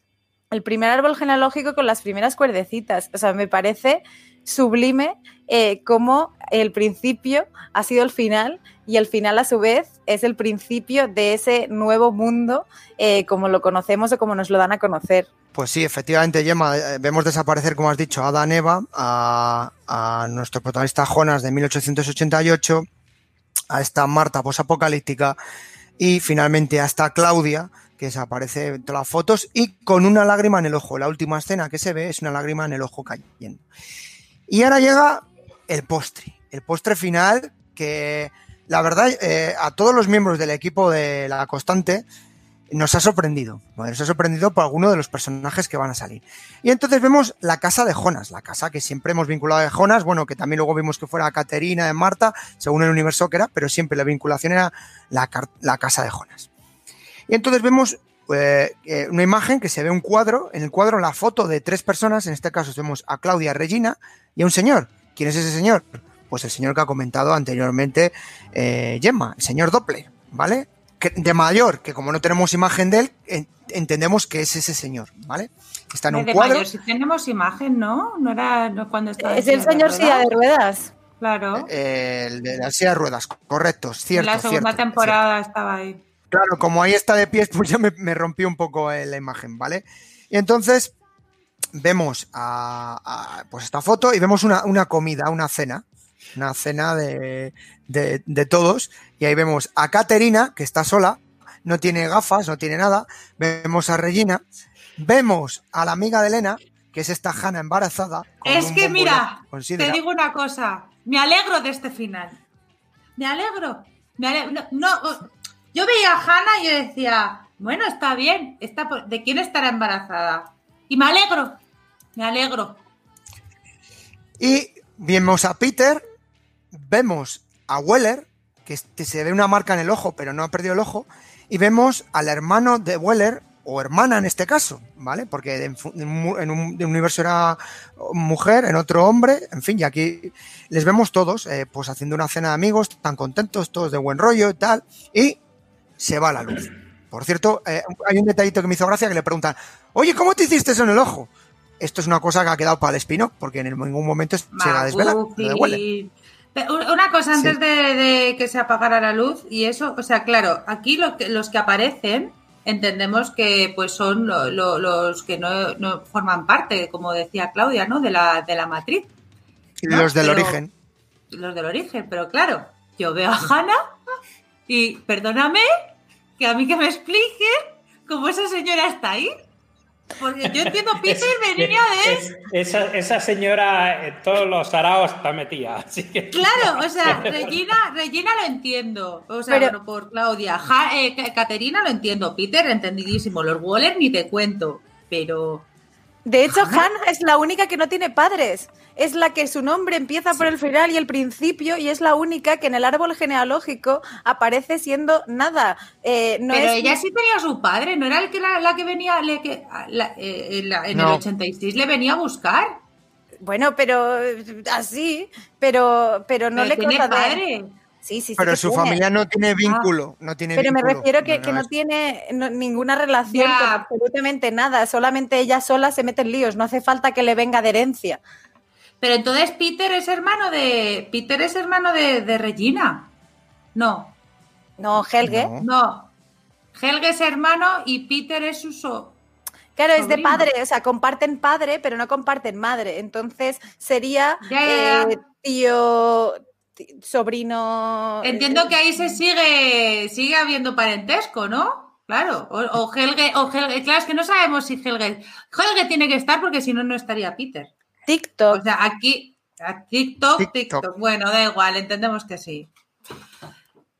el primer árbol genealógico con las primeras cuerdecitas. O sea, me parece sublime eh, cómo el principio ha sido el final y el final a su vez es el principio de ese nuevo mundo eh, como lo conocemos o como nos lo dan a conocer. Pues sí, efectivamente, Gemma, eh, vemos desaparecer, como has dicho, a Adán Eva, a, a nuestro protagonista Jonas de 1888, a esta Marta posapocalíptica y finalmente a esta Claudia, que desaparece en todas las fotos y con una lágrima en el ojo. La última escena que se ve es una lágrima en el ojo cayendo. Y ahora llega el postre, el postre final que la verdad eh, a todos los miembros del equipo de La Constante nos ha sorprendido. Nos ha sorprendido por alguno de los personajes que van a salir. Y entonces vemos la casa de Jonas, la casa que siempre hemos vinculado a Jonas, bueno, que también luego vimos que fuera Caterina de Marta, según el universo que era, pero siempre la vinculación era la, la casa de Jonas. Y entonces vemos eh, eh, una imagen que se ve un cuadro, en el cuadro la foto de tres personas, en este caso vemos a Claudia Regina y a un señor. ¿Quién es ese señor? Pues el señor que ha comentado anteriormente eh, Gemma, el señor Doppler, ¿vale? que- de mayor, que como no tenemos imagen de él, en- entendemos que es ese señor, ¿vale? Está en un de cuadro. mayor, si tenemos imagen, ¿no? No era no cuando estaba. Es el señor silla de ruedas. Claro. eh, el de la silla de ruedas, correcto, cierto. en la segunda cierto, temporada estaba ahí. Claro, como ahí está de pies, pues ya me, me rompió un poco eh, la imagen, ¿vale? Y entonces vemos a, a, pues esta foto y vemos una, una comida, una cena, una cena de, de- de todos. Y ahí vemos a Caterina, que está sola, no tiene gafas, no tiene nada. Vemos a Regina, vemos a la amiga de Elena, que es esta Hanna embarazada. Es que mira, te digo una cosa. Me alegro de este final. Me alegro. Me ale- no, no, yo veía a Hannah y yo decía, bueno, está bien. Está por- ¿De quién estará embarazada? Y me alegro. Me alegro. Y vemos a Peter, vemos a Weller, que se ve una marca en el ojo, pero no ha perdido el ojo, y vemos al hermano de Weller, o hermana en este caso, ¿vale? Porque en, un universo era mujer, en otro hombre, en fin, y aquí les vemos todos, eh, pues haciendo una cena de amigos, tan contentos, todos de buen rollo y tal, y se va la luz. Por cierto, eh, hay un detallito que me hizo gracia que le preguntan, oye, ¿cómo te hiciste eso en el ojo? Esto es una cosa que ha quedado para el spin-off, porque en ningún momento se va a desvelar. lo de Weller. Magufi. Pe- Una cosa antes Sí. de, de que se apagara la luz y eso, o sea, claro, aquí lo que- los que aparecen entendemos que pues son lo- lo- los que no, no forman parte, como decía Claudia, ¿no? De la, de la matriz, No, los del pero- origen. los del origen, pero claro, yo veo a Hannah y perdóname que a mí que me explique cómo esa señora está ahí. Porque yo entiendo Peter venía de... Es- esa, esa señora en todos los araos está metida. Así que Claro, o sea, Regina, Regina lo entiendo. O sea, Pero- bueno, por Claudia. Ja- eh, Ca- Caterina lo entiendo. Peter, entendidísimo. Los Waller ni te cuento. Pero. De hecho, Hannah. Hannah es la única que no tiene padres. Es la que su nombre empieza por el final y el principio y es la única que en el árbol genealógico aparece siendo nada. Eh, no pero es- ella sí tenía a su padre, ¿no era el que la, la que venía, le- que, la- eh, en, la- en No. el 86 le venía a buscar? Bueno, pero eh, así, pero, pero no Pero le tiene padre. Sí, sí, sí Pero su tiene. familia no tiene vínculo. No tiene Pero me refiero que, que no tiene no- ninguna relación con absolutamente nada. Solamente ella sola se mete en líos. No hace falta que le venga de herencia. Pero entonces Peter es hermano de. Peter es hermano de, de Regina. No, No, Helge. No. no. Helge es hermano y Peter es su so- Claro, es de padre, o sea, comparten padre, pero no comparten madre. Entonces sería eh, tío, sobrino. Entiendo que ahí se sigue, sigue habiendo parentesco, ¿no? Claro. O, o Helge, o Helge, claro, es que no sabemos si Helge. Helge tiene que estar porque si no, no estaría Peter. TikTok. O sea, aquí, TikTok, TikTok. TikTok. Bueno, da igual, entendemos que sí.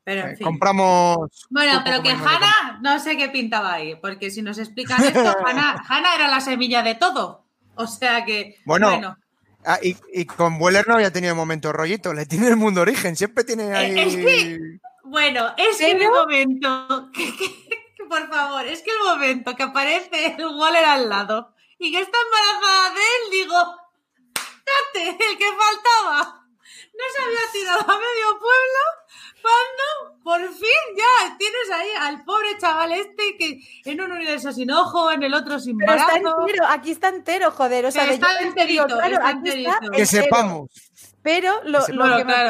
Pero en Eh, fin. Compramos. Bueno, pero que Hanna no sé qué pintaba ahí, porque si nos explican esto, Hanna, Hanna era la semilla de todo. O sea que, Bueno, bueno, Ah, y, y con Weller no había tenido momento rollito, le tiene el mundo origen, siempre tiene ahí. Eh, es que- bueno, es que en el Pero- momento, que, que- que, por favor, es que el momento que aparece el Waller al lado y que está embarazada de él, digo, ¡date, el que faltaba! No se había tirado a medio pueblo cuando por fin ya tienes ahí al pobre chaval este que en un universo sin ojo, en el otro sin Pero está brazo. entero, aquí está entero, joder. O sea, Pero de- está digo, enterito, claro, está aquí está enterito. que entero. sepamos. Pero lo, Que lo sepamos, que me claro.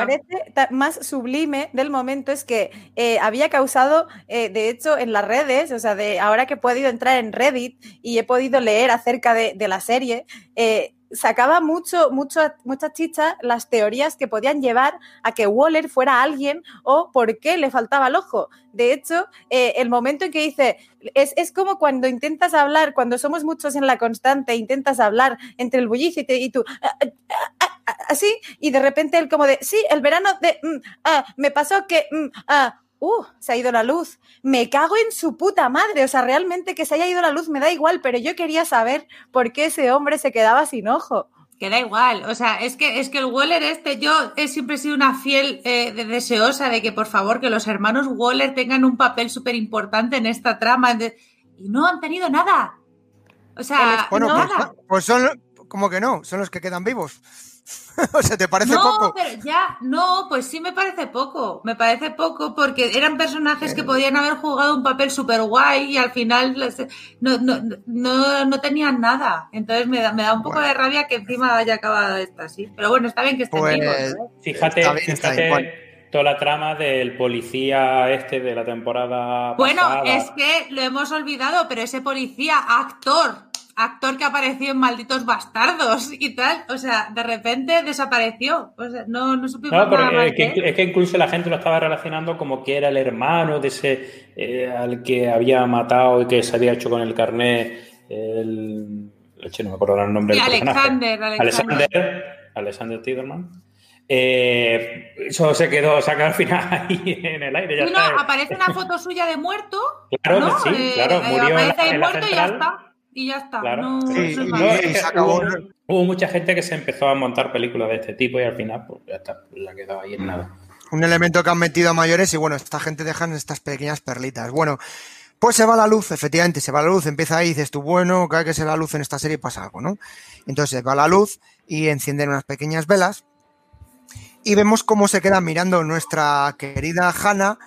parece más sublime del momento es que eh, había causado, eh, de hecho, en las redes, o sea, de ahora que he podido entrar en Reddit y he podido leer acerca de, de la serie, eh, sacaba mucho, mucho, muchas chichas las teorías que podían llevar a que Waller fuera alguien o por qué le faltaba el ojo. De hecho, eh, el momento en que dice, es, es como cuando intentas hablar, cuando somos muchos en la constante, intentas hablar entre el bullicio y, tú, "Ah, ah, ah, ah", así, y de repente él como de, sí, el verano de, mm, me pasó que, mm, uh, se ha ido la luz, me cago en su puta madre, o sea, realmente que se haya ido la luz me da igual, pero yo quería saber por qué ese hombre se quedaba sin ojo. Que da igual, o sea, es que, es que el Waller este, yo he siempre sido una fiel eh, de- deseosa de que por favor que los hermanos Waller tengan un papel súper importante en esta trama y no han tenido nada. O sea, Bueno, pues, nada. pues son, como que no, son los que quedan vivos. o sea, ¿te parece no, poco? pero ya, no, pues sí me parece poco. Me parece poco porque eran personajes que podían haber jugado un papel súper guay y al final les- no, no, no, no tenían nada. Entonces me da, me da un poco Bueno. de rabia que encima haya acabado esta así. Pero bueno, está bien que estén Pues, vivos. ¿eh? Fíjate, Está bien, está fíjate bien, bueno. toda la trama del policía este de la temporada Bueno, pasada. es que lo hemos olvidado, pero ese policía, actor, actor que apareció en Malditos Bastardos y tal, o sea, de repente desapareció. O sea, no, no supimos No, nada más es que, es incluso la gente lo estaba relacionando como que era el hermano de ese eh, al que había matado y que se había hecho con el carnet el, no me acuerdo el nombre Sí, del personaje. Alexander, Alexander. Alexander, Alexander Tiderman. Eh, eso se quedó sacado al final ahí en el aire. Ya no, está. aparece una foto suya de muerto. Claro, ¿no? sí, Eh, claro, eh, murió en la- aparece ahí en la muerto y ya está. Y ya está. Claro. No, Sí, es acabó. Hubo, hubo mucha gente que se empezó a montar películas de este tipo y al final, pues ya está, la quedó ahí en nada. Un elemento que han metido a mayores y bueno, esta gente dejan estas pequeñas perlitas. Bueno, pues se va la luz, efectivamente, se va la luz, empieza ahí y dices tú, bueno, cada que se va la luz en esta serie pasa algo, ¿no? Entonces se va la luz y encienden unas pequeñas velas y vemos cómo se queda mirando nuestra querida Hannah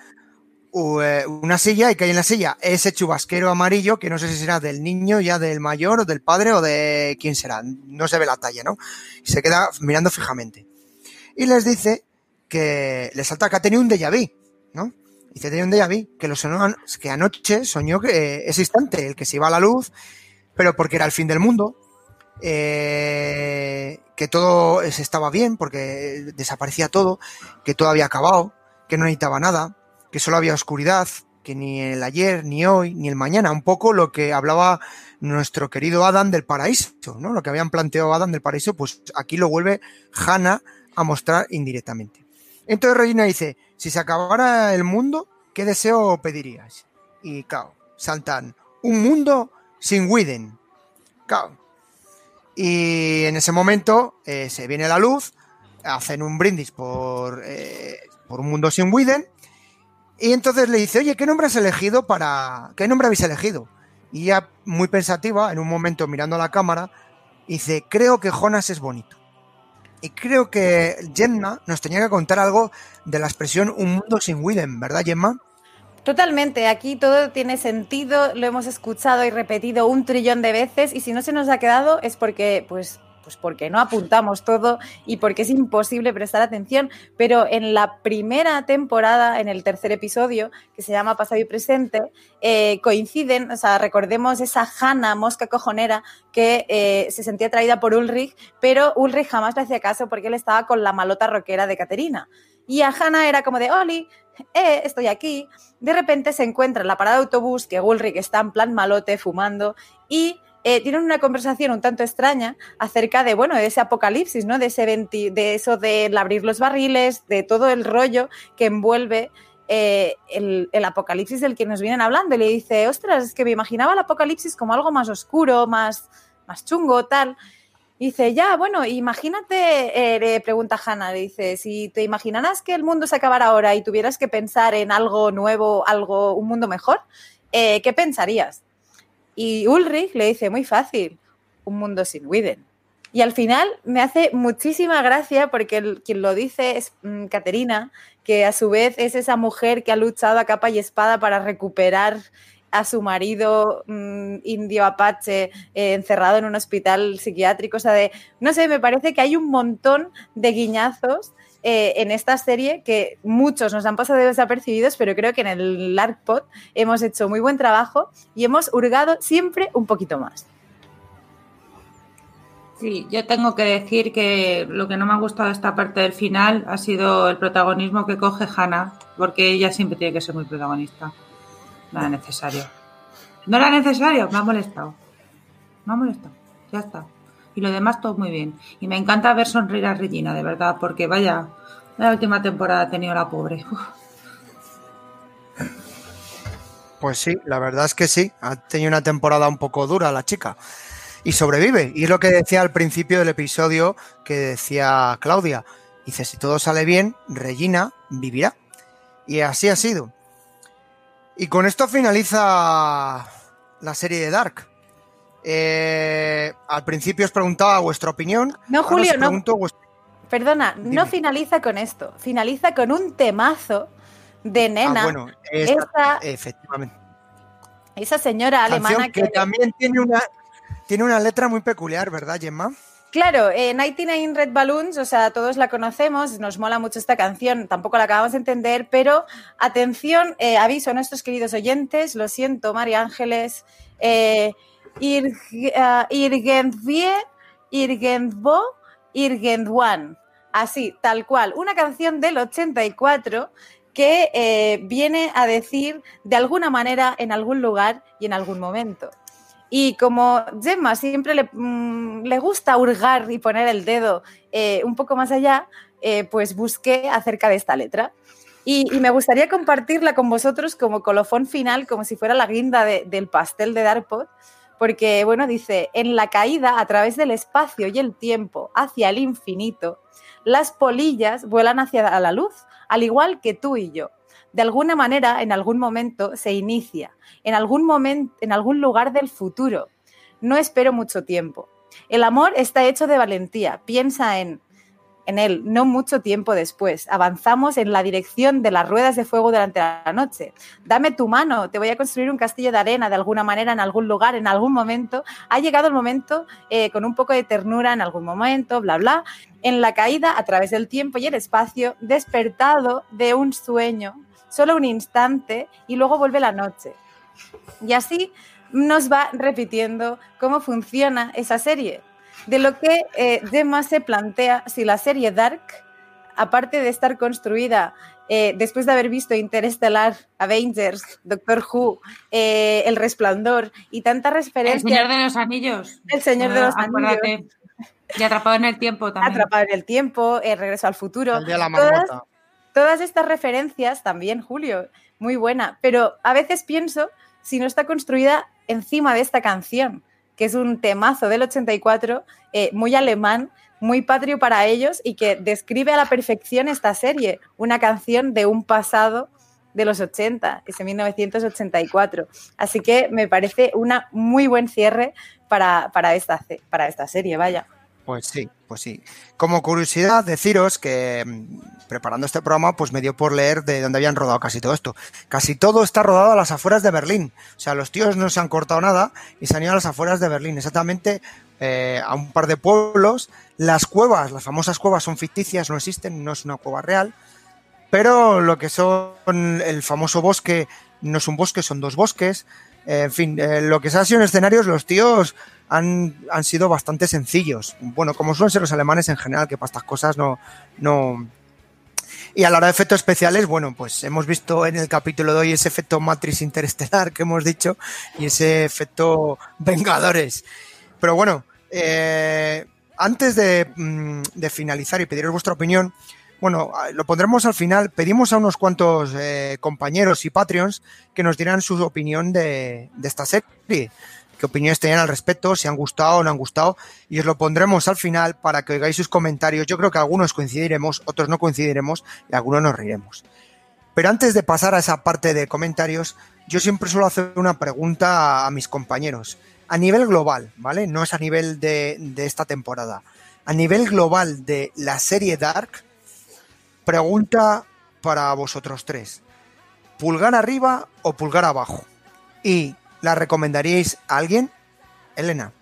una silla y que hay en la silla ese chubasquero amarillo que no sé si será del niño, ya del mayor o del padre o de quién será, no se ve la talla, ¿no? Y se queda mirando fijamente. Y les dice que le salta que ha tenido un déjà vu, ¿no? Dice, tenía un déjà vu, que, lo sonó, que anoche soñó que eh, ese instante, el que se iba a la luz, pero porque era el fin del mundo, eh, que todo estaba bien, porque desaparecía todo, que todo había acabado, que no necesitaba nada, que solo había oscuridad, que ni el ayer, ni hoy, ni el mañana, un poco lo que hablaba nuestro querido Adam del paraíso, ¿no? Lo que habían planteado Adam del paraíso, pues aquí lo vuelve Hannah a mostrar indirectamente. Entonces Regina dice, si se acabara el mundo, ¿qué deseo pedirías? Y claro, saltan, un mundo sin Widen. Claro. Y en ese momento eh, se viene la luz, hacen un brindis por, eh, por un mundo sin Widen, y entonces le dice, oye, ¿qué nombre has elegido para... ¿Qué nombre habéis elegido? Y ella, muy pensativa, en un momento mirando a la cámara, dice, creo que Jonas es bonito. Y creo que Gemma nos tenía que contar algo de la expresión un mundo sin Widen, ¿verdad, Gemma? Totalmente, aquí todo tiene sentido, lo hemos escuchado y repetido un trillón de veces y si no se nos ha quedado es porque, pues, pues porque no apuntamos todo y porque es imposible prestar atención, pero en la primera temporada, en el tercer episodio, que se llama Pasado y Presente, eh, coinciden, o sea, recordemos esa Hannah mosca cojonera que eh, se sentía atraída por Ulrich, pero Ulrich jamás le hacía caso porque él estaba con la malota rockera de Caterina. Y a Hannah era como de, Oli, eh, estoy aquí. De repente se encuentra en la parada de autobús que Ulrich está en plan malote, fumando, y eh, tienen una conversación un tanto extraña acerca de, bueno, de ese apocalipsis, ¿no? De, ese 20 de eso de abrir los barriles, de todo el rollo que envuelve eh, el, el, apocalipsis del que nos vienen hablando. Y le dice, ostras, es que me imaginaba el apocalipsis como algo más oscuro, más, más chungo, tal. Dice, ya, bueno, imagínate, eh, le pregunta Hannah, le dice, si te imaginaras que el mundo se acabara ahora y tuvieras que pensar en algo nuevo, algo, un mundo mejor, ¿qué pensarías? Y Ulrich le dice, muy fácil, un mundo sin Widen. Y al final me hace muchísima gracia porque el, quien lo dice es mmm, Caterina, que a su vez es esa mujer que ha luchado a capa y espada para recuperar a su marido mmm, indio apache eh, encerrado en un hospital psiquiátrico. O sea, de, no sé, me parece que hay un montón de guiñazos eh, en esta serie que muchos nos han pasado desapercibidos, pero creo que en el ArcPod hemos hecho muy buen trabajo y hemos hurgado siempre un poquito más. Sí, yo tengo que decir que lo que no me ha gustado esta parte del final ha sido el protagonismo que coge Hannah, porque ella siempre tiene que ser muy protagonista. No era necesario. No era necesario, me ha molestado. Me ha molestado, ya está. Y lo demás todo muy bien. Y me encanta ver sonreír a Regina, de verdad, porque vaya, la última temporada ha tenido la pobre. Pues sí, la verdad es que sí. Ha tenido una temporada un poco dura la chica. Y sobrevive. Y es lo que decía al principio del episodio que decía Claudia. Dice, si todo sale bien, Regina vivirá. Y así ha sido. Y con esto finaliza la serie de Dark. Eh, al principio os preguntaba vuestra opinión. No, Julio, os no. Vuestra... perdona, no finaliza con esto, finaliza con un temazo de Nena, Ah, bueno, esa- efectivamente. esa señora alemana que, que... también tiene una, tiene una letra muy peculiar, ¿verdad, Gemma? Claro, eh, 99 Red Balloons, o sea, todos la conocemos, nos mola mucho esta canción, tampoco la acabamos de entender, pero atención, eh, aviso a nuestros queridos oyentes, lo siento, María Ángeles, eh, Irgenvie, Irgenvo, Irgenwan, así, tal cual, una canción del 84 que eh, viene a decir de alguna manera, en algún lugar y en algún momento. Y como Gemma siempre le, mm, gusta hurgar y poner el dedo eh, un poco más allá, eh, pues busqué acerca de esta letra. Y, me gustaría compartirla con vosotros como colofón final, como si fuera la guinda de- del pastel de Darpod, porque, bueno, dice, en la caída a través del espacio y el tiempo hacia el infinito, las polillas vuelan hacia la luz, al igual que tú y yo. De alguna manera, en algún momento, se inicia, en algún momento, en algún lugar del futuro. No espero mucho tiempo. El amor está hecho de valentía. Piensa en, en él, no mucho tiempo después. Avanzamos en la dirección de las ruedas de fuego durante la noche. Dame tu mano, te voy a construir un castillo de arena de alguna manera, en algún lugar, en algún momento. Ha llegado el momento, eh, con un poco de ternura en algún momento, bla, bla. En la caída a través del tiempo y el espacio, despertado de un sueño, solo un instante, y luego vuelve la noche. Y así nos va repitiendo cómo funciona esa serie. De lo que eh, Gemma se plantea si la serie Dark, aparte de estar construida eh, después de haber visto Interestelar, Avengers, Doctor Who, eh, El Resplandor y tantas El referencias, Señor de los Anillos. El Señor de los Acuérdate. Y atrapado en el tiempo también. Atrapado en el tiempo, El Regreso al Futuro, El día de la todas, marmota. todas estas referencias también, Julio, muy buena, pero a veces pienso si no está construida encima de esta canción, que es un temazo del 84, eh, muy alemán, muy patrio para ellos y que describe a la perfección esta serie, una canción de un pasado de los 80, ese 1984. Así que me parece una muy buen cierre para, para, esta, para esta serie, vaya. Pues sí, pues sí. Como curiosidad, deciros que mm, preparando este programa, pues me dio por leer de dónde habían rodado casi todo esto. Casi todo está rodado a las afueras de Berlín. O sea, los tíos no se han cortado nada y se han ido a las afueras de Berlín. Exactamente eh, a un par de pueblos. Las cuevas, las famosas cuevas son ficticias, no existen, no es una cueva real. Pero lo que son el famoso bosque, no es un bosque, son dos bosques. En fin, eh, lo que se ha sido en escenarios, los tíos han, han sido bastante sencillos. Bueno, como suelen ser los alemanes en general, que para estas cosas no, no. Y a la hora de efectos especiales, bueno, pues hemos visto en el capítulo de hoy ese efecto Matrix Interestelar que hemos dicho y ese efecto Vengadores. Pero bueno, eh, antes de, mm, de finalizar y pediros vuestra opinión, bueno, lo pondremos al final. Pedimos a unos cuantos eh, compañeros y Patreons que nos dieran su opinión de, de esta serie. ¿Qué opiniones tenían al respecto? Si han gustado o no han gustado. Y os lo pondremos al final para que oigáis sus comentarios. Yo creo que algunos coincidiremos, otros no coincidiremos y algunos nos reiremos. Pero antes de pasar a esa parte de comentarios, yo siempre suelo hacer una pregunta a, mis compañeros. A nivel global, ¿vale? No es a nivel de esta temporada. A nivel global de la serie Dark, pregunta para vosotros tres. ¿Pulgar arriba o pulgar abajo? ¿Y la recomendaríais a alguien? Elena.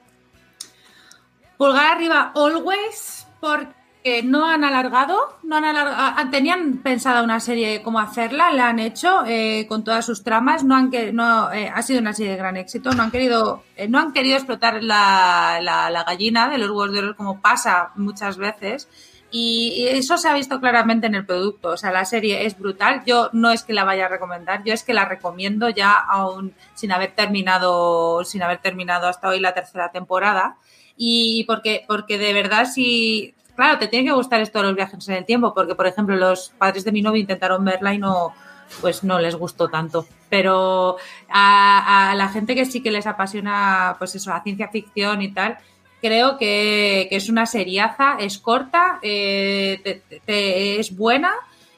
Pulgar arriba, always, porque no han alargado, no han alargado, tenían pensada una serie cómo hacerla, la han hecho eh, con todas sus tramas, no han que, no eh, ha sido una serie de gran éxito, no han querido, eh, no han querido explotar la, la, la, gallina de los huevos de oro como pasa muchas veces. Y, eso se ha visto claramente en el producto. O sea, la serie es brutal. Yo no es que la vaya a recomendar, yo es que la recomiendo ya aún sin haber terminado, sin haber terminado hasta hoy la tercera temporada y porque, porque de verdad si, claro, te tiene que gustar esto de los viajes en el tiempo, porque por ejemplo los padres de mi novio intentaron verla y no, pues no les gustó tanto. Pero a, a la gente que sí que les apasiona, pues eso, la ciencia ficción y tal, creo que, que es una seriaza, es corta, eh, te, te, es buena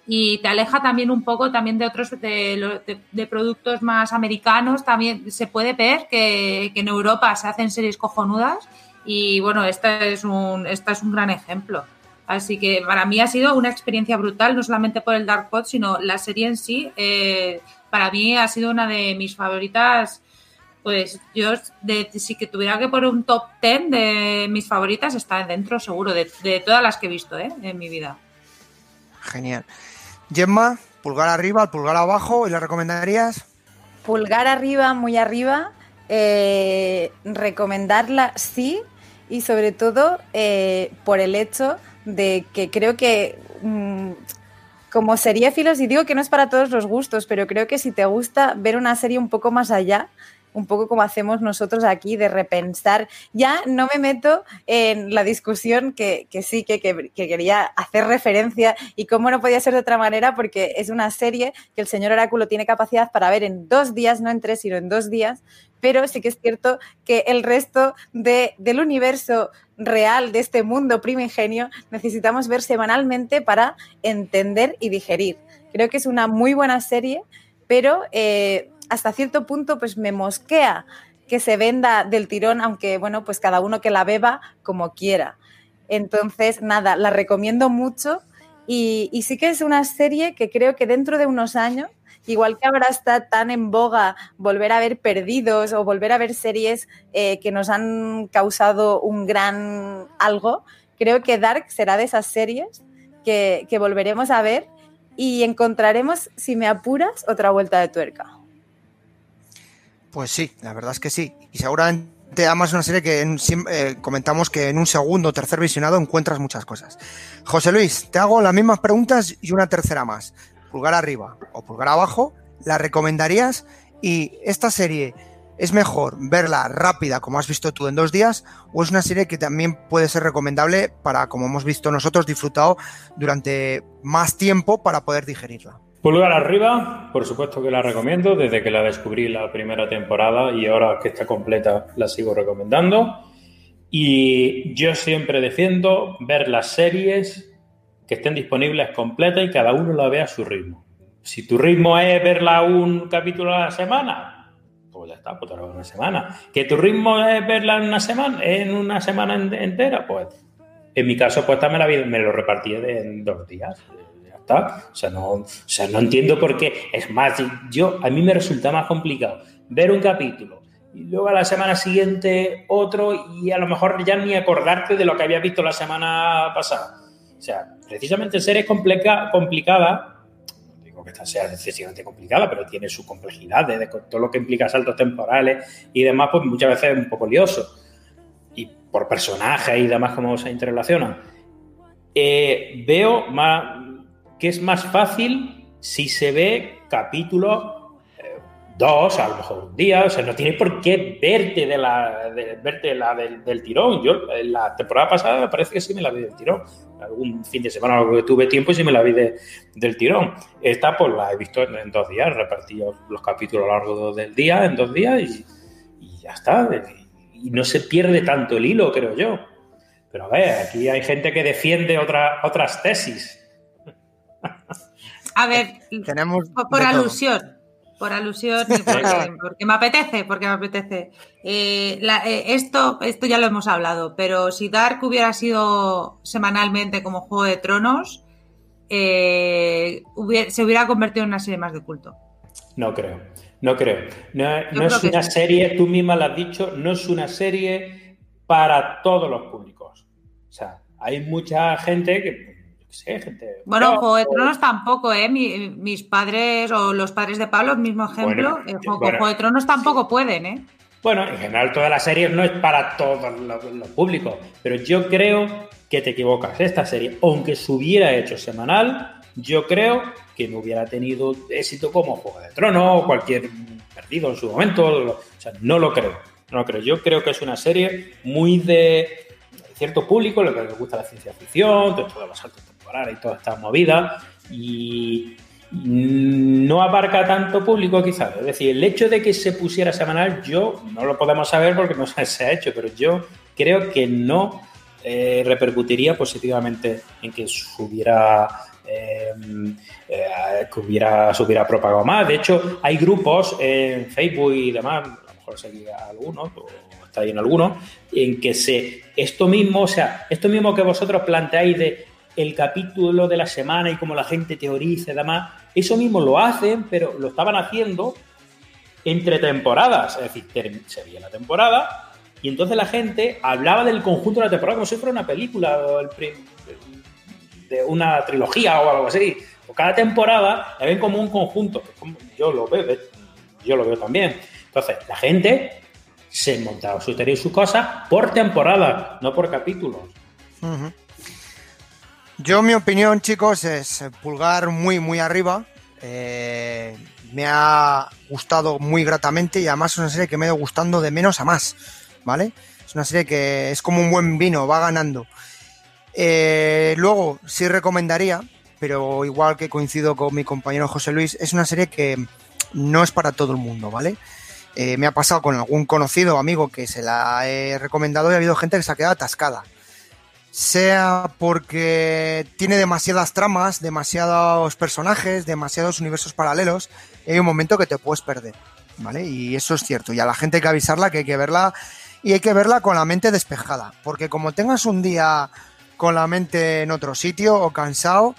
y te aleja también un poco también de otros de, de, de, productos más americanos también se puede ver que, que, en Europa se hacen series cojonudas y bueno esta es un esta es un gran ejemplo Así que para mí ha sido una experiencia brutal, no solamente por el Dark Pod, sino la serie en sí. Eh, para mí ha sido una de mis favoritas. Pues yo, de, si que tuviera que poner un top 10 de mis favoritas, está dentro seguro, de, de todas las que he visto ¿eh? en mi vida. Genial. Gemma, pulgar arriba, pulgar abajo, ¿y la recomendarías? Pulgar arriba, muy arriba. Eh, recomendarla sí, y sobre todo eh, por el hecho de que creo que mm, como seriéfilos, y digo que no es para todos los gustos, pero creo que si te gusta ver una serie un poco más allá, un poco como hacemos nosotros aquí, de repensar. Ya no me meto en la discusión que, que sí, que, que, que, quería hacer referencia y cómo no podía ser de otra manera, porque es una serie que el señor Oráculo tiene capacidad para ver en dos días, no en tres, sino en dos días. Pero sí que es cierto que el resto de, del universo real de este mundo primigenio necesitamos ver semanalmente para entender y digerir. Creo que es una muy buena serie, pero eh, hasta cierto punto pues me mosquea que se venda del tirón, aunque bueno, pues cada uno que la beba como quiera. Entonces, nada, la recomiendo mucho y, sí que es una serie que creo que dentro de unos años, igual que ahora está tan en boga volver a ver perdidos o volver a ver series eh, que nos han causado un gran algo, creo que Dark será de esas series que volveremos a ver y encontraremos, si me apuras, otra vuelta de tuerca. Pues sí, la verdad es que sí. Y seguramente además es una serie que en, eh, comentamos que en un segundo o tercer visionado encuentras muchas cosas. José Luis, te hago las mismas preguntas y una tercera más. Pulgar arriba o pulgar abajo, ¿la recomendarías? Y esta serie, ¿es mejor verla rápida, como has visto tú en dos días, o es una serie que también puede ser recomendable para, como hemos visto nosotros, disfrutado durante más tiempo para poder digerirla? Pulgar arriba, por supuesto que la recomiendo, desde que la descubrí la primera temporada y ahora que está completa la sigo recomendando. Y yo siempre defiendo ver las series que estén disponibles completas y cada uno la vea a su ritmo. Si tu ritmo es verla un capítulo a la semana, pues ya está, pues te una semana. Que tu ritmo es verla en una semana, en una semana entera, pues en mi caso, pues también me lo repartí en dos días. O sea, no, o sea, no entiendo por qué. Es más, yo, a mí me resulta más complicado ver un capítulo y luego a la semana siguiente otro y a lo mejor ya ni acordarte de lo que había visto la semana pasada. O sea, precisamente series complica, complicada, no digo que esta sea excesivamente complicada, pero tiene su complejidad de, de, todo lo que implica saltos temporales y demás, pues muchas veces es un poco lioso. Y por personajes y demás, cómo se interrelacionan. Eh, veo más, que es más fácil si se ve capítulo eh, dos, a lo mejor un día, o sea, no tienes por qué verte de la, verte la del, del, tirón. Yo la temporada pasada me parece que sí me la vi del tirón. Algún fin de semana que tuve tiempo y sí me la vi de, del tirón. Esta pues la he visto en, dos días, repartido los capítulos a lo largo del día, en dos días y, y ya está. Y no se pierde tanto el hilo, creo yo. Pero a ver, aquí hay gente que defiende otra, otras tesis. A ver, tenemos por, por alusión, por alusión, porque, porque, me apetece, porque me apetece. Eh, la, eh, esto, esto ya lo hemos hablado, pero si Dark hubiera sido semanalmente como Juego de Tronos, eh, hubiera, se hubiera convertido en una serie más de culto. No creo, no creo. No, no es una sí. serie, tú misma lo has dicho, no es una serie para todos los públicos. O sea, hay mucha gente que Gente. Bueno, no, Juego de Tronos tampoco, ¿eh? Mi, mis padres o los padres de Pablo, mismo ejemplo, bueno, juego, bueno, Juego de Tronos tampoco sí. pueden, ¿eh? Bueno, en general todas las series no es para todos los, los públicos, pero yo creo que te equivocas. Esta serie, aunque se hubiera hecho semanal, yo creo que no hubiera tenido éxito como Juego de Tronos o cualquier perdido en su momento. O sea, no lo creo. No lo creo. Yo creo que es una serie muy de cierto público, lo que les gusta la ciencia ficción, todos los saltos y toda esta movida y no abarca tanto público quizás. Es decir, el hecho de que se pusiera semanal, yo no lo podemos saber porque no se ha hecho, pero yo creo que no eh, repercutiría positivamente en que subiera eh, eh, que hubiera, se hubiera propagado más. De hecho, hay grupos en Facebook y demás, a lo mejor seguía algunos, o está ahí en algunos, en que se, esto mismo, o sea, esto mismo que vosotros planteáis de el capítulo de la semana y cómo la gente teoriza y demás. Eso mismo lo hacen, pero lo estaban haciendo entre temporadas. Es decir, se veía la temporada y entonces la gente hablaba del conjunto de la temporada como si fuera una película o el de una trilogía o algo así. O cada temporada la ven como un conjunto. Yo lo veo, yo lo veo también. Entonces, la gente se montaba su teoría y sus cosas por temporada, no por capítulos. Ujú. Yo, mi opinión, chicos, es pulgar muy, muy arriba. Eh, me ha gustado muy gratamente y además es una serie que me ha ido gustando de menos a más, ¿vale? Es una serie que es como un buen vino, va ganando. Eh, luego, sí recomendaría, pero igual que coincido con mi compañero José Luis, es una serie que no es para todo el mundo, ¿vale? Eh, me ha pasado con algún conocido amigo que se la he recomendado y ha habido gente que se ha quedado atascada sea porque tiene demasiadas tramas, demasiados personajes, demasiados universos paralelos, hay un momento que te puedes perder, ¿vale? Y eso es cierto, y a la gente hay que avisarla que hay que verla, y hay que verla con la mente despejada, porque como tengas un día con la mente en otro sitio o cansado,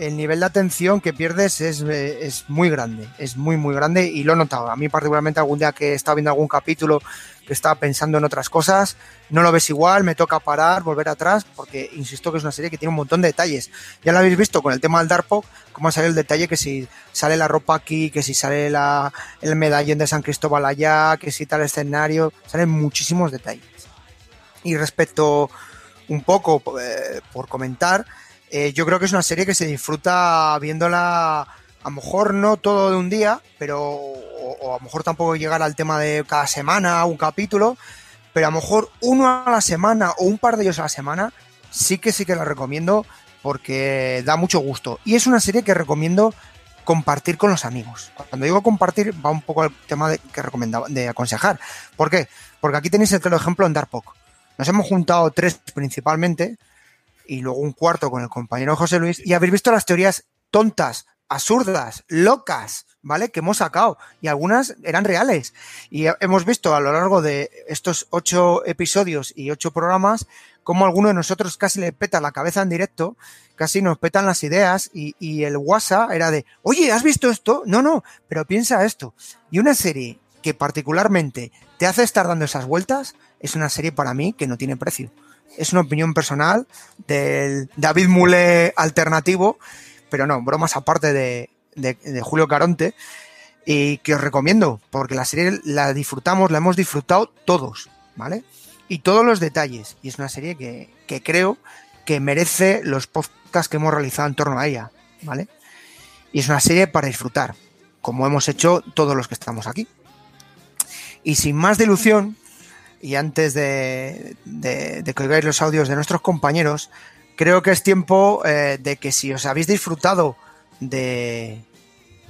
el nivel de atención que pierdes es, eh, es muy grande, es muy, muy grande, y lo he notado. A mí particularmente algún día que he estado viendo algún capítulo que estaba pensando en otras cosas, no lo ves igual, me toca parar, volver atrás, porque insisto que es una serie que tiene un montón de detalles. Ya lo habéis visto con el tema del Darpo, cómo ha salido el detalle que si sale la ropa aquí, que si sale la, el medallón de San Cristóbal allá, que si tal escenario, salen muchísimos detalles. Y respecto un poco, eh, por comentar, eh, yo creo que es una serie que se disfruta viéndola, a lo mejor no todo de un día, pero o, a lo mejor tampoco llegar al tema de cada semana, un capítulo, pero a lo mejor uno a la semana o un par de ellos a la semana, sí que sí que la recomiendo porque da mucho gusto. Y es una serie que recomiendo compartir con los amigos. Cuando digo compartir, va un poco al tema de, que recomendaba, de aconsejar. ¿Por qué? Porque aquí tenéis el claro ejemplo en Darpok. Nos hemos juntado tres principalmente y luego un cuarto con el compañero José Luis y habéis visto las teorías tontas, absurdas, locas, ¿vale? Que hemos sacado y algunas eran reales. Y hemos visto a lo largo de estos ocho episodios y ocho programas cómo alguno de nosotros casi le peta la cabeza en directo, casi nos petan las ideas y, y el WhatsApp era de, oye, ¿has visto esto? No, no, pero piensa esto. Y una serie que particularmente te hace estar dando esas vueltas es una serie para mí que no tiene precio. Es una opinión personal del David Mule alternativo, pero no, bromas aparte de, de, Julio Caronte, y que os recomiendo, porque la serie la disfrutamos, la hemos disfrutado todos, ¿vale? Y todos los detalles, y es una serie que, que creo que merece los podcasts que hemos realizado en torno a ella, ¿vale? Y es una serie para disfrutar, como hemos hecho todos los que estamos aquí. Y sin más dilución, y antes de, que oigáis los audios de nuestros compañeros, creo que es tiempo eh, de que si os habéis disfrutado de,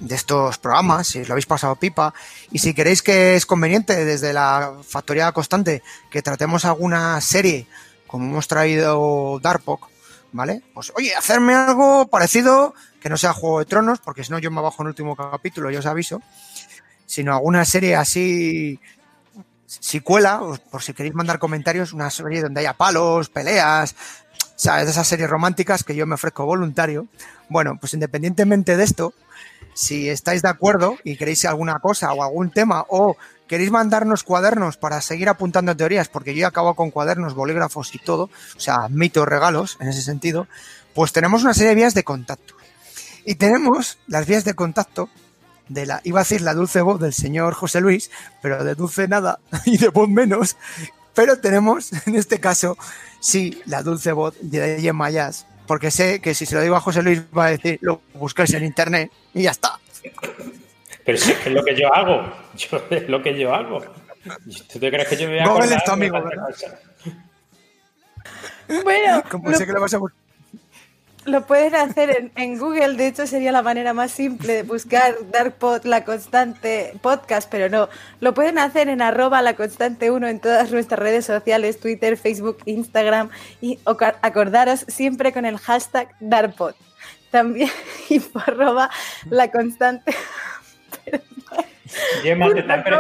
de estos programas, si os lo habéis pasado pipa, y si queréis que es conveniente desde la Factoría Constante que tratemos alguna serie, como hemos traído Darpok, ¿vale? Pues oye, hacerme algo parecido, que no sea Juego de Tronos, porque si no yo me bajo en el último capítulo, yo os aviso, sino alguna serie así si cuela, por si queréis mandar comentarios, una serie donde haya palos, peleas, ¿sabes? De esas series románticas que yo me ofrezco voluntario. Bueno, pues independientemente de esto, si estáis de acuerdo y queréis alguna cosa o algún tema o queréis mandarnos cuadernos para seguir apuntando teorías, porque yo acabo con cuadernos, bolígrafos y todo, o sea, mitos, regalos en ese sentido, pues tenemos una serie de vías de contacto. Y tenemos las vías de contacto de la, iba a decir la dulce voz del señor José Luis, pero de dulce nada y de voz menos. Pero tenemos, en este caso, sí, la dulce voz de Gemma Jazz, porque sé que si se lo digo a José Luis va a decir, lo buscáis en internet y ya está. Pero si es que es lo que yo hago, yo, es lo que yo hago. ¿Tú te crees que yo me voy a Google es tu amigo, tanta ¿verdad? cosa? Bueno, Como lo, sé que lo vas a buscar. Lo pueden hacer en, en Google, de hecho sería la manera más simple de buscar Darkpod, la constante podcast, pero no, lo pueden hacer en arroba la constante 1 en todas nuestras redes sociales, Twitter, Facebook, Instagram, y acordaros siempre con el hashtag Darkpod. También info arroba la constante Gemma, te están, te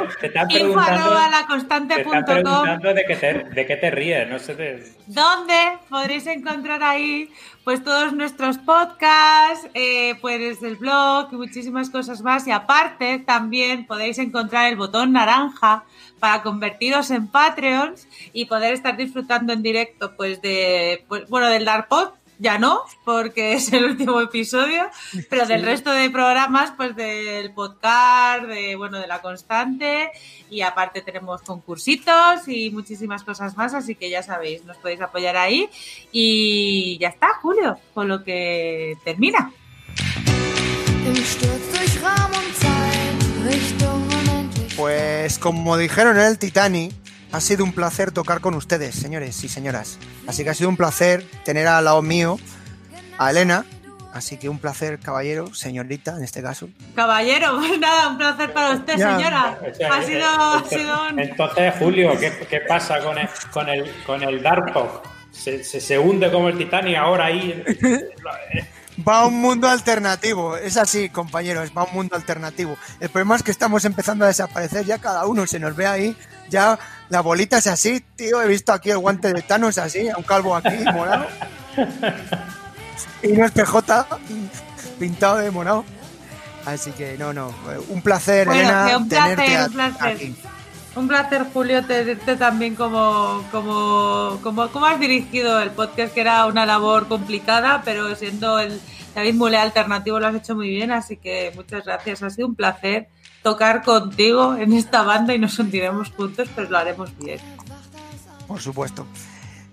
preguntando, arroba te están laconstante.com. preguntando de qué te, de qué te ríes. No sé de- donde podréis encontrar ahí pues todos nuestros podcasts, eh, pues el blog y muchísimas cosas más. Y aparte también podéis encontrar el botón naranja para convertiros en Patreons y poder estar disfrutando en directo pues de pues, bueno del Dark Pod ya no, porque es el último episodio, pero del resto de programas, pues del podcast, de bueno, de la constante, y aparte tenemos concursitos y muchísimas cosas más, así que ya sabéis, nos podéis apoyar ahí. Y ya está, Julio, con lo que termina. Pues como dijeron en el Titanic, ha sido un placer tocar con ustedes, señores y señoras. Así que ha sido un placer tener al lado mío a Elena. Así que un placer, caballero, señorita, en este caso. Caballero, pues nada, un placer para usted, Ya. señora. O sea, Ha eh, sido, ha entonces- sido un... Entonces, Julio, ¿qué, qué pasa con el, con el, con el Darkpok? Se, se, se hunde como el Titanic ahora ahí. Va a un mundo alternativo, es así, compañeros, va a un mundo alternativo. El problema es que estamos empezando a desaparecer, ya cada uno se nos ve ahí, ya la bolita es así, tío, he visto aquí el guante de Thanos así, a un calvo aquí, morado. Y no es PJ, pintado de morado. Así que no, no, un placer, Bueno, Elena, un placer, un placer. aquí. Un placer, Julio, tenerte también como, como, como, como has dirigido el podcast, que era una labor complicada, pero siendo el David Mule alternativo lo has hecho muy bien, así que muchas gracias. Ha sido un placer tocar contigo en esta banda y nos hundiremos juntos, pero lo haremos bien. Por supuesto.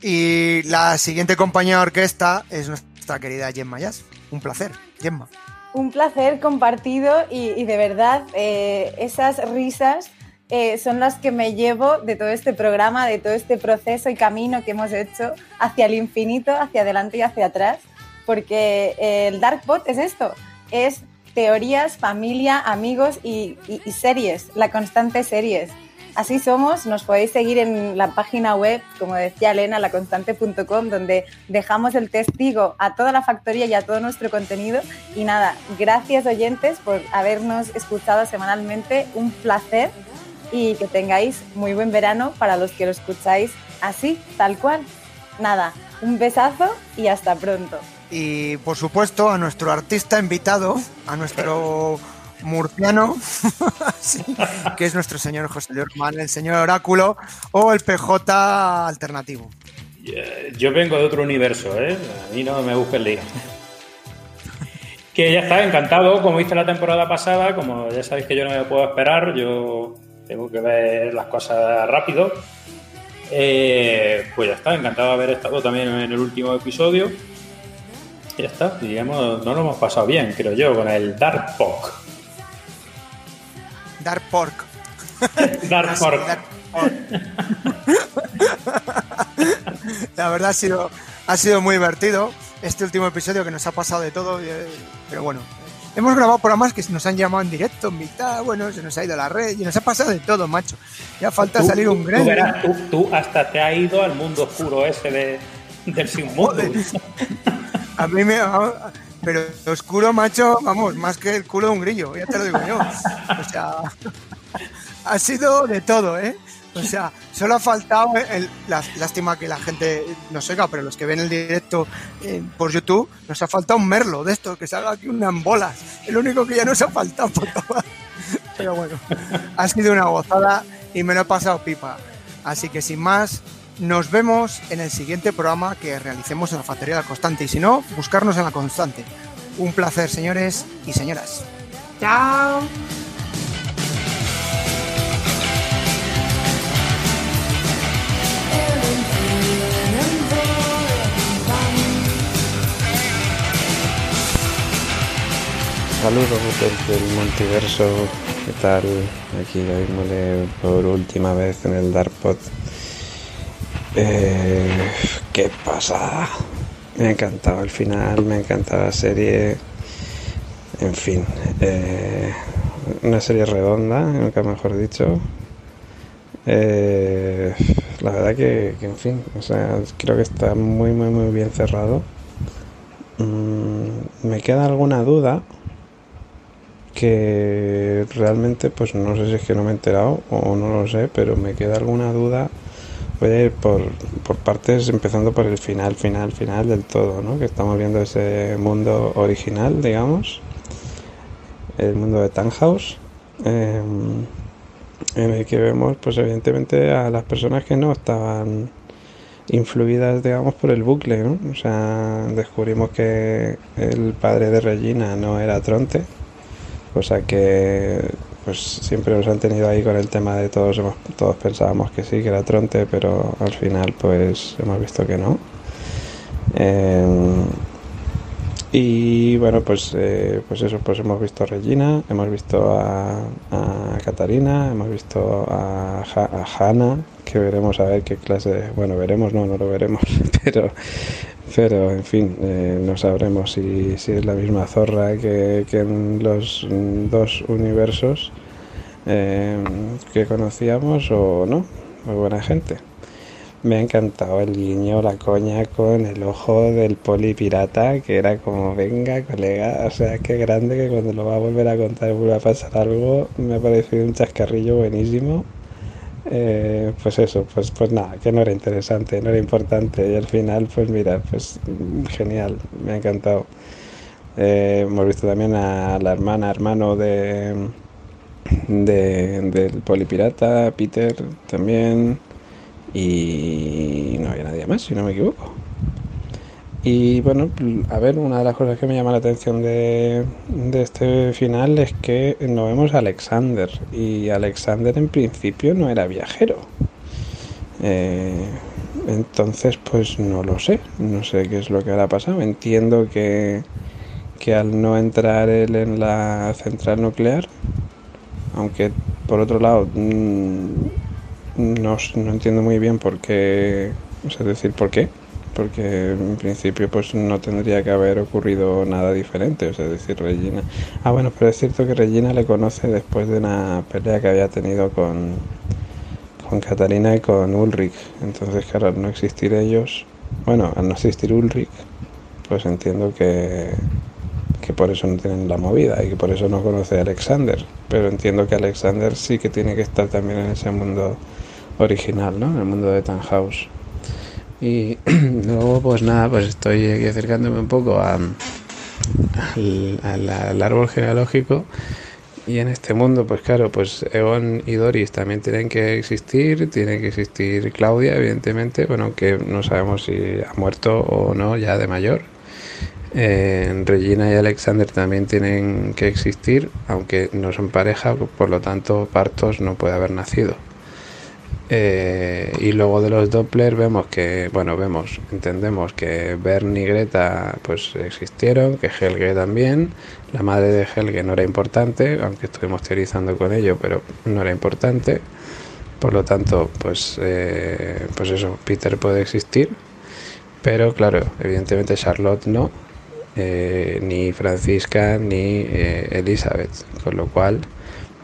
Y la siguiente compañía de orquesta es nuestra querida Gemma Jazz. Un placer, Gemma. Un placer compartido y, y de verdad eh, esas risas eh, son las que me llevo de todo este programa, de todo este proceso y camino que hemos hecho hacia el infinito, hacia adelante y hacia atrás, porque eh, el Dark Bot es esto, es teorías, familia, amigos y, series, la constante series. Así somos, nos podéis seguir en la página web, como decía Elena, laconstante.com, donde dejamos el testigo a toda la factoría y a todo nuestro contenido. Y nada, gracias oyentes por habernos escuchado semanalmente, un placer y que tengáis muy buen verano para los que lo escucháis así, tal cual. Nada, un besazo y hasta pronto. Y por supuesto a nuestro artista invitado, a nuestro murciano, sí, que es nuestro señor José Luis Román, el señor Oráculo o el PJ alternativo. Eh, Yo vengo de otro universo, ¿eh? A mí no me busques lío. Que ya está, encantado, como hice la temporada pasada, como ya sabéis que yo no me puedo esperar, yo tengo que ver las cosas rápido. Eh, pues ya está, encantado de haber estado también en el último episodio. Ya está, digamos, no lo hemos pasado bien, creo yo, con el Dark Pork. Dark Pork. Dark Pork. La verdad ha sido, ha sido muy divertido este último episodio que nos ha pasado de todo, eh, pero bueno. Hemos grabado programas que nos han llamado en directo, en mitad, bueno, se nos ha ido la red y nos ha pasado de todo, macho. Ya falta Tú- salir un tú gran. verás, tú, tú hasta te has ido al mundo oscuro ese de, del sin. A mí me. Pero oscuro, macho, vamos, más que el culo de un grillo, ya te lo digo yo. O sea, ha sido de todo, ¿eh? O sea, solo ha faltado el, la, lástima que la gente nos oiga, pero los que ven el directo eh, por YouTube, nos ha faltado un merlo de esto, que salga aquí unas bolas. El único que ya nos ha faltado por acabar. Pero bueno, ha sido una gozada y me lo he pasado pipa. Así que sin más, nos vemos en el siguiente programa que realicemos en la Factoría de la Constante. Y si no, buscarnos en la Constante. Un placer, señores y señoras. Chao. Saludos desde el multiverso, ¿qué tal? Aquí Mole por última vez en el Darkpod. Eh, qué pasada. Me ha encantado el final, me ha encantado la serie. En fin, eh, una serie redonda, nunca mejor dicho. Eh, la verdad que, en fin, o sea, creo que está muy, muy, muy bien cerrado. Mm, me queda alguna duda que realmente pues no sé si es que no me he enterado o no lo sé, pero me queda alguna duda. A ir por, por partes, empezando por el final, final, final del todo, ¿no? Que estamos viendo ese mundo original, digamos, el mundo de Tannhaus, eh, en el que vemos, pues evidentemente, a las personas que no estaban influidas, digamos, por el bucle, ¿no? O sea, descubrimos que el padre de Regina no era Tronte, cosa que pues siempre nos han tenido ahí con el tema de todos hemos, todos pensábamos que sí que era Tronte pero al final pues hemos visto que no. Eh, y bueno pues eh, pues eso pues hemos visto a Regina hemos visto a, a Catarina hemos visto a, Ja- a Hannah que veremos a ver qué clase bueno veremos no no lo veremos pero pero en fin, eh, no sabremos si, si es la misma zorra que, que en los mm, dos universos eh, que conocíamos o no. Muy buena gente. Me ha encantado el guiño, la coña con el ojo del poli pirata, que era como, venga, colega, o sea, qué grande que cuando lo va a volver a contar vuelva a pasar algo. Me ha parecido un chascarrillo buenísimo. Eh, pues eso, pues, pues nada, que no era interesante, no era importante. Y al final, pues mira, pues mm, genial, me ha encantado. Eh, hemos visto también a la hermana, hermano de, de- del polipirata, Peter también. Y no había nadie más, si no me equivoco. Y bueno, a ver, una de las cosas que me llama la atención de, este final es que no vemos a Alexander. Y Alexander en principio no era viajero. Eh, entonces, pues no lo sé. No sé qué es lo que habrá pasado. Entiendo que, que al no entrar él en la central nuclear, aunque por otro lado mm, no, no entiendo muy bien por qué, o sea, decir, por qué, porque en principio pues no tendría que haber ocurrido nada diferente, o sea, decir, Regina. Ah, bueno, pero es cierto que Regina le conoce después de una pelea que había tenido con, con Catalina y con Ulrich, entonces claro, al no existir ellos, bueno, al no existir Ulrich, pues entiendo que, que por eso no tienen la movida y que por eso no conoce a Alexander. Pero entiendo que Alexander sí que tiene que estar también en ese mundo original, ¿no? En el mundo de Tannhaus. Y luego, pues nada, pues estoy aquí acercándome un poco a, al, árbol genealógico. Y en este mundo, pues claro, pues Egon y Doris también tienen que existir, tiene que existir Claudia, evidentemente, bueno, aunque no sabemos si ha muerto o no ya de mayor. Eh, Regina y Alexander también tienen que existir, aunque no son pareja, por lo tanto Partos no puede haber nacido. Eh, y luego de los Doppler vemos que, bueno, vemos, entendemos que Bern y Greta pues existieron, que Helge también, la madre de Helge no era importante, aunque estuvimos teorizando con ello, pero no era importante. Por lo tanto, pues, eh, pues eso, Peter puede existir, pero claro, evidentemente Charlotte no, eh, ni Francisca ni Elizabeth, con lo cual,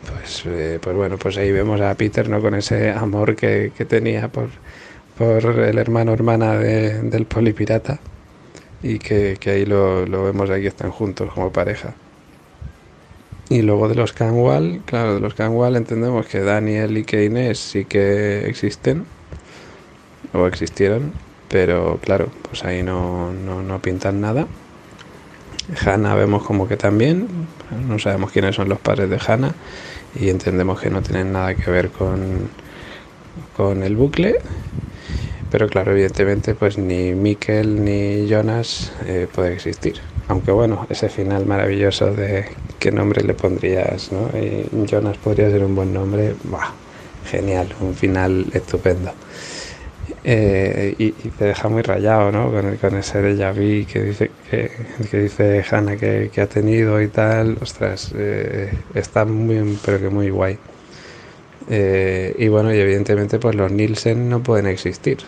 pues, eh, pues bueno, pues ahí vemos a Peter no con ese amor que, que tenía por, por el hermano hermana de- del polipirata y que, que ahí lo, lo vemos aquí están juntos como pareja. Y luego de los Canwall, claro, de los Canwall entendemos que Daniel y que Inés sí que existen o existieron, pero claro, pues ahí no, no, no pintan nada. Hannah vemos como que también, no sabemos quiénes son los padres de Hannah y entendemos que no tienen nada que ver con, con el bucle. Pero claro, evidentemente pues ni Mikkel ni Jonas eh, puede existir. Aunque bueno, ese final maravilloso de qué nombre le pondrías, ¿no? Y Jonas podría ser un buen nombre, ¡buah! genial, un final estupendo. Eh, y, te deja muy rayado, ¿no? Con, el- con ese déjà vu que dice, que, dice Hannah que, que ha tenido y tal. Ostras, eh, está muy, pero que muy guay. Eh, y bueno, y evidentemente pues los Nielsen no pueden existir.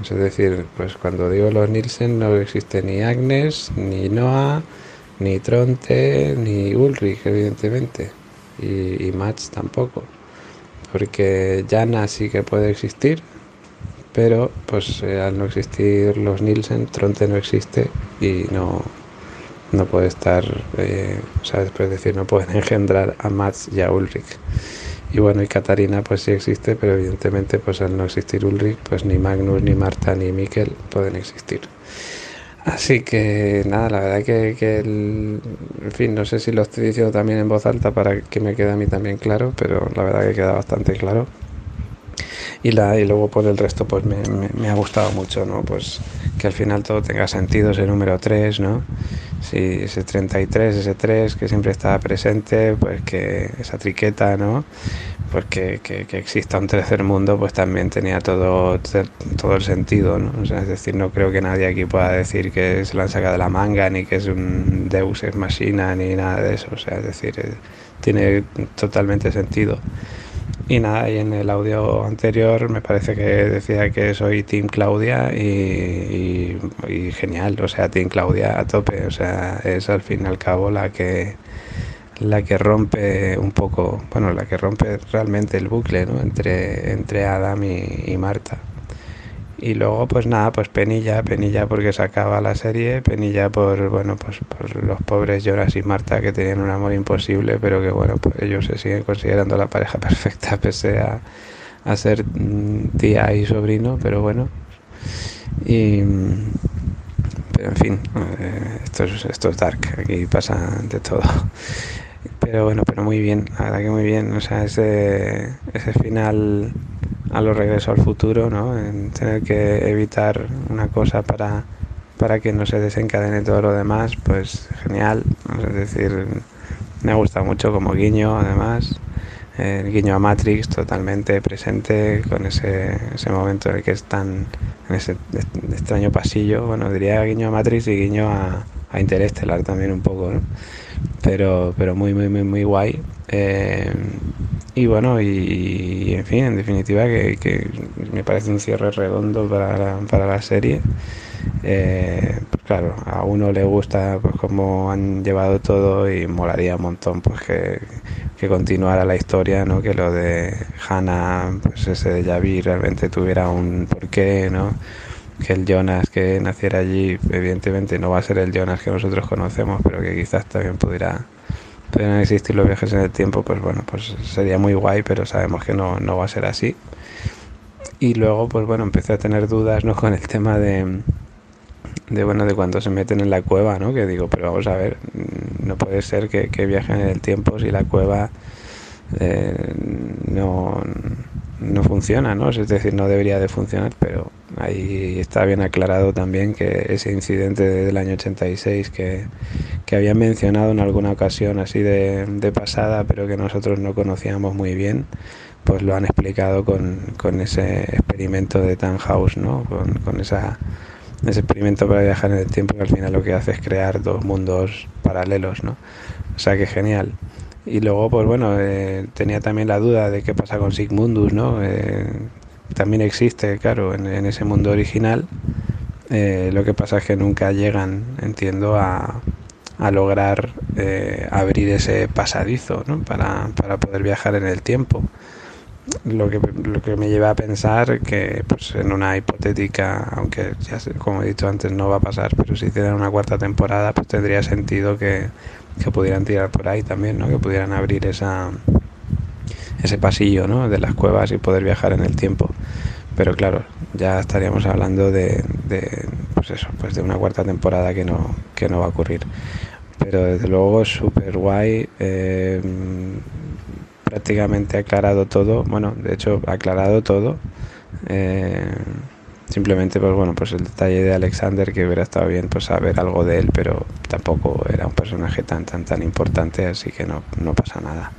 Es decir, pues cuando digo los Nielsen no existe ni Agnes, ni Noah, ni Tronte, ni Ulrich, evidentemente. Y, y Mats tampoco. Porque Jana sí que puede existir, pero pues eh, al no existir los Nielsen, Tronte no existe y no, no puede estar, eh, ¿sabes? Pues decir, no pueden engendrar a Mats y a Ulrich. Y bueno, y Katarina pues sí existe, pero evidentemente pues al no existir Ulrich, pues ni Magnus, ni Marta, ni Mikkel pueden existir. Así que nada, la verdad que, que el- en fin, no sé si lo estoy diciendo también en voz alta para que me quede a mí también claro, pero la verdad que queda bastante claro. Y, la, y luego por el resto pues me, me- me ha gustado mucho, ¿no? Pues que al final todo tenga sentido, ese número 3, ¿no? Sí, ese 33, ese 3 que siempre estaba presente, pues que esa triqueta, ¿no? Pues que, que- que exista un tercer mundo, pues también tenía todo, todo el sentido, ¿no? O sea, es decir, no creo que nadie aquí pueda decir que se lo han sacado de la manga, ni que es un Deus ex machina, ni nada de eso. O sea, es decir, eh, tiene totalmente sentido. Y nada, y en el audio anterior me parece que decía que soy Team Claudia y, genial, o sea, Team Claudia a tope, o sea, es al fin y al cabo la que la que rompe un poco, bueno, la que rompe realmente el bucle, ¿no? Entre, entre Adam y Marta. Y luego, pues nada, pues Penilla, Penilla porque se acaba la serie, Penilla por, bueno, pues por los pobres Jonas y Marta que tenían un amor imposible, pero que bueno, pues ellos se siguen considerando la pareja perfecta pese a, a ser mm, tía y sobrino, pero bueno. Y, pero en fin, eh, esto es, esto es dark, aquí pasa de todo. Pero bueno, pero muy bien, la verdad que muy bien. O sea, ese, ese final a lo regreso al futuro, ¿no? En tener que evitar una cosa para, para que no se desencadene todo lo demás, pues genial. Es decir, me ha gustado mucho como guiño, además. El guiño a Matrix totalmente presente con ese, ese momento en el que están en ese extraño pasillo. Bueno, diría guiño a Matrix y guiño a, a Interestelar también un poco, ¿no? Pero pero muy muy muy muy guay. Eh, y bueno y, en fin en definitiva que, que me parece un cierre redondo para la, para la serie. Eh, claro a uno le gusta pues cómo han llevado todo y molaría un montón pues que, que continuara la historia no que lo de Hannah pues ese de Yavi realmente tuviera un porqué no que el Jonas que naciera allí, evidentemente no va a ser el Jonas que nosotros conocemos, pero que quizás también pudiera pudieran existir los viajes en el tiempo, pues bueno, pues sería muy guay, pero sabemos que no, no va a ser así. Y luego, pues bueno, empecé a tener dudas, ¿no? Con el tema de, de bueno, de cuando se meten en la cueva, ¿no? Que digo, pero vamos a ver, no puede ser que, que viajen en el tiempo si la cueva eh, no, no funciona, ¿no? Es decir, no debería de funcionar, pero ahí está bien aclarado también que ese incidente del año 86 que, que habían mencionado en alguna ocasión así de, de, pasada, pero que nosotros no conocíamos muy bien, pues lo han explicado con, con ese experimento de Tannhaus, ¿no? Con, con esa, ese experimento para viajar en el tiempo que al final lo que hace es crear dos mundos paralelos, ¿no? O sea que genial. Y luego, pues bueno, eh, tenía también la duda de qué pasa con Sigmundus, ¿no? Eh, también existe, claro, en, ese mundo original. Eh, lo que pasa es que nunca llegan, entiendo, a, a lograr eh, abrir ese pasadizo, ¿no? Para, para, poder viajar en el tiempo. Lo que, lo que me lleva a pensar que, pues en una hipotética, aunque ya como he dicho antes, no va a pasar, pero si hicieran una cuarta temporada, pues tendría sentido que, que pudieran tirar por ahí también, ¿no? Que pudieran abrir esa ese pasillo, ¿no? De las cuevas y poder viajar en el tiempo. Pero claro, ya estaríamos hablando de, pues eso, pues de una cuarta temporada que no que no va a ocurrir. Pero desde luego súper guay. Eh, prácticamente aclarado todo. Bueno, de hecho, aclarado todo. Eh, simplemente pues bueno pues el detalle de Alexander que hubiera estado bien pues saber algo de él pero tampoco era un personaje tan tan tan importante así que no, no pasa nada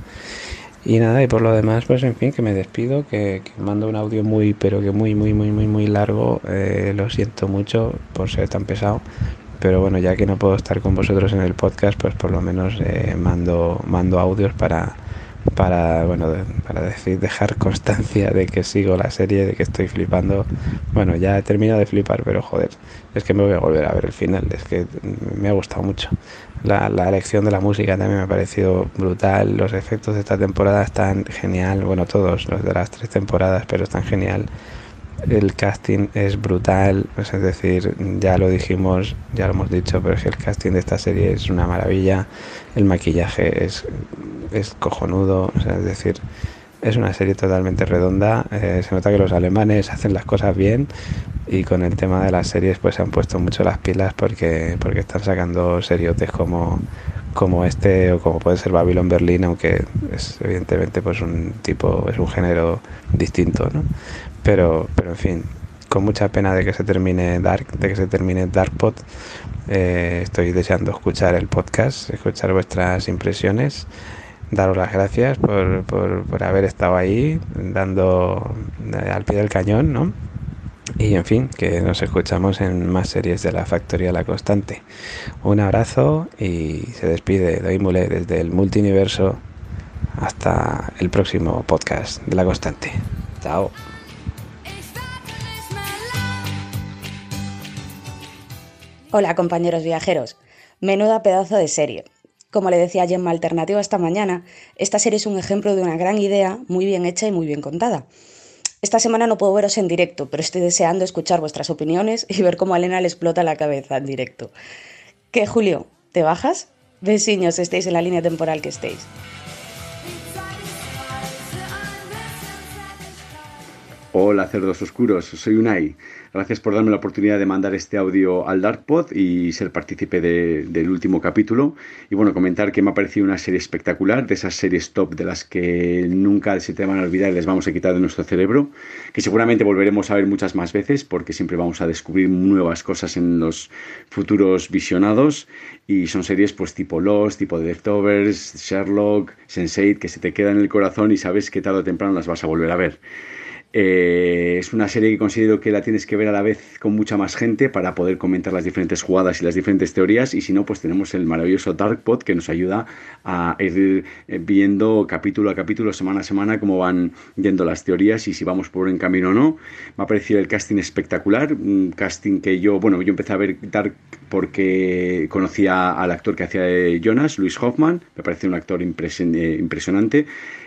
y nada y por lo demás pues en fin que me despido que, que mando un audio muy pero que muy muy muy muy muy largo. Eh, lo siento mucho por ser tan pesado pero bueno ya que no puedo estar con vosotros en el podcast pues por lo menos eh, mando mando audios para para bueno para decir dejar constancia de que sigo la serie de que estoy flipando. Bueno ya he terminado de flipar pero joder es que me voy a volver a ver el final es que me ha gustado mucho. La, la elección de la música también me ha parecido brutal los efectos de esta temporada están genial bueno todos los de las tres temporadas pero están genial el casting es brutal, es decir, ya lo dijimos, ya lo hemos dicho, pero es que el casting de esta serie es una maravilla, el maquillaje es, es cojonudo, es decir, es una serie totalmente redonda, eh, se nota que los alemanes hacen las cosas bien y con el tema de las series pues se han puesto mucho las pilas porque, porque están sacando seriotes como, como este o como puede ser Babylon Berlin, aunque es evidentemente pues un tipo, es un género distinto, ¿no? Pero, pero en fin, con mucha pena de que se termine Dark, de que se termine Darkpot. Eh, estoy deseando escuchar el podcast, escuchar vuestras impresiones, daros las gracias por, por, por haber estado ahí, dando eh, al pie del cañón, ¿no? Y en fin, que nos escuchamos en más series de la Factoría La Constante. Un abrazo y se despide Doimule desde el multiverso hasta el próximo podcast de La Constante. Chao. Hola compañeros viajeros, menuda pedazo de serie. Como le decía Gemma Alternativa esta mañana, esta serie es un ejemplo de una gran idea muy bien hecha y muy bien contada. Esta semana no puedo veros en directo, pero estoy deseando escuchar vuestras opiniones y ver cómo a Elena le explota la cabeza en directo. ¿Qué, Julio? ¿Te bajas? Vecinos, estéis en la línea temporal que estéis. Hola cerdos oscuros, soy Unai. Gracias por darme la oportunidad de mandar este audio al Darkpod y ser partícipe de- del último capítulo. Y bueno, comentar que me ha parecido una serie espectacular, de esas series top de las que nunca se te van a olvidar y les vamos a quitar de nuestro cerebro, que seguramente volveremos a ver muchas más veces porque siempre vamos a descubrir nuevas cosas en los futuros visionados. Y son series pues tipo Lost, tipo The Leftovers, Sherlock, Sense8, que se te quedan en el corazón y sabes que tarde o temprano las vas a volver a ver. Eh, es una serie que considero que la tienes que ver a la vez con mucha más gente para poder comentar las diferentes jugadas y las diferentes teorías y si no pues tenemos el maravilloso Darkpod que nos ayuda a ir eh, viendo capítulo a capítulo, semana a semana cómo van yendo las teorías y si vamos por buen camino o no. Me ha parecido el casting espectacular, un casting que yo, bueno, yo empecé a ver Dark porque conocía al actor que hacía de Jonas, Luis Hoffman, me parece un actor eh, impresionante.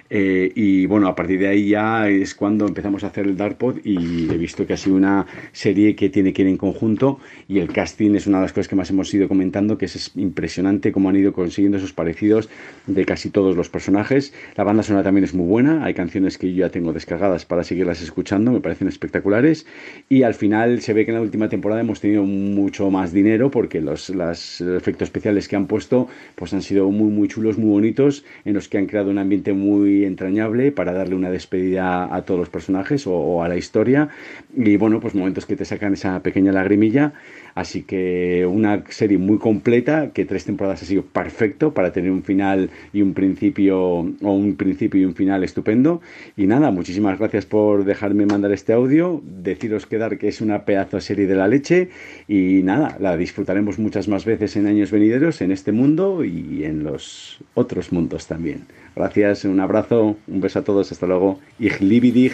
Eh, y bueno, a partir de ahí ya es cuando empezamos a hacer el Darkpod y he visto que ha sido una serie que tiene que ir en conjunto y el casting es una de las cosas que más hemos ido comentando, que es, es impresionante cómo han ido consiguiendo esos parecidos de casi todos los personajes. La banda sonora también es muy buena, hay canciones que yo ya tengo descargadas para seguirlas escuchando, me parecen espectaculares y al final se ve que en la última temporada hemos tenido mucho más dinero porque los, las efectos especiales que han puesto pues han sido muy muy chulos, muy bonitos, en los que han creado un ambiente muy entrañable para darle una despedida a todos los personajes o, o a la historia. Y bueno pues momentos que te sacan esa pequeña lagrimilla así que una serie muy completa que tres temporadas ha sido perfecto para tener un final y un principio o un principio y un final estupendo. Y nada muchísimas gracias por dejarme mandar este audio. Deciros quedar que es una pedazo de serie de la leche. Y nada la disfrutaremos muchas más veces en años venideros en este mundo y en los otros mundos también. Gracias un abrazo un beso a todos hasta luego. Ich liebe